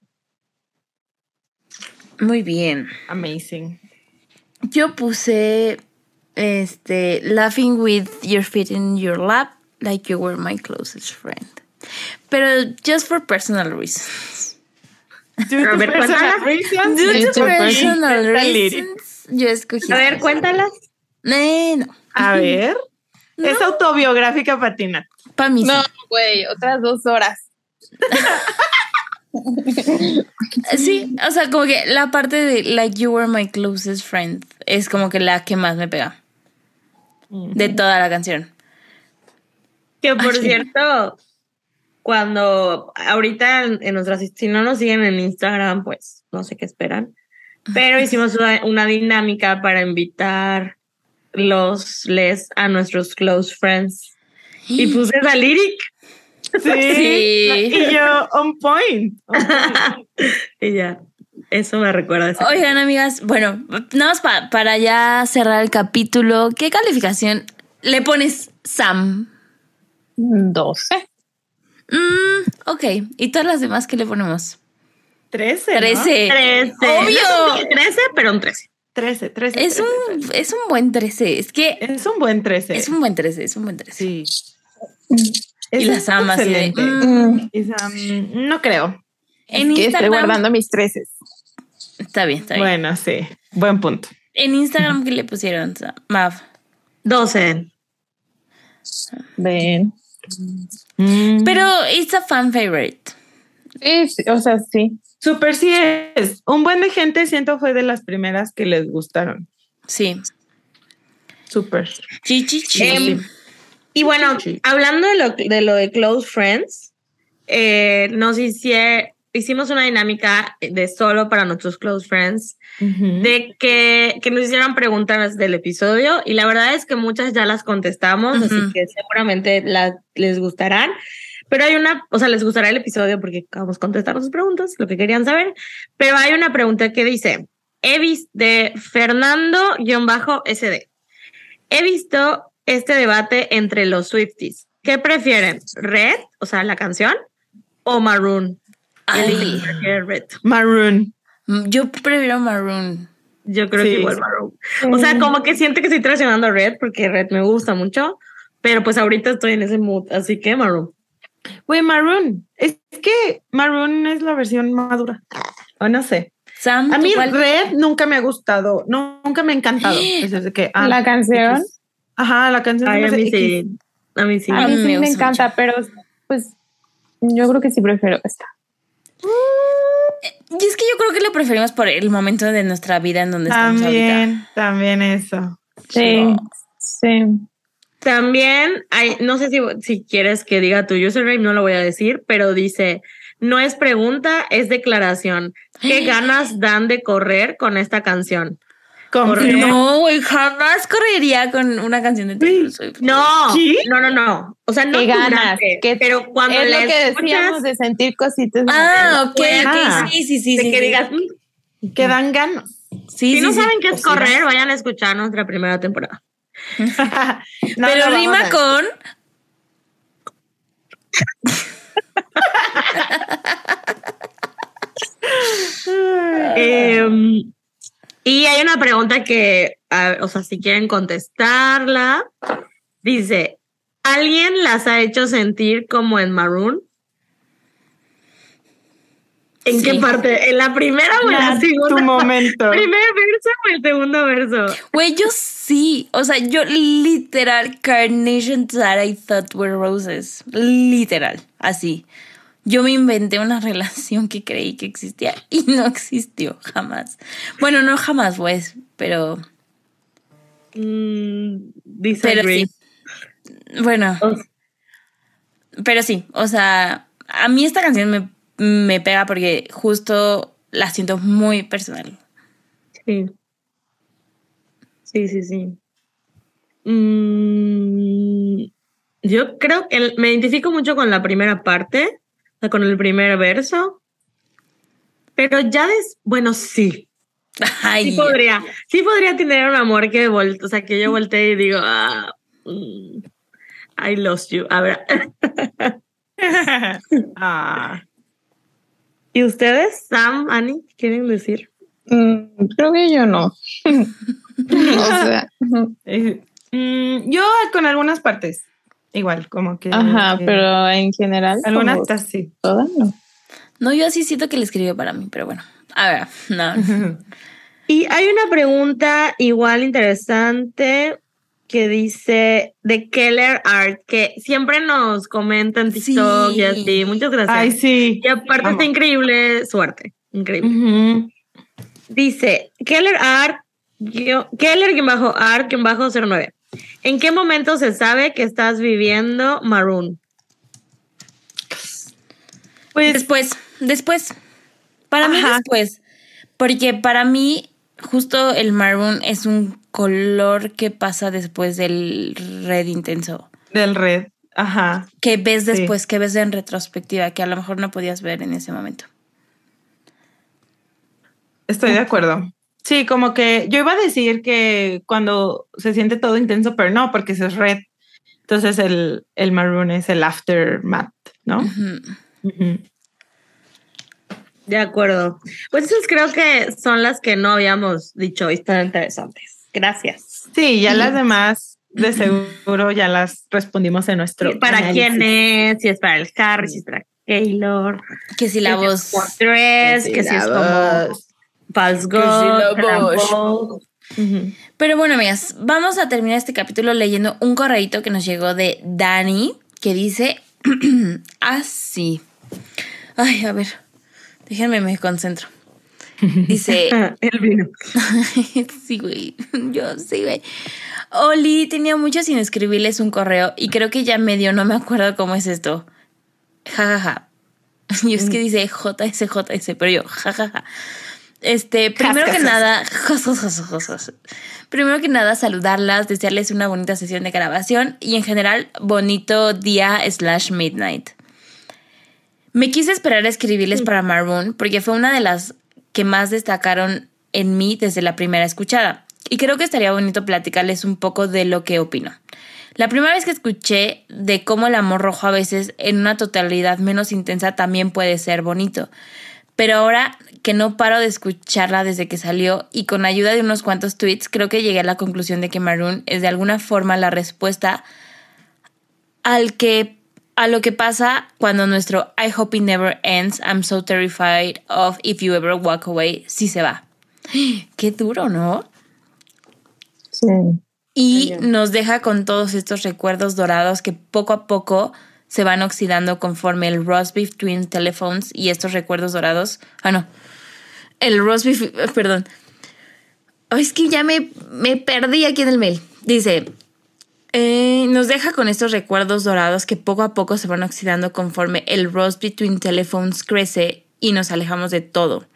Muy bien. Amazing. Yo puse este laughing with your feet in your lap like you were my closest friend. Pero just for personal reasons. Due A to ver, personal cuéntala. reasons, Due Due to to personal Esta lyric. reasons, yo escogí. A ver, cuéntalas. Eh, no, A ver. Es autobiográfica patina. para mí. No, güey, otras dos horas. Sí, o sea, como que la parte de like you were my closest friend es como que la que más me pega de toda la canción. Que por Ay. cierto, cuando ahorita en, nuestras, si no nos siguen en Instagram, pues no sé qué esperan. Pero hicimos una, una dinámica para invitar los les a nuestros close friends. Y puse esa lyric. Sí. Sí. Y yo, on point. On point. Y ya, eso me recuerda a Oigan, amigas, bueno, nada más pa- para ya cerrar el capítulo, ¿qué calificación le pones Sam? 12. Mm, ok, ¿y todas las demás qué le ponemos? Trece. ¿no? 13. 13. Obvio. 13, pero un 13. Trece, trece. Es trece, un, es un buen 13. Es que. Es un buen trece. es un buen 13, es un buen 13. Sí. Y Es las amas de, mm, Mm, Y no creo. en es que estoy Instagram. guardando mis treces. Está bien, está bien. Bueno, sí. Buen punto. En Instagram, ¿qué le pusieron? Mav. 12. Ven. Mm. Pero it's a fan favorite. Sí, sí, o sea, sí. Super sí es. Un buen de gente siento fue de las primeras que les gustaron. Sí. Super. Chi, chi. Em, Y bueno, Sí. hablando de lo, de lo de Close Friends, eh, nos hicie- hicimos una dinámica de solo para nuestros Close Friends, de que, que nos hicieran preguntas del episodio y la verdad es que muchas ya las contestamos, así que seguramente las, les gustarán. Pero hay una, o sea, les gustará el episodio porque vamos a contestar sus preguntas, lo que querían saber. Pero hay una pregunta que dice, he visto de Fernando-SD. He visto este debate entre los Swifties. ¿Qué prefieren? ¿Red, o sea, la canción, o Maroon? Red. Maroon. Mm, Yo prefiero Maroon. Yo creo Sí. que igual Maroon. O sea, como que siento que estoy traicionando a Red porque Red me gusta mucho, pero pues ahorita estoy en ese mood, así que Maroon. Güey, Maroon. Es que Maroon es la versión madura. O no sé. Sam, A ¿tú mí cuál? Red nunca me ha gustado. No, nunca me ha encantado. Es desde que, ah, la canción. X. Ajá, la canción. Ay, a mí sí. A mí sí. A A mí sí me encanta, pero pues yo creo que sí prefiero esta. Y es que yo creo que lo preferimos por el momento de nuestra vida en donde estamos ahorita. También, también eso. Sí, sí. También hay, no sé si, si quieres que diga tu username, no lo voy a decir, pero dice, no es pregunta, es declaración. ¿Qué ganas dan de correr con esta canción? No, güey, jamás correría con una canción de Taylor Swift. No, ¿Sí? no, no, no. O sea, no ¿Qué ganas? ¿Qué- pero cuando es la lo que escuchas, decíamos de sentir cositas. Ah, ok, Ah. ok, sí, sí, sí. de sí, que sí. digas, "Mm". Que dan ganas. Sí, si sí, no sí. saben qué es correr, vayan a escuchar nuestra primera temporada. No, Pero no, rima con. Em, y hay una pregunta que, a- o sea, si quieren contestarla, dice, ¿alguien las ha hecho sentir como en Maroon? ¿En Sí. qué parte? ¿En la primera o en la Tu segunda? momento. ¿Primer verso o el segundo verso? Güey, yo sí. O sea, yo literal, carnations that I thought were roses. Literal, así. Yo me inventé una relación que creí que existía y no existió jamás. Bueno, no jamás, pues, pero. Mm, Pero sí. Bueno, pero sí, o sea, a mí esta canción me, me pega porque justo la siento muy personal. Sí. Sí, sí, sí. Mm, yo creo que me identifico mucho con la primera parte, sea, con el primer verso. Pero ya des, bueno, sí. Ay, Sí podría, sí podría tener un amor que vol- o sea, que yo volteé y digo, ah, mm, I lost you. A ver, Ah, ¿y ustedes, Sam, Annie, quieren decir? Mm, creo que yo no. o sea, eh, mm, yo con algunas partes, igual, como que. Ajá, pero en general. Algunas tasas sí. Todas no. No, yo así siento que le escribió para mí, pero bueno. A ver, no. y hay una pregunta igual interesante que dice de Keller Art, que siempre nos comenta en TikTok sí. y así. Muchas gracias. Ay, sí. Y aparte está increíble suerte. Increíble. Dice Keller Art, Keller quien bajo Art quien bajo cero nueve ¿En qué momento se sabe que estás viviendo Maroon? Pues Después, después. Para mí después. Porque para mí, justo el maroon es un color que pasa después del red intenso. del red. Ajá. Que ves Sí. después, que ves en retrospectiva, que a lo mejor no podías ver en ese momento. Estoy de acuerdo. Sí, como que yo iba a decir que cuando se siente todo intenso, pero no, porque es red. Entonces el, el maroon es el aftermath, ¿no? De acuerdo. Pues esas creo que son las que no habíamos dicho y están interesantes. Gracias. Sí, ya las demás de seguro ya las respondimos en nuestro. ¿Para análisis. quién es? Si es para el Harry, si es para Taylor. Que si la voz. si es Fortress, que si es como la God. Pero bueno, amigas, vamos a terminar este capítulo leyendo un correíto que nos llegó de Dani, que dice así. Ay, a ver, déjenme, me concentro. Dice, El vino. sí, güey, yo sí, güey. Oli, tenía mucho sin escribirles un correo y creo que ya medio no me acuerdo cómo es esto. Ja, ja, ja. Y es que dice JS, JS, pero yo, ja, ja, ja. Este, primero que nada, primero que nada, saludarlas, desearles una bonita sesión de grabación y en general, bonito día slash midnight. Me quise esperar a escribirles para Maroon porque fue una de las que más destacaron en mí desde la primera escuchada. Y creo que estaría bonito platicarles un poco de lo que opino. La primera vez que escuché de cómo el amor rojo a veces en una totalidad menos intensa también puede ser bonito. Pero ahora que no paro de escucharla desde que salió y con ayuda de unos cuantos tweets, creo que llegué a la conclusión de que Maroon es de alguna forma la respuesta al que a lo que pasa cuando nuestro I hope it never ends, I'm so terrified of if you ever walk away, sí se va. Qué duro, ¿no? Sí. Y nos deja con todos estos recuerdos dorados que poco a poco se van oxidando conforme el Rosbeef Twin Telephones y estos recuerdos dorados. Ah, no. El Rosbeef, eh, perdón. Es que ya me, me perdí aquí en el mail. Dice, eh, nos deja con estos recuerdos dorados que poco a poco se van oxidando conforme el Rosbeef Twin Telephones crece y nos alejamos de todo.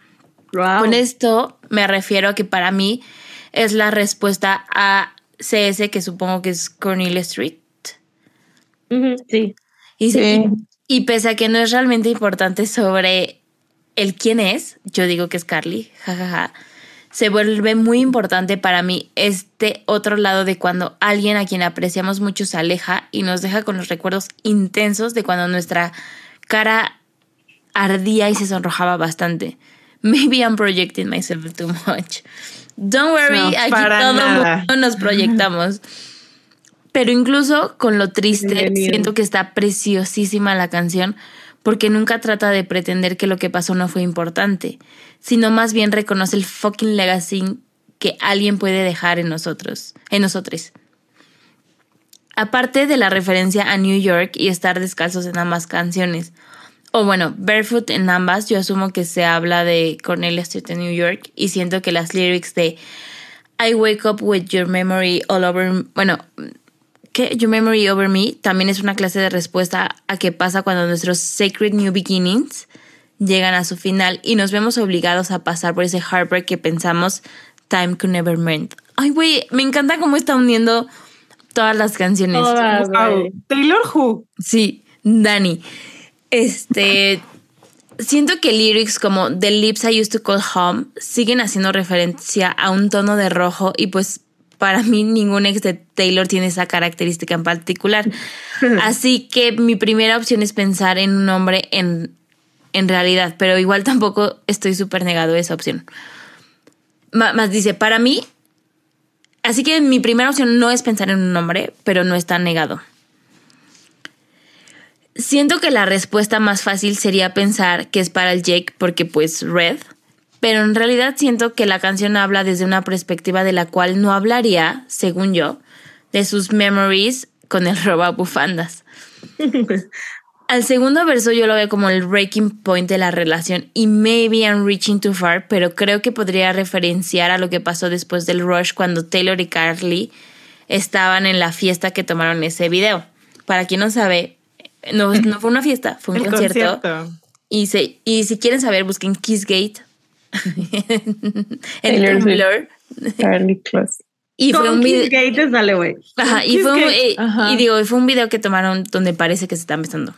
Wow. Con esto me refiero a que para mí es la respuesta a CS, que supongo que es Cornelia Street. Sí. Y, Sí. y pese a que no es realmente importante sobre el quién es, yo digo que es Carly, jajaja, se vuelve muy importante para mí este otro lado de cuando alguien a quien apreciamos mucho se aleja y nos deja con los recuerdos intensos de cuando nuestra cara ardía y se sonrojaba bastante. Maybe I'm projecting myself too much. Don't worry, No, aquí todo mundo nos proyectamos. Pero incluso con lo triste, Bienvenido. siento que está preciosísima la canción porque nunca trata de pretender que lo que pasó no fue importante, sino más bien reconoce el fucking legacy que alguien puede dejar en nosotros, en nosotros. Aparte de la referencia a New York y estar descalzos en ambas canciones, o bueno, Barefoot en ambas, yo asumo que se habla de Cornelia Street en New York y siento que las lyrics de I wake up with your memory all over, bueno, que Your Memory Over Me también es una clase de respuesta a qué pasa cuando nuestros Sacred New Beginnings llegan a su final y nos vemos obligados a pasar por ese heartbreak que pensamos Time Could Never Mend. Ay, güey, me encanta cómo está uniendo todas las canciones. Todas. Taylor Who. Sí, Dani. Este. Siento que lyrics como The Lips I Used to Call Home siguen haciendo referencia a un tono de rojo y pues para mí ningún ex de Taylor tiene esa característica en particular. Así que mi primera opción es pensar en un hombre en, en realidad, pero igual tampoco estoy súper negado a esa opción. Más dice, para mí, así que mi primera opción no es pensar en un hombre, pero no está negado. Siento que la respuesta más fácil sería pensar que es para el Jake porque pues Red, pero en realidad siento que la canción habla desde una perspectiva de la cual no hablaría, según yo, de sus memories con el roba bufandas. Al segundo verso yo lo veo como el breaking point de la relación y maybe I'm reaching too far, pero creo que podría referenciar a lo que pasó después del rush cuando Taylor y Carly estaban en la fiesta que tomaron ese video. Para quien no sabe, no, no fue una fiesta, fue un concierto. concierto. Y, se, y si quieren saber, busquen Kissgate Taylor Swift. Tumblr. Carly Close. Y fue un video. Dale, güey. Ajá, y, fue un, eh, Ajá. y digo, fue un video que tomaron donde parece que se están besando.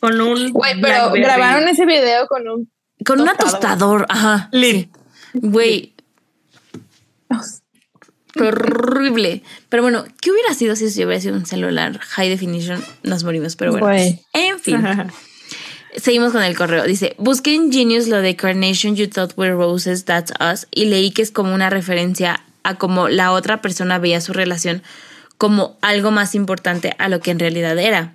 Con un. Güey, pero Blackberry. grabaron ese video con un. Con una Tostador. ajá. Lit. Güey, horrible. Pero bueno, ¿qué hubiera sido si hubiera sido un celular high definition? Nos morimos, pero bueno. En fin. Seguimos con el correo. Dice, busqué en Genius lo de Carnation You Thought Were Roses, That's Us, y leí que es como una referencia a cómo la otra persona veía su relación como algo más importante a lo que en realidad era.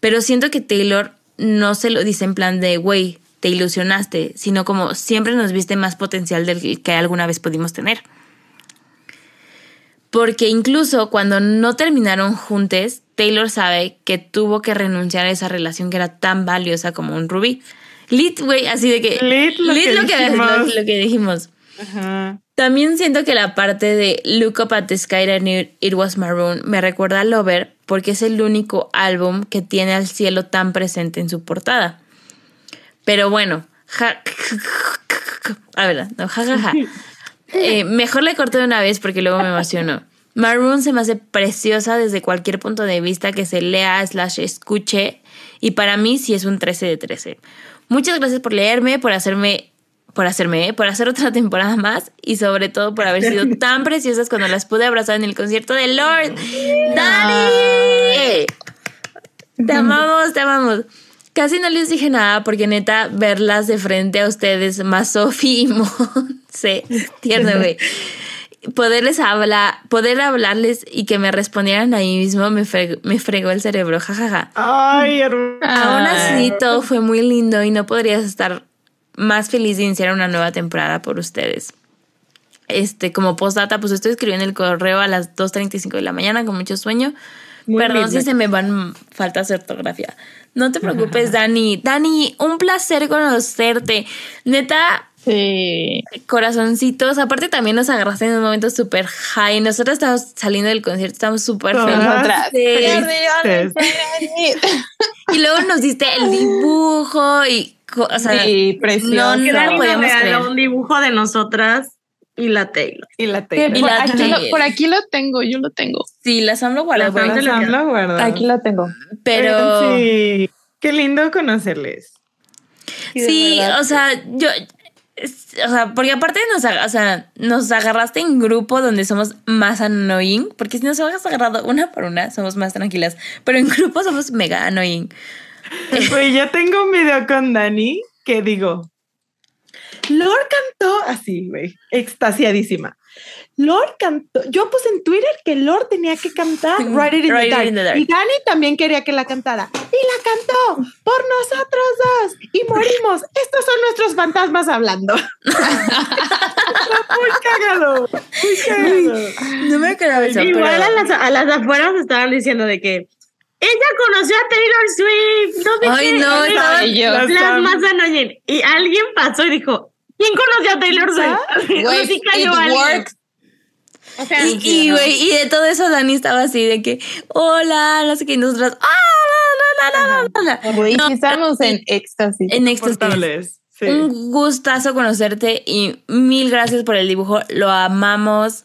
Pero siento que Taylor no se lo dice en plan de, güey, te ilusionaste, sino como siempre nos viste más potencial del que alguna vez pudimos tener. Porque incluso cuando no terminaron juntos, Taylor sabe que tuvo que renunciar a esa relación que era tan valiosa como un rubí. Lit, güey, así de que... Lit lo que lo, que, dijimos. lo- lo que dijimos. Ajá. También siento que la parte de Look Up at the Sky and It It Was Maroon me recuerda a Lover porque es el único álbum que tiene al cielo tan presente en su portada. Pero bueno, ja- a ver, no, ja, ja, ja. Eh, mejor le corto de una vez porque luego me emociono. Maroon se me hace preciosa desde cualquier punto de vista que se lea, slash escuche. Y para mí sí es un 13 de 13. Muchas gracias por leerme, por hacerme, por hacerme, ¿eh? por hacer otra temporada más y sobre todo por haber sido tan preciosas cuando las pude abrazar en el concierto de Lord. ¡Dani! Te amamos, te amamos. Casi no les dije nada porque neta verlas de frente a ustedes, más Sofi y Monse, tierno, güey. Poderles hablar, poder hablarles y que me respondieran ahí mismo me, fre- me fregó el cerebro, jajaja. Ay, hermano. Aún así, todo fue muy lindo y no podrías estar más feliz de iniciar una nueva temporada por ustedes. Este, como postdata, pues estoy escribiendo el correo a las 2.35 de la mañana con mucho sueño. Muy Perdón si se me van faltas de ortografía. No te preocupes, Dani. Dani, un placer conocerte. Neta, Sí. corazoncitos. Aparte también nos agarraste en un momento súper high. Nosotros estábamos saliendo del concierto, estamos súper felices. Y luego nos diste el dibujo y, o sea, Sí, precioso. no, no lo podíamos creer. un dibujo de nosotras y la Taylor. Y la Taylor. Y por, la aquí Taylor. lo, por aquí lo tengo, yo lo tengo. Sí, las AMLO guardadas, Las pero- AMLO Las AMLO guardadas. Aquí lo tengo. pero Sí. Qué lindo conocerles. sí, o sea, yo, o sea, porque aparte nos, o sea, nos agarraste en grupo donde somos más annoying, porque si nos habías agarrado una por una, somos más tranquilas, pero en grupo somos mega annoying. Pues ya tengo un video con Dani que digo, Lord cantó así, güey, extasiadísima. Lord cantó, yo puse en Twitter que Lord tenía que cantar Write It in, It the, dark. in the Dark. Y Dani también quería que la cantara. Y la cantó por nosotros dos. Y morimos. Estos son nuestros fantasmas hablando. muy cagado. Muy cagado. No me acuerdo eso, Igual pero- a las, a las afueras estaban diciendo de que ella conoció a Taylor Swift. No sé Ay, qué. no, estaba- yo. las más annoying. Y alguien pasó y dijo, ¿quién conoció a Taylor Swift? Sí cayó it alguien. O sea, Y, y, güey, y de todo eso Dani estaba así de que, hola, no sé qué, y nosotras, ah, la, la, la, la, la, la". Güey, No, estamos en éxtasis. En éxtasis. Portables. Sí. Un gustazo conocerte y mil gracias por el dibujo. Lo amamos.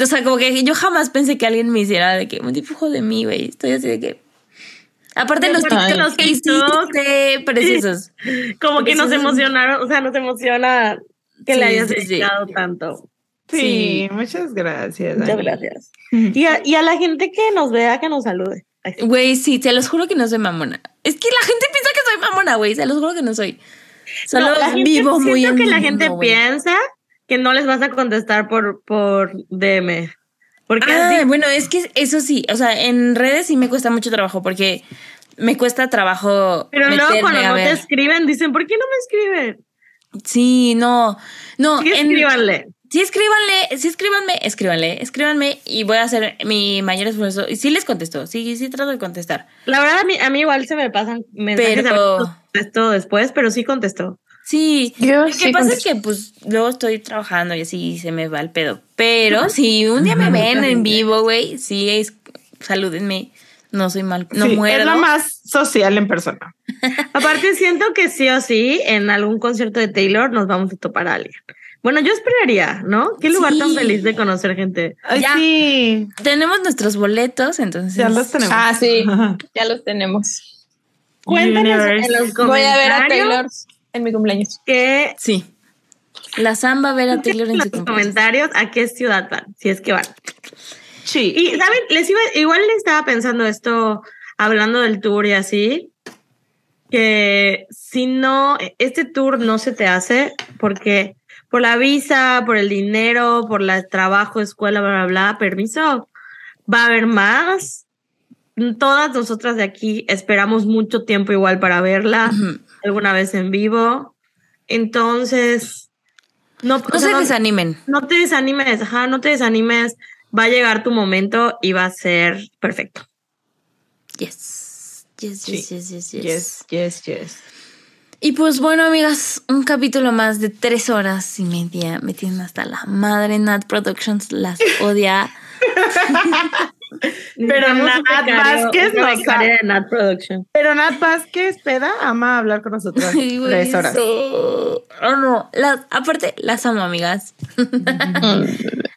O sea, como que yo jamás pensé que alguien me hiciera de que un dibujo de mí, güey. Estoy así de que. Aparte Y los aparte TikToks los que hiciste, preciosos. como que nos emocionaron, o sea, nos emociona que Sí, le hayas sí, sí. dedicado tanto. Sí, Sí. muchas gracias. Muchas Dani. gracias. Y a, y a la gente que nos vea, que nos salude. Güey, sí, te los juro que no soy mamona. Es que la gente piensa que soy mamona, güey. Se los juro que no soy. Solo No, la gente- vivo muy siento en que la mundo, gente güey. piensa que no les vas a contestar por, por DM. Porque Ah, así- bueno, es que eso sí, o sea, en redes sí me cuesta mucho trabajo porque me cuesta trabajo. pero luego cuando no te escriben, dicen, ¿por qué no me escriben? Sí, no, no. Sí, en- escríbanle. Sí, escríbanle, sí, escríbanme, escríbanle, escríbanme y voy a hacer mi mayor esfuerzo. Y sí les contesto, sí, sí trato de contestar. La verdad, a mí, a mí igual se me pasan mensajes Pero- contesto después, pero sí contestó. Sí, Yo lo que sí pasa contesto. es que pues luego estoy trabajando y así se me va el pedo. Pero si un día me ven en vivo, güey, sí, es, salúdenme, no soy mal, no Sí, muero. Es lo más social en persona. Aparte, siento que sí o sí, en algún concierto de Taylor nos vamos a topar a alguien. Bueno, yo esperaría, ¿no? Qué lugar tan feliz de conocer gente. Ay, Ya. sí, Tenemos nuestros boletos, entonces. ya los tenemos. Ah, sí, ya los tenemos. Cuéntanos Universe. en los Voy a ver a comentarios Taylor en mi cumpleaños. que Sí. La Sam va a ver a Taylor en en su los cumpleaños. comentarios a qué ciudad van, si es que van. Sí. Y, ¿saben? Les iba, igual le estaba pensando esto, hablando del tour y así, que si no, este tour no se te hace porque por la visa, por el dinero, por el trabajo, escuela, bla, bla, bla, permiso, va a haber más. Todas nosotras de aquí esperamos mucho tiempo igual para verla, Ujú. alguna vez en vivo. Entonces, no, o No sea, se no- desanimen. no te desanimes, ajá, no te desanimes. Va a llegar tu momento y va a ser perfecto. Yes. Yes, Sí. yes, yes, yes, yes. Yes, yes, yes. Y pues bueno, amigas, un capítulo más de tres horas y media. Me tienen hasta la madre. Nat Productions las odia. Pero Nat Vázquez una nos de Nat Production. Pero Nat Vázquez, peda, ama hablar con nosotros Ay, güey, tres horas. sí. Oh, no. Las, aparte, las amo, amigas.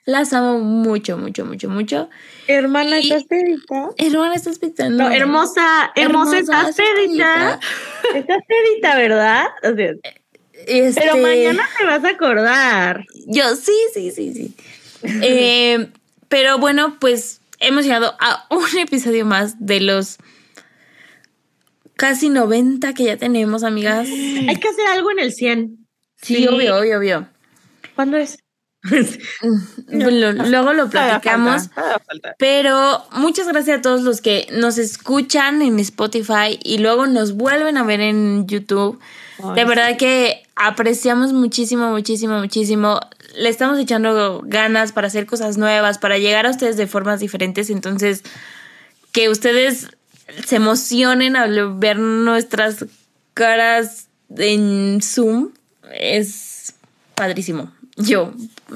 Las amo mucho, mucho, mucho, mucho. Hermana, Y- ¿estás pedita? Hermana, estás pensando. No, hermosa, hermosa, ¿estás pedita? Estás pedita, ¿verdad? O sea, Este, Pero mañana te vas a acordar. Yo, sí, sí, sí, sí. Eh, pero bueno, pues hemos llegado a un episodio más de los casi 90 que ya tenemos, amigas. Hay que hacer algo en el 100. Sí, obvio, obvio, obvio. ¿Cuándo es? Lo- luego lo platicamos. falta, todavía falta. Pero muchas gracias a todos los que nos escuchan en Spotify y luego nos vuelven a ver en YouTube. De verdad que apreciamos muchísimo, muchísimo, muchísimo. Le estamos echando ganas para hacer cosas nuevas, para llegar a ustedes de formas diferentes. Entonces, que ustedes se emocionen al ver nuestras caras en Zoom es padrísimo. Yo.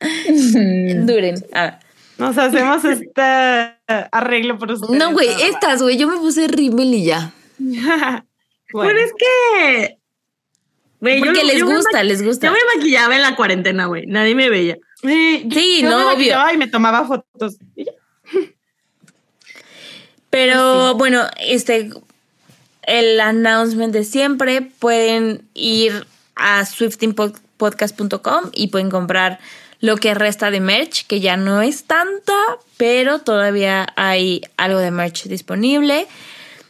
Duren. A ver. Nos hacemos este arreglo por ustedes. No, güey, estas, güey, yo me puse rímel y ya. Bueno, Pero es que. Porque les yo gusta, les gusta. Yo me maquillaba en la cuarentena, güey. Nadie me veía. sí, Sí, yo no, me obvio. Y me tomaba fotos. Pero bueno, este, el announcement de siempre, pueden ir a swiftingpodcast.com y pueden comprar lo que resta de merch, que ya no es tanta, pero todavía hay algo de merch disponible.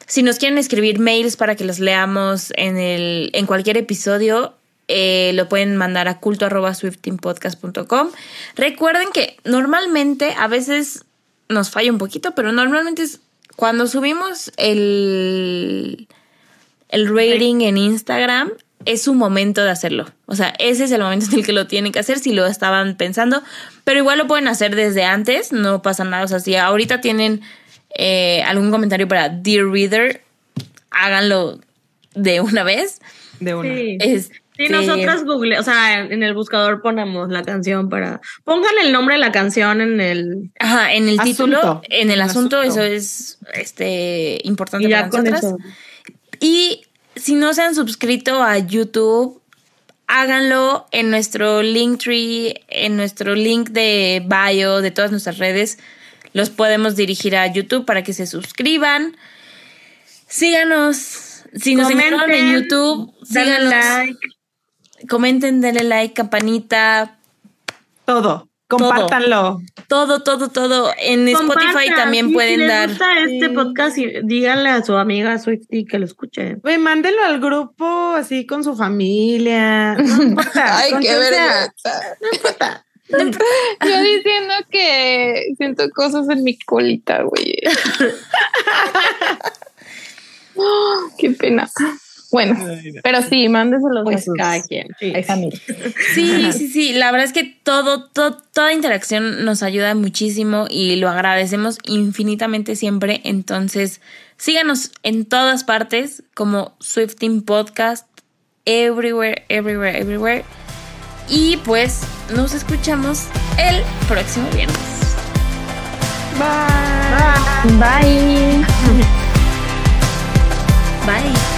Si nos quieren escribir mails para que los leamos en, el, en cualquier episodio, eh, lo pueden mandar a culto.swiftingpodcast.com. Recuerden que normalmente, a veces nos falla un poquito, pero normalmente es cuando subimos el, el rating en Instagram, es su momento de hacerlo. O sea, ese es el momento en el que lo tienen que hacer si lo estaban pensando. Pero igual lo pueden hacer desde antes, no pasa nada. O sea, si ahorita tienen eh, algún comentario para Dear Reader, háganlo de una vez. De una. Sí. Este, Sí, nosotras google, o sea, en el buscador ponemos la canción para. Pongan el nombre de la canción en el. Ajá, en el título, en el El asunto, asunto. eso es este importante Y para nosotras. Y si no se han suscrito a YouTube, háganlo en nuestro Linktree, en nuestro link de bio de todas nuestras redes. Los podemos dirigir a YouTube para que se suscriban. Síganos. Si nos encuentran en YouTube, síganos. like. Comenten, denle like, campanita. Todo. Compártanlo. Todo, todo, todo. En Spotify también sí, pueden si les dar. gusta este Sí. podcast y díganle a su amiga Swifty que lo escuche. Güey, mándenlo al grupo así con su familia. No importa. Ay, qué vergüenza. No importa. Yo diciendo que siento cosas en mi colita, güey. Oh, qué pena. Bueno, pero sí, mándeselos a Pues sus cada quien. Sí. Sí, sí, sí. La verdad es que todo, todo, toda interacción nos ayuda muchísimo y lo agradecemos infinitamente siempre. Entonces, síganos en todas partes como Swifting Podcast, everywhere, everywhere, everywhere. Y pues nos escuchamos el próximo viernes. Bye. Bye.